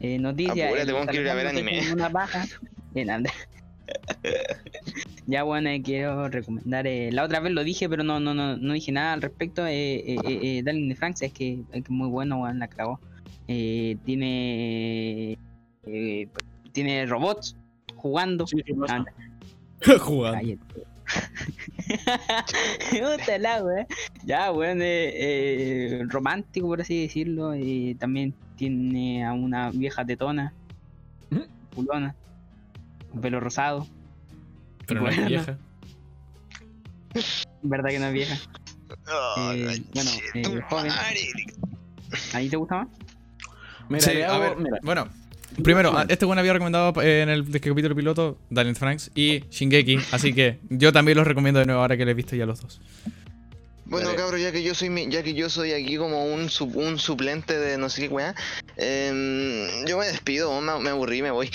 Eh, noticias. Apúrate, eh, weón, quiero ir a ver anime. Una paja. *laughs* Bien, anda. *laughs* ya bueno, eh, quiero recomendar. eh, la otra vez lo dije, pero no, no, no, no dije nada al respecto. Eh, eh, Darling de Franks es que es muy bueno, weón, la cagó. Eh, tiene tiene robots jugando. Sí, sí *laughs* Jugando. *laughs* la wea. Ya, weón, eh, eh, romántico por así decirlo. También tiene a una vieja tetona, con pelo rosado. Pero no es Bueno. vieja. *laughs* ¿Verdad que no es vieja? Oh, Eh, bueno, eh, joven. madre. ¿Ahí te gusta más? Mira, Sí, a ver, mira. bueno. Primero, a- este bueno había recomendado eh, en el capítulo piloto Darling Franks y Shingeki, así que yo también los recomiendo de nuevo ahora que les he visto ya los dos. Bueno, cabrón, ya que yo soy mi- ya que yo soy aquí como un, sup- un suplente de no sé qué weá, em, yo me despido, me, me aburrí, me voy.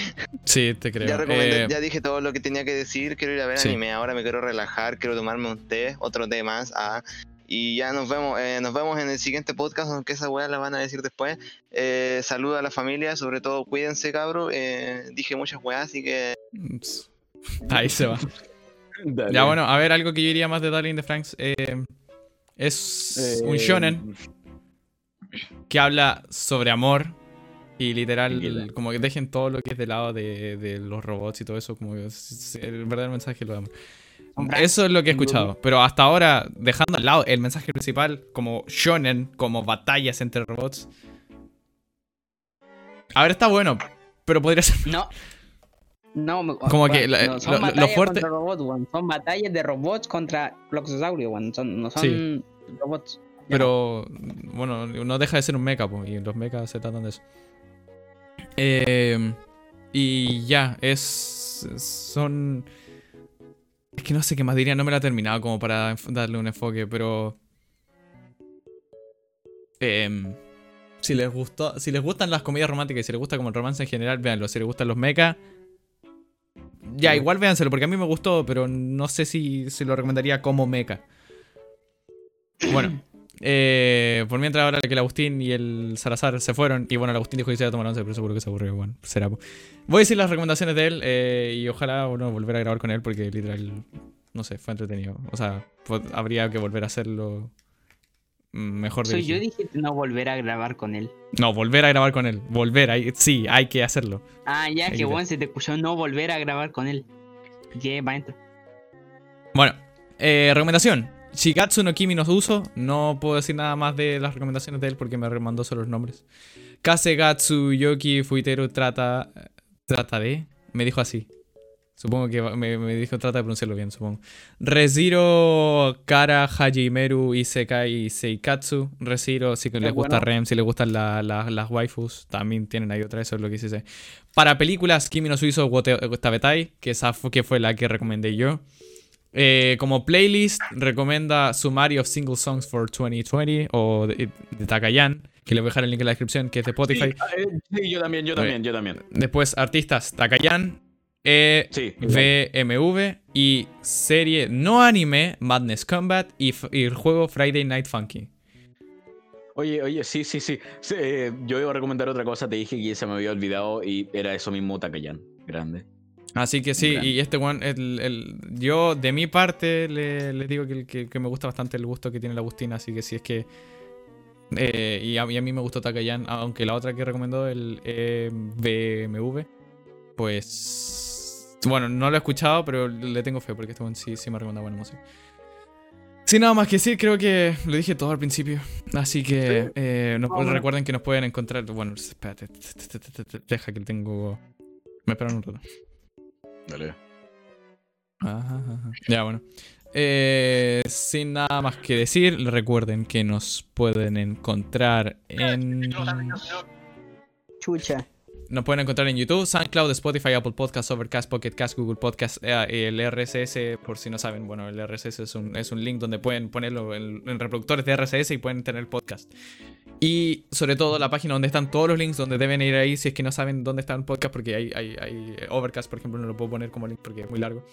Sí, te creo. Ya recomendé, Eh, ya dije todo lo que tenía que decir, quiero ir a ver sí. anime, ahora me quiero relajar, quiero tomarme un té, otro té más, ah, y ya nos vemos, eh, nos vemos en el siguiente podcast, aunque esa weá la van a decir después. Eh, saluda a la familia, sobre todo cuídense, cabro. Eh, dije muchas weas, así que Ahí se va. *laughs* Ya bueno, a ver, algo que yo diría más de Darling de Franks. eh, es un Eh, shonen que habla sobre amor. Y literal, como que dejen todo lo que es de lado de, de los robots y todo eso, como que es- el verdadero mensaje lo de amor. Eso es lo que he escuchado. Pero hasta ahora, dejando al lado el mensaje principal, como shonen, como batallas entre robots. A ver, está bueno, pero podría ser. No. *laughs* No, Como que weón, la- no, son lo batallas fuerte- contra robots, weón. Son batallas de robots contra Ploxosaurio, weón. Son, no son robots. Pero, bueno, no deja de ser un mecha, po, y los mechas se tratan de eso. Eh, y ya, es. Son. Es que no sé qué más diría, no me la he terminado como para darle un enfoque, pero. em, si les gustó, si les gustan las comedias románticas y si les gusta como el romance en general, véanlo. Si les gustan los mechas, ya, igual véanselo, porque a mí me gustó, pero no sé si, si lo recomendaría como mecha. Bueno, *clears throat* eh, por mientras ahora que el Agustín y el Salazar se fueron, y bueno, el Agustín dijo que se iba a tomar once, pero seguro que se aburrió, bueno, será. Voy a decir las recomendaciones de él eh, y ojalá bueno, volver a grabar con él porque literal, no sé, fue entretenido. O sea, habría que volver a hacerlo mejor Soy yo dije no volver a grabar con él. No, volver a grabar con él, volver, hay- sí, hay que hacerlo. Ah, ya, que weón se te escuchó no volver a grabar con él. Que va adentro. Bueno, eh, recomendación. Shigatsu no Kimi no Uso. No puedo decir nada más de las recomendaciones de él porque me mandó solo los nombres. Kasegatsu Yoki Fuiteru trata. Trata de. Me dijo así. Supongo que me, me dijo trata de pronunciarlo bien, supongo. Reziro Kara Hajimeru Isekai Seikatsu. Reziro, si les Es gusta. Rem, si les gustan la- la- las waifus, también tienen ahí otra, eso es lo que hice. Para películas, Kimi no Suizo Tabetai, que esa fue, que fue la que recomendé yo. Eh, como playlist, recomienda Summary of Single Songs for 2020 o de, de Takayan, que le voy a dejar el link en la descripción, que es de Spotify. Eh, sí, yo también, yo también, yo también. Después, artistas Takayan, E, Sí, igual. VMV y serie no anime Madness Combat y, el juego Friday Night Funky. Oye, oye, sí, sí, sí. Sí, eh, yo iba a recomendar otra cosa, te dije que se me había olvidado y era eso mismo Takayan. Grande. Así que sí, y este one, el, el- yo de mi parte le- les digo que, que- que me gusta bastante el gusto que tiene la Agustina, así que si es que... eh, y, a, y a mí me gustó Takayan, aunque la otra que recomendó, el eh, BMW, pues... Bueno, no lo he escuchado, pero le tengo fe porque este one sí, sí me recomienda buena música. Sin nada más que decir, creo que lo dije todo al principio. Así que eh, nos- Vámonos. recuerden que nos pueden encontrar. Bueno, espérate. Deja que tengo. Me esperan un rato. Dale. Ajá, ajá. Ya, bueno. Eh, sin nada más que decir, recuerden que nos pueden encontrar en. Chucha. Nos pueden encontrar en YouTube, SoundCloud, Spotify, Apple Podcasts, Overcast, Pocket Cast, Google Podcasts, eh, el RSS, por si no saben, bueno, el RSS es un, es un link donde pueden ponerlo en, reproductores de RSS y pueden tener podcast. Y sobre todo la página donde están todos los links, donde deben ir ahí si es que no saben dónde está el podcast, porque hay, hay, Overcast, por ejemplo, no lo puedo poner como link porque es muy largo.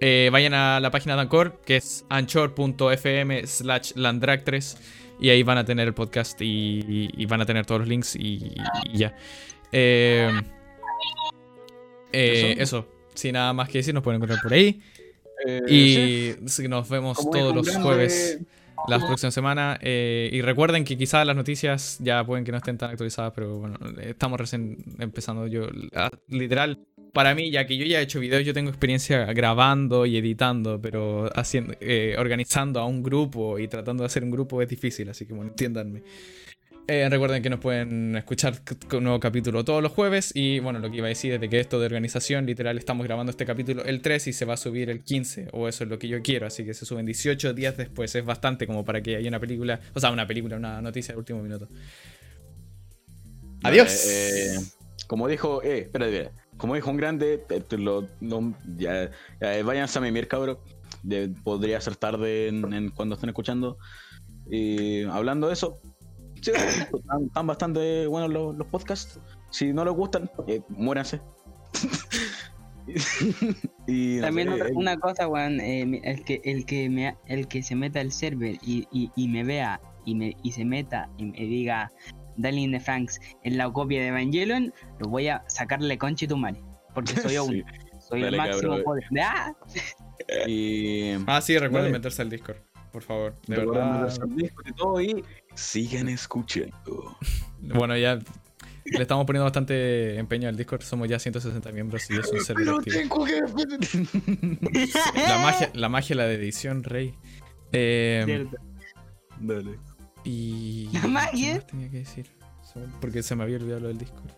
Eh, vayan a la página de Anchor, que es anchor.fm slash landrag3, y ahí van a tener el podcast y, van a tener todos los links y ya. Eh, eh, eso, sin nada más que decir, nos pueden encontrar por ahí. Eh, Y sí, nos vemos todos los jueves, la próxima semana. eh, y recuerden que quizás las noticias ya pueden que no estén tan actualizadas, pero bueno, estamos recién empezando. Yo, ah, literal, para mí, ya que yo ya he hecho videos, yo tengo experiencia grabando y editando, pero haciendo, eh, organizando a un grupo y tratando de hacer un grupo es difícil, así que bueno, entiéndanme. Eh, recuerden que nos pueden escuchar un nuevo capítulo todos los jueves. Y bueno, lo que iba a decir es de que esto de organización, literal, estamos grabando este capítulo el 3 y se va a subir el 15. O eso es lo que yo quiero. Así que se suben 18 días después. Es bastante como para que haya una película. O sea, una película, una noticia de último minuto. Adiós. eh, como dijo, eh, espera, espera. Como dijo un grande, te lo, lo- ya, ya, eh, váyanse a mimir, cabrón. De- podría ser tarde en, en cuando estén escuchando. Y hablando de eso, sí, están, están bastante buenos los, los podcasts. Si no les gustan, eh, muéranse. *laughs* y no También sé, otra- eh, una cosa, weón, eh, el que el que me el que se meta al server y, y, y me vea y me y se meta y me diga Darling de Franks en la copia de Evangelion, lo voy a sacarle concha y tu madre. Porque soy *laughs* yo Sí, soy el dale, máximo cabrón. poder. *laughs* ¡Ah! y Ah, sí, recuerden Dale. meterse al Discord. Por favor. De recuerden verdad. meterse al Discord y todo y sigan escuchando. *laughs* Bueno, ya le estamos poniendo bastante empeño al Discord. Somos ya 160 miembros y es un activo. tengo que... *laughs* *laughs* La magia, la magia, la de edición, rey. Eh. Dale. y. La ¿qué magia. más tenía que decir? Porque se me había olvidado lo del Discord.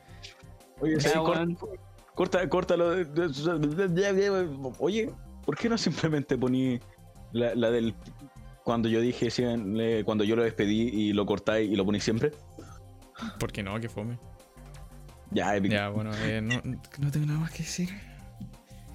Oye, sí, corta, corta lo de- de- Oye, ¿por qué no simplemente poní la, la del cuando yo dije le- cuando yo lo despedí y lo cortáis y lo poní siempre? Porque no, que fome. Ya, épico. Ya, bueno, eh, no, no tengo nada más que decir.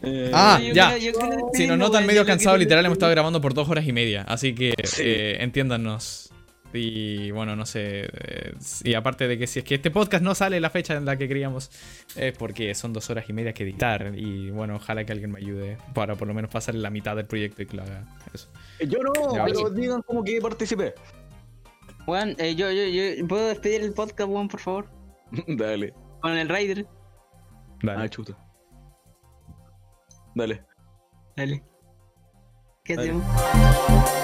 Eh, Ah, Yo ya. quiero- yo quiero Si nos notan weón, medio cansados, literal, hemos estado grabando por dos horas y media. Así que Sí. eh, entiéndanos. Y bueno, no sé. eh, y aparte de que si es que este podcast no sale la fecha en la que queríamos, es porque son dos horas y media que editar. Y bueno, ojalá que alguien me ayude para por lo menos pasar la mitad del proyecto y que lo haga. Eso. yo no, Ya, pero sí. digan como que participé. Weón, eh, yo, yo, yo, ¿puedo despedir el podcast, weón, por favor? *laughs* Dale. Con el Raider. Dale. Ah, chuta. Dale. Dale. ¿Qué Dale. hacemos?